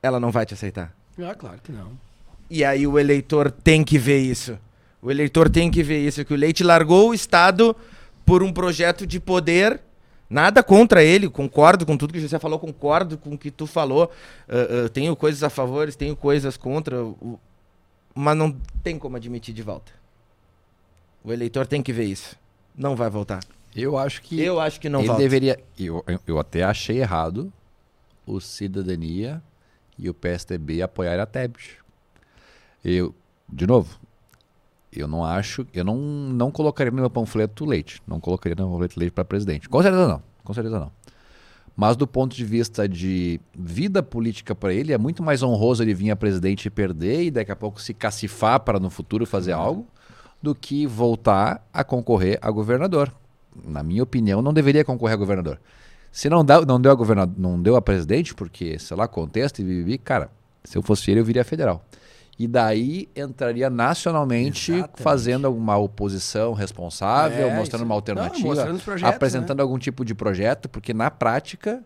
Ela não vai te aceitar. Ah, claro que não. E aí o eleitor tem que ver isso. O eleitor tem que ver isso, que o Leite largou o Estado por um projeto de poder. Nada contra ele, concordo com tudo que você falou, concordo com o que tu falou. Ah, ah, tenho coisas a favor, tenho coisas contra, o- mas não tem como admitir de volta. O eleitor tem que ver isso. Não vai voltar. Eu acho que Eu acho que não ele volta. deveria. Eu, eu- até achei errado o Cidadania e o PSDB apoiarem a Tebet. Eu, de novo, eu não acho. Eu não, não colocaria no meu panfleto leite. Não colocaria no meu panfleto leite para presidente. Com certeza não. Com certeza não. Mas do ponto de vista de vida política para ele, é muito mais honroso ele vir a presidente e perder e daqui a pouco se cacifar para no futuro fazer algo, do que voltar a concorrer a governador. Na minha opinião, não deveria concorrer a governador. Se não, dá, não, deu a governador, não deu a presidente, porque, sei lá, contexto e vivi, cara, se eu fosse ele, eu viria federal. E daí entraria nacionalmente Exatamente. fazendo alguma oposição responsável, É, mostrando isso. uma Não, alternativa, mostrando os projetos, né? apresentando algum tipo de projeto, porque na prática,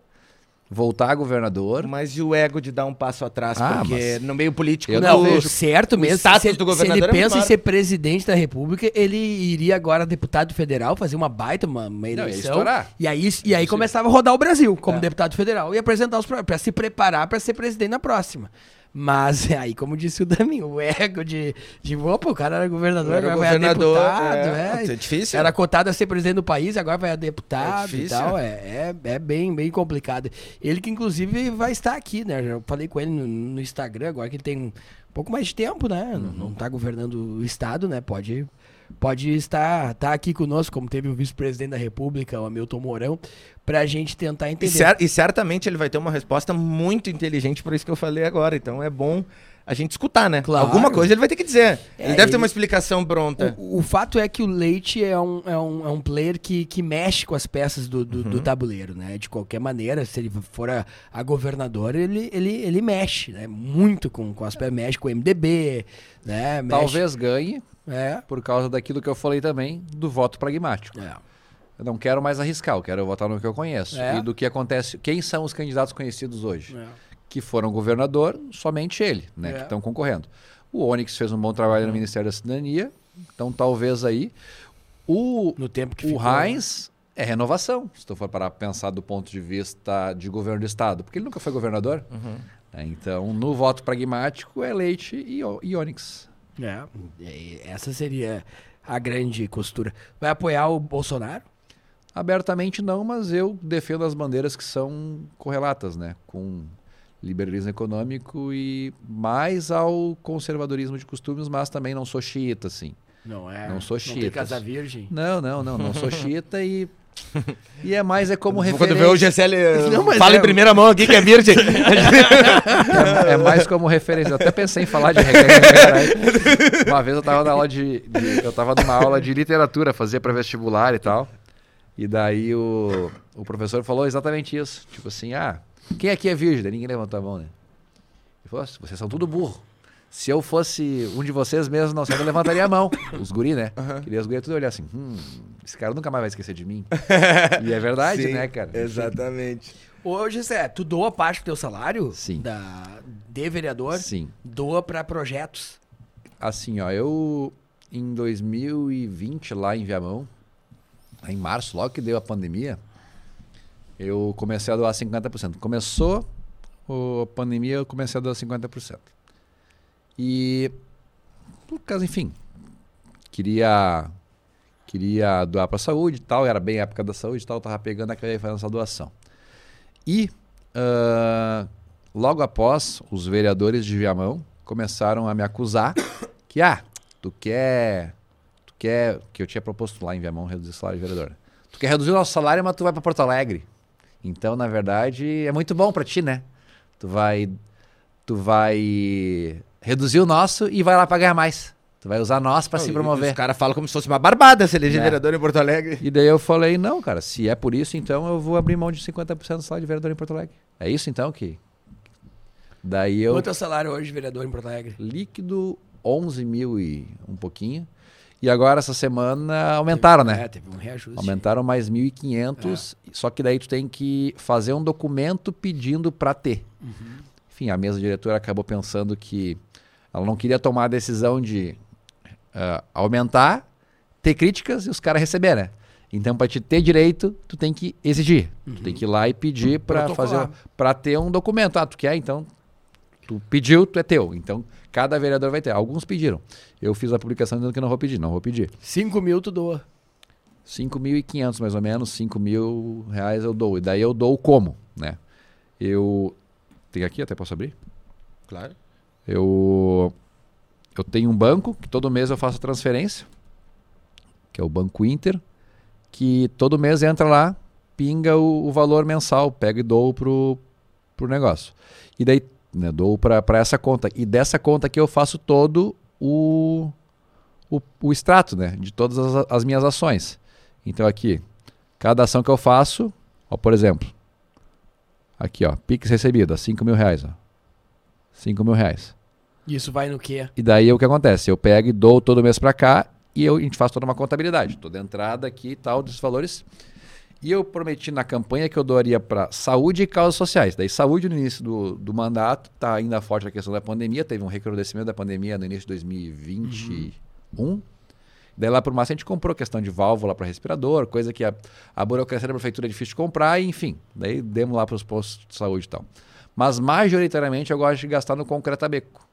voltar a governador. Mas e o ego de dar um passo atrás? Ah, porque no meio político Eu não, não vejo- certo mesmo. se, ele- do se ele é pensa em maior. ser presidente da república, ele iria agora deputado federal, fazer uma baita, uma, uma eleição. estourar. e aí, e aí começava a rodar o Brasil como É. deputado federal e apresentar os para se preparar para ser presidente na próxima. Mas aí, como disse o Daminho, o ego de, de opa, o cara era governador, Era agora vai a governador, deputado. é. É, É difícil. Era cotado a ser presidente do país, agora vai a deputado É e tal. É, é, é bem, bem complicado. Ele que, inclusive, vai estar aqui, né? Eu falei com ele no, no Instagram, agora que ele tem um pouco mais de tempo, né? Não, não tá governando o Estado, né? Pode, pode estar tá aqui conosco, como teve o vice-presidente da República, o Hamilton Mourão, para a gente tentar E, entender. cer- e certamente ele vai ter uma resposta muito inteligente para isso que eu falei agora. Então é bom a gente escutar, né? Claro. Alguma coisa ele vai ter que dizer. É, ele deve ele- ter uma explicação pronta. O, o fato é que o Leite é um, é um, é um player que, que mexe com as peças do, do, Uhum. do tabuleiro, né? De qualquer maneira, se ele for a, a governadora, ele, ele, ele mexe, né? Muito com, com as peças, mexe com o MDB, né? Mexe, Talvez ganhe É. por causa daquilo que eu falei também do voto pragmático. é. Eu não quero mais arriscar, eu quero votar no que eu conheço. É. E do que acontece. Quem são os candidatos conhecidos hoje? é. Que foram governador, somente ele, né? É. Que estão concorrendo. O Onyx fez um bom trabalho no Ministério da Cidadania, então talvez aí. O, No tempo que o ficou. Heinz é renovação, se tu for parar pra pensar do ponto de vista de governo do Estado, porque ele nunca foi governador. né? Então, no voto pragmático, é Leite e, e Onyx. É. E Essa seria a grande costura. Vai apoiar o Bolsonaro? Abertamente não, mas eu defendo as bandeiras que são correlatas, né? Com liberalismo econômico e mais ao conservadorismo de costumes, mas também não sou xiita, assim. Não é. Não sou Não tem xiita. casa virgem. Não, não, não, não sou xiita e e é mais é como Quando referência. vê o GCL, Não, fala é- em primeira mão aqui que é virgem. É, é mais como referência. Eu até pensei em falar de regra, caralho. Uma vez eu tava na aula de, de- Eu tava numa aula de literatura, fazia para vestibular e tal. E daí o, o professor falou exatamente isso. Tipo assim, ah, quem aqui é virgem? Ninguém levantou a mão, né? Ele falou, vocês são tudo burro. Se eu fosse um de vocês mesmo, não sei, eu levantaria a mão. Os guri, né? Queria os guri tudo olhar assim, hum, esse cara nunca mais vai esquecer de mim. e é verdade, Sim, né, cara? Exatamente. Hoje, Zé, tu doa parte do teu salário? Sim. Da, de vereador? Sim. Doa pra projetos. Assim, ó, eu em 2020, lá em Viamão, lá em março, logo que deu a pandemia, eu comecei a doar 50%. Começou o- a pandemia, eu comecei a doar 50%. E, por causa, enfim, queria queria doar para saúde e tal, era bem a época da saúde e tal, eu tava pegando aquela fazendo essa doação. E, ah, logo após, os vereadores de Viamão começaram a me acusar que, ah, tu quer, tu quer, que eu tinha proposto lá em Viamão reduzir o salário de vereador. Tu quer reduzir o nosso salário, mas tu vai para Porto Alegre. Então, na verdade, é muito bom para ti, né? Tu vai, tu vai reduzir o nosso e vai lá para ganhar mais. Tu vai usar nós para se promover. Os caras falam como se fosse uma barbada se eleger É. vereador em Porto Alegre. E daí eu falei, não, cara, se é por isso, então eu vou abrir mão de 50% do salário de vereador em Porto Alegre. É isso então que. Daí eu. Quanto é o salário hoje, vereador, em Porto Alegre? Líquido 11 mil e um pouquinho. E agora essa semana aumentaram, né? É, teve um reajuste. Aumentaram mais 1.500, só que daí tu tem que fazer um documento pedindo para ter. Enfim, a mesa diretora acabou pensando que ela não queria tomar a decisão de ah, aumentar, ter críticas e os caras receber, né? Então, para te ter direito, tu tem que exigir. Tu tem que ir lá e pedir para Protocolar. fazer, para ter um documento. Ah, tu quer? Então, tu pediu, tu é teu. Então, cada vereador vai ter. Alguns pediram. Eu fiz a publicação dizendo que não vou pedir, não vou pedir. 5 mil tu doa. 5.500 mais ou menos, 5 mil reais eu dou. E daí eu dou como, né? Eu... Tem aqui, até posso abrir? Claro. Eu... Eu tenho um banco que todo mês eu faço transferência, que é o Banco Inter, que todo mês entra lá, pinga o, o valor mensal, pego e dou pro, pro negócio. E daí, né, dou para essa conta. E dessa conta aqui eu faço todo o, o, o extrato, né, de todas as, as minhas ações. Então aqui, cada ação que eu faço, ó, por exemplo, aqui ó, Pix recebido, 5 mil reais, ó. 5 mil reais. Isso vai no quê? E daí o que acontece? Eu pego e dou todo mês pra cá e eu, a gente faz toda uma contabilidade. Toda entrada aqui e tal, dos valores. E eu prometi na campanha que eu doaria para saúde e causas sociais. Daí, saúde no início do, do mandato, tá ainda forte a questão da pandemia. Teve um recrudescimento da pandemia no início de 2021. Daí, lá por mais, a gente comprou questão de válvula para respirador, coisa que a, a burocracia da prefeitura é difícil de comprar, e, enfim. Daí, demos lá para os postos de saúde e tal. Mas, majoritariamente, eu gosto de gastar no Concreta Beco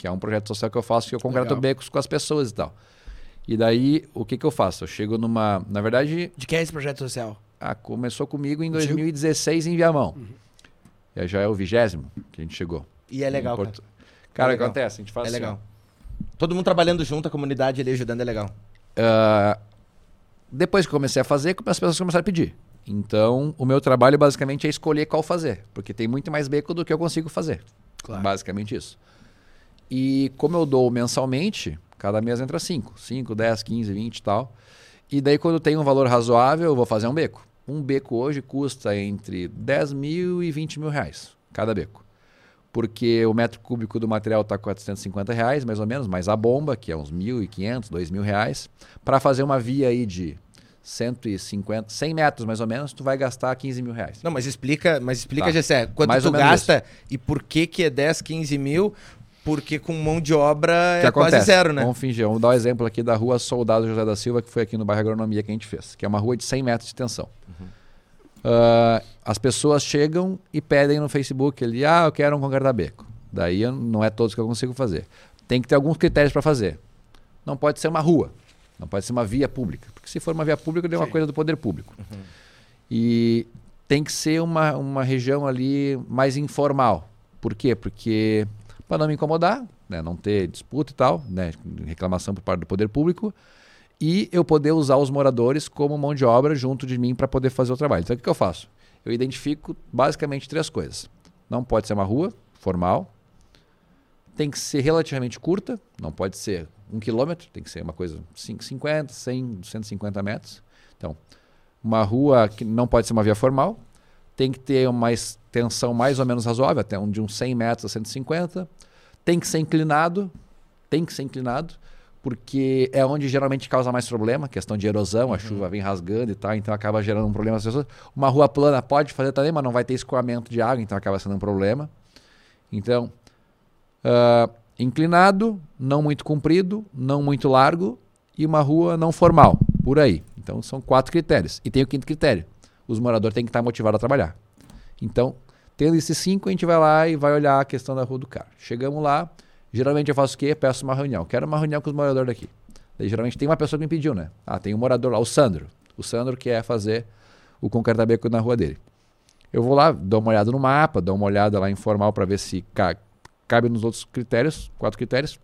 que é um projeto social que eu faço que eu concreto Legal. becos com as pessoas e tal. E daí, o que que eu faço? Eu chego numa... Na verdade, De quem é esse projeto social? ah, começou comigo em Contigo? 2016 em Viamão. E já é o vigésimo que a gente chegou. E é legal. Porto- Cara, o que legal. acontece? A gente faz É assim, legal. Todo mundo trabalhando junto, a comunidade ali ajudando é legal. uh, depois que eu comecei a fazer, as pessoas começaram a pedir. Então, o meu trabalho basicamente é escolher qual fazer, porque tem muito mais beco do que eu consigo fazer. Claro. Basicamente isso. E como eu dou mensalmente, cada mês entra 5, 5, 10, 15, 20 e tal. E daí quando tem um valor razoável, eu vou fazer um beco. Um beco hoje custa entre 10 mil e 20 mil reais, cada beco. Porque o metro cúbico do material está 450 reais, mais ou menos, mais a bomba, que é uns 1.500, 2 reais. Para fazer uma via aí de 150, 100 metros mais ou menos, tu vai gastar 15 mil reais. Não, mas explica, mas explica, tá. Gessé, quanto mais tu gasta isso. e por que que é 10, 15 mil? Porque com mão de obra é acontece? quase zero, né? Vamos fingir. Vamos dar um exemplo aqui da rua Soldado José da Silva, que foi aqui no bairro Agronomia que a gente fez, que é uma rua de 100 metros de extensão. Uhum. Uh, as pessoas chegam e pedem no Facebook ali, ah, eu quero um concreto beco. Daí não é todos que eu consigo fazer. Tem que ter alguns critérios para fazer. Não pode ser uma rua, não pode ser uma via pública, porque se for uma via pública, é uma coisa do poder público. Uhum. E tem que ser uma, uma região ali mais informal. Por quê? Porque para não me incomodar, né, não ter disputa e tal, né, reclamação por parte do poder público, e eu poder usar os moradores como mão de obra junto de mim para poder fazer o trabalho. Então o que, que eu faço? Eu identifico basicamente três coisas. Não pode ser uma rua formal, tem que ser relativamente curta, não pode ser um quilômetro, tem que ser uma coisa 50, 100, 150 metros. Então, uma rua que não pode ser uma via formal, tem que ter uma extensão mais ou menos razoável, até um, de uns 100 metros a 150. Tem que ser inclinado, tem que ser inclinado, porque é onde geralmente causa mais problema, questão de erosão, uhum. a chuva vem rasgando e tal, então acaba gerando um problema às pessoas. Uma rua plana pode fazer também, mas não vai ter escoamento de água, então acaba sendo um problema. Então, uh, inclinado, não muito comprido, não muito largo e uma rua não formal, por aí. Então são quatro critérios. E tem o quinto critério, os moradores têm que estar motivados a trabalhar. Então, tendo esses cinco, a gente vai lá e vai olhar a questão da rua do cara. Chegamos lá, geralmente eu faço o quê? Peço uma reunião. Quero uma reunião com os moradores daqui. Daí, geralmente tem uma pessoa que me pediu, né? Ah, tem um morador lá, o Sandro. O Sandro quer fazer o concretabeco na rua dele. Eu vou lá, dou uma olhada no mapa, dou uma olhada lá informal para ver se ca cabe nos outros critérios, quatro critérios.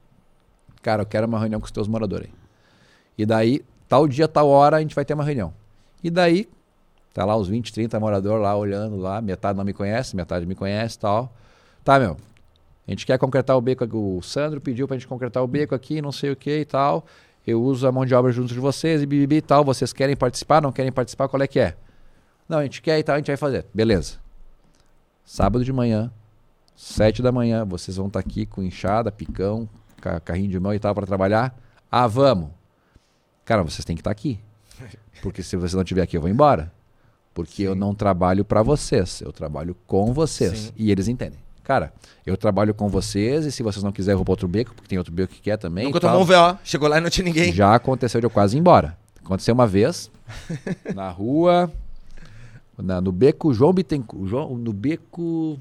Cara, eu quero uma reunião com os teus moradores aí. E daí, tal dia, tal hora, a gente vai ter uma reunião. E daí, Tá lá os 20, 30 moradores lá olhando lá, metade não me conhece, metade me conhece tal. Tá, meu, a gente quer concretar o beco, o Sandro pediu pra gente concretar o beco aqui, não sei o que e tal. Eu uso a mão de obra junto de vocês e bibibi e tal. Vocês querem participar, não querem participar, qual é que é? Não, a gente quer e tal, a gente vai fazer. Beleza. Sábado de manhã, sete da manhã, vocês vão estar tá aqui com enxada, picão, carrinho de mão e tal para trabalhar. Ah, vamos. Cara, vocês têm que estar tá aqui. Porque se você não estiver aqui, eu vou embora. Porque Sim. eu não trabalho para vocês, eu trabalho com vocês. Sim. E eles entendem. Cara, eu trabalho com vocês e se vocês não quiserem, eu vou para outro beco, porque tem outro beco que quer também. Nunca tomou um VO, chegou lá e não tinha ninguém. Já aconteceu de eu quase ir embora. Aconteceu uma vez, na rua, na, no beco João Bittencourt, João, no beco...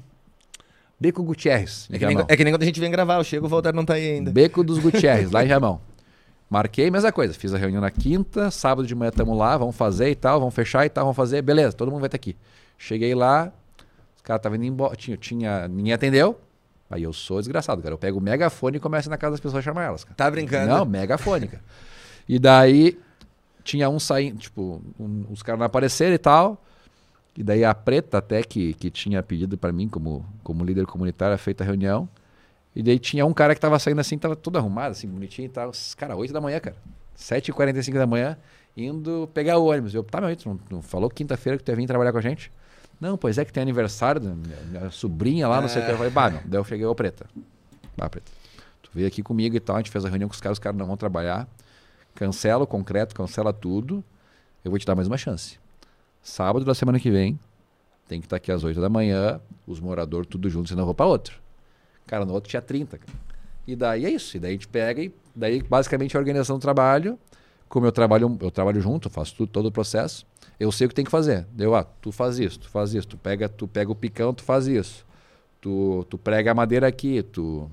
Beco Gutierrez. É que, nem, é que, nem, quando a gente vem gravar, eu chego, o Walter não tá aí ainda. Beco dos Gutierrez, lá em Jamão. Marquei, mesma coisa. Fiz a reunião na quinta, sábado de manhã estamos lá, vamos fazer e tal, vamos fechar e tal, vamos fazer. Beleza, todo mundo vai estar aqui. Cheguei lá, os caras estavam indo embora, tinha, tinha, ninguém atendeu. Aí eu sou desgraçado, cara. Eu pego o megafone e começo na casa das pessoas a chamar elas. Cara. Tá brincando? Não, megafônica. e daí tinha um saindo, tipo, um, os caras não apareceram e tal. E daí a preta até que, que tinha pedido para mim como, como líder comunitário, feita a reunião. E daí tinha um cara que tava saindo assim, tava tudo arrumado, assim, bonitinho e tal. Cara, 8 da manhã, cara. 7h45 da manhã, indo pegar o ônibus. Eu, tá, meu, tu não, não falou quinta-feira que tu ia vir trabalhar com a gente? Não, pois é que tem aniversário da minha, minha sobrinha lá, não sei o que. Eu falei, bah, não. Daí eu cheguei, ô preta. Bah, preta. Tu veio aqui comigo e tal, a gente fez a reunião com os caras, os caras não vão trabalhar. Cancela o concreto, cancela tudo. Eu vou te dar mais uma chance. Sábado da semana que vem, tem que estar tá aqui às 8 da manhã, os moradores tudo juntos, senão eu vou para outro. Cara, no outro tinha 30. Cara. E daí é isso. E daí a gente pega e daí basicamente a organização do trabalho, como eu trabalho, eu trabalho junto, faço tudo, todo o processo, eu sei o que tem que fazer. Deu, ah, tu faz isso, tu faz isso, tu pega, tu pega o picão, tu faz isso. Tu, tu prega a madeira aqui, tu,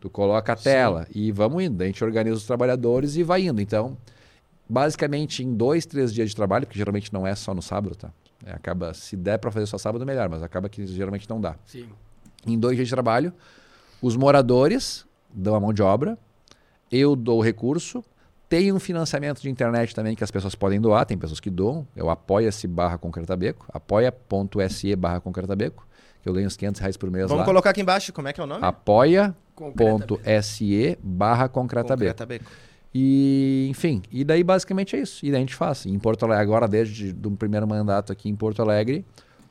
tu coloca a tela Sim. e vamos indo. A gente organiza os trabalhadores e vai indo. Então, basicamente em dois, três dias de trabalho, que geralmente não é só no sábado, tá? É, acaba, se der para fazer só sábado, melhor, mas acaba que geralmente não dá. Sim. Em dois dias de trabalho, os moradores dão a mão de obra, eu dou o recurso, Tem um financiamento de internet também que as pessoas podem doar, tem pessoas que doam. É o apoia-se barra concretabeco, apoia.se barra concretabeco, que eu ganho uns 500 reais por mês Vamos lá. colocar aqui embaixo, como é que é o nome? apoia.se barra concretabeco. Concretabeco. E, enfim, e daí basicamente é isso. E daí a gente faz. Em Porto Alegre, agora desde o primeiro mandato aqui em Porto Alegre,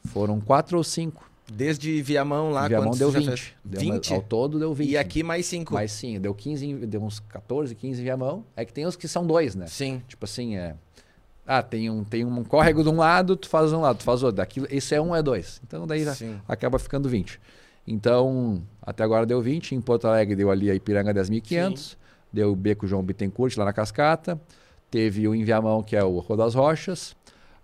foram quatro ou cinco. Desde Viamão lá, Viamão deu você já 20. fez? Deu uma- 20? ao todo deu 20. E aqui mais 5. Mas sim, deu 15, em- deu uns 14, 15 em Viamão. É que tem os que são dois, né? Sim. Tipo assim, é. Ah, tem um, tem um córrego de um lado, tu faz um lado, tu faz outro. Daquilo, esse é um, é dois. Então daí Sim. acaba ficando 20. Então, até agora deu 20. Em Porto Alegre deu ali a Ipiranga 10.500. Deu o Beco João Bittencourt lá na Cascata. Teve o Enviamão, que é o Rua das Rochas.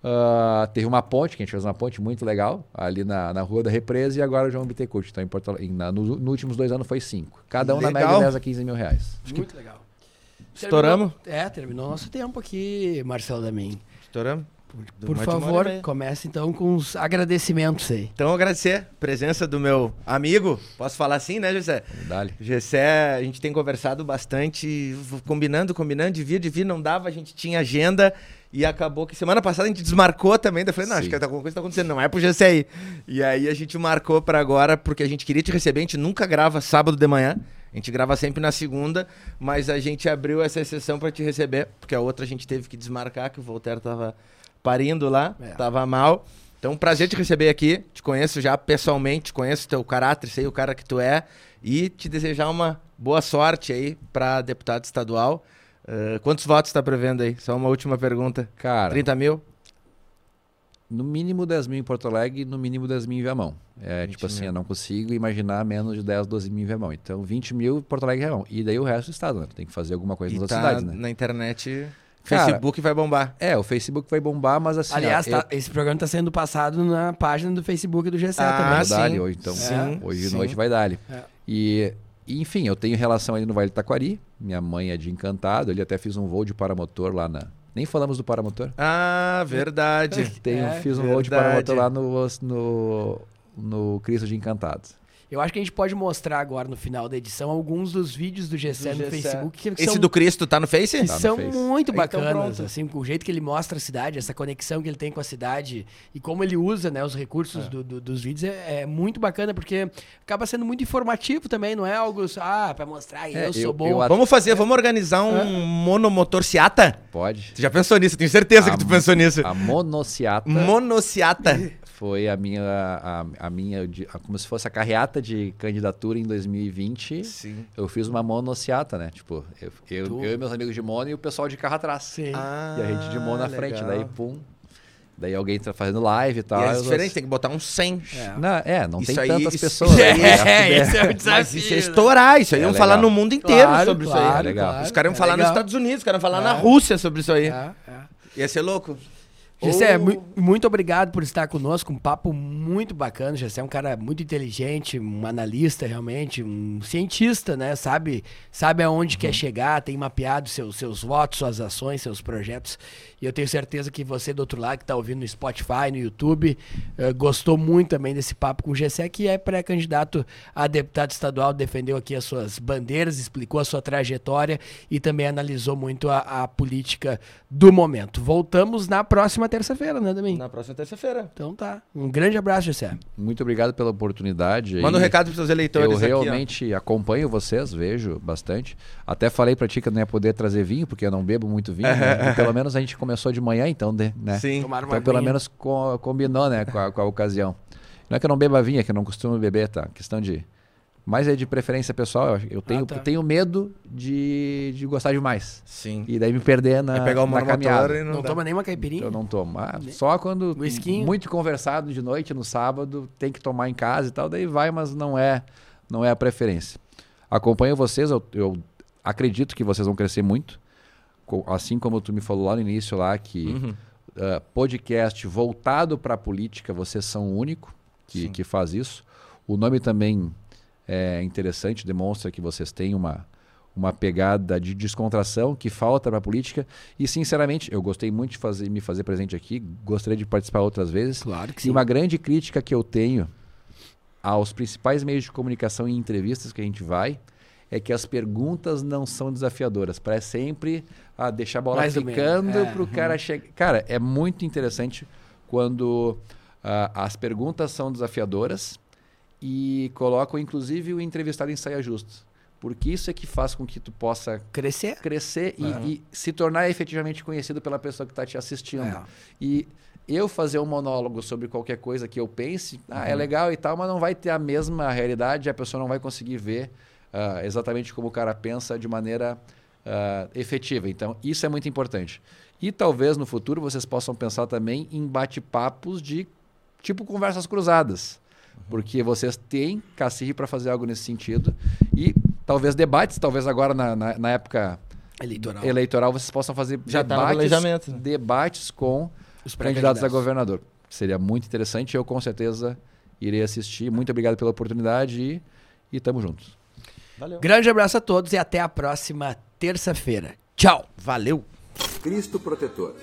Ah, teve uma ponte, que a gente fez uma ponte muito legal, ali na, na Rua da Represa. E agora o João Bittencourt. Então, em Porto Alegre, na, no- nos últimos dois anos foi cinco. Cada um na Legal. média 10 a 15 mil reais. Muito legal. Estouramos? Terminou- é, terminou nosso tempo aqui, Marcelo Damin. Estouramos? Por Uma favor, comece então com os agradecimentos aí. Então, agradecer a presença do meu amigo. Posso falar assim, né, José? Dali. Gessé, a gente tem conversado bastante, combinando, combinando, de vir, de vir, não dava, a gente tinha agenda e acabou que semana passada a gente desmarcou também. Daí eu falei, não, acho Sim. que alguma coisa tá acontecendo, não é pro aí. E aí a gente marcou pra agora, porque a gente queria te receber, a gente nunca grava sábado de manhã. A gente grava sempre na segunda, mas a gente abriu essa exceção pra te receber, porque a outra a gente teve que desmarcar, que o Voltaire tava parindo lá, É. tava mal. Então, prazer te receber aqui. Te conheço já pessoalmente, te conheço teu caráter, sei o cara que tu é. E te desejar uma boa sorte aí pra deputado estadual. Ah, quantos votos tá prevendo aí? Só uma última pergunta. Cara, 30 mil? no mínimo 10 mil em Porto Alegre e no mínimo 10 mil em Viamão. É 20 tipo assim, mil. eu não consigo imaginar menos de 10, 12 mil em Viamão. Então 20 mil em Porto Alegre e Viamão. E daí o resto do estado, né? Tu tem que fazer alguma coisa E nas tá outras cidades, né? na internet. Cara, Facebook vai bombar. É, o Facebook vai bombar, mas assim. Aliás, ó, tá- esse programa está sendo passado na página do Facebook do G7 Ah, também. Vai sim. dar-lhe hoje, então. Sim, hoje de noite vai dar-lhe. É. E, e, enfim, eu tenho relação ali no Vale do Taquari. Minha mãe é de Encantado. Ali até fiz um voo de paramotor lá na. Nem falamos do paramotor. Ah, verdade. Tenho, É, fiz um voo de verdade. paramotor lá no, no, no Cristo de Encantado. Eu acho que a gente pode mostrar agora no final da edição alguns dos vídeos do G7 no Do G7. Facebook que, Esse são, do Cristo tá no Face? que Tá no são Face. muito Então bacanas, pronto. assim, com o jeito que ele mostra a cidade, essa conexão que ele tem com a cidade e como ele usa, né, os recursos do- do- dos vídeos é, é muito bacana porque acaba sendo muito informativo também, não é algo só, ah, para mostrar É, eu sou eu- bom. eu Vamos fazer, vamos organizar um monomotor Seata? Pode. Tu já pensou nisso? Tenho certeza que tu A- pensou nisso. A monociata Monociata. foi a minha, a, a minha a- como se fosse a carreata de candidatura em 2020. Sim. Eu fiz uma monociata, né? Tipo, eu, eu, Tu- eu e meus amigos de mono e o pessoal de carro atrás. Sim. Ah, E a gente de mono na frente. legal. Daí, pum. Daí alguém tá fazendo live e tal. E é diferente, outros- tem que botar um 100. É. Não, é, não Isso tem aí- tantas isso- pessoas. né? É, esse é o Mas desafio. isso é né? estourar, isso aí É iam legal. falar no mundo inteiro Claro, sobre isso aí. claro, legal. claro. Os caras iam É falar nos legal. Estados Unidos, os caras iam falar É. na Rússia sobre isso aí. É, é. Ia ser louco. Gessé, Ou- muito obrigado por estar conosco, um papo muito bacana. Gessé é um cara muito inteligente, um analista realmente, um cientista, né? Sabe, sabe aonde quer chegar, tem mapeado seus, seus votos, suas ações, seus projetos. E eu tenho certeza que você do outro lado, que está ouvindo no Spotify, no YouTube, eh, gostou muito também desse papo com o Gessé, que é pré-candidato a deputado estadual, defendeu aqui as suas bandeiras, explicou a sua trajetória e também analisou muito a, a política do momento. Voltamos na próxima terça-feira, né, Damin? Na próxima terça-feira. Então tá. Um grande abraço, Gessé. Muito obrigado pela oportunidade. Manda um recado pros seus eleitores Eu aqui, ó. realmente acompanho vocês, vejo bastante. Até falei pra ti que eu não ia poder trazer vinho, porque eu não bebo muito vinho. né? E pelo menos a gente começou de manhã, então, né? Sim. Tomaram uma Então, pelo menos co- combinou, né, com a, com a ocasião. Não é que eu não beba vinho, é que eu não costumo beber, tá? Questão de. Mas é de preferência pessoal. eu- Eu tenho, tá. tenho medo de, de gostar demais. Sim. E daí me perder na, Vai pegar o na caminhada. e não, Não dá. toma nenhuma caipirinha? Eu não tomo. Ah, só quando Whiskinho? muito conversado de noite, no sábado, tem que tomar em casa e tal, daí vai, mas não é, não é a preferência. Acompanho vocês, eu, eu acredito que vocês vão crescer muito. Assim como tu me falou lá no início lá que Uhum. ah, podcast voltado para a política, vocês são o único que, Sim. que faz isso. O nome também é interessante, demonstra que vocês têm uma, uma pegada de descontração que falta para a política. E, sinceramente, eu gostei muito de fazer, me fazer presente aqui, gostaria de participar outras vezes. Claro que E uma grande crítica que eu tenho aos principais meios de comunicação e entrevistas que a gente vai é que as perguntas não são desafiadoras. Parece sempre ah, deixar a bola Mais ficando. É, para o cara chegar. Cara, é muito interessante quando ah, as perguntas são desafiadoras e colocam, inclusive, o entrevistado em saia justa. Porque isso é que faz com que tu possa Crescer. crescer e, e se tornar efetivamente conhecido pela pessoa que está te assistindo. É. E eu fazer um monólogo sobre qualquer coisa que eu pense, ah, é legal e tal, mas não vai ter a mesma realidade, a pessoa não vai conseguir ver ah, exatamente como o cara pensa de maneira ah, efetiva. Então, isso é muito importante. E talvez no futuro vocês possam pensar também em bate-papos de tipo conversas cruzadas. Porque vocês têm cacife para fazer algo nesse sentido. E talvez debates, talvez agora na, na, na época Eleitoral. eleitoral vocês possam fazer Já tá no debates, né? debates com Os candidatos a governador. Seria muito interessante. Eu com certeza irei assistir. Muito obrigado pela oportunidade e, e tamo juntos. Valeu. Grande abraço a todos e até a próxima terça-feira. Tchau. Valeu. Cristo Protetor,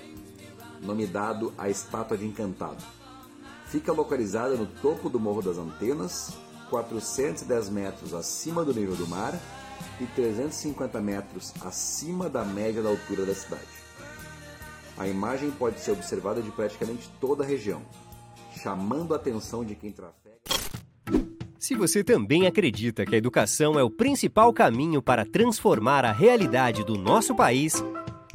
nome dado à estátua de encantado. Fica localizada no topo do Morro das Antenas, 410 metros acima do nível do mar e 350 metros acima da média da altura da cidade. A imagem pode ser observada de praticamente toda a região, chamando a atenção de quem trafega. Se você também acredita que a educação é o principal caminho para transformar a realidade do nosso país,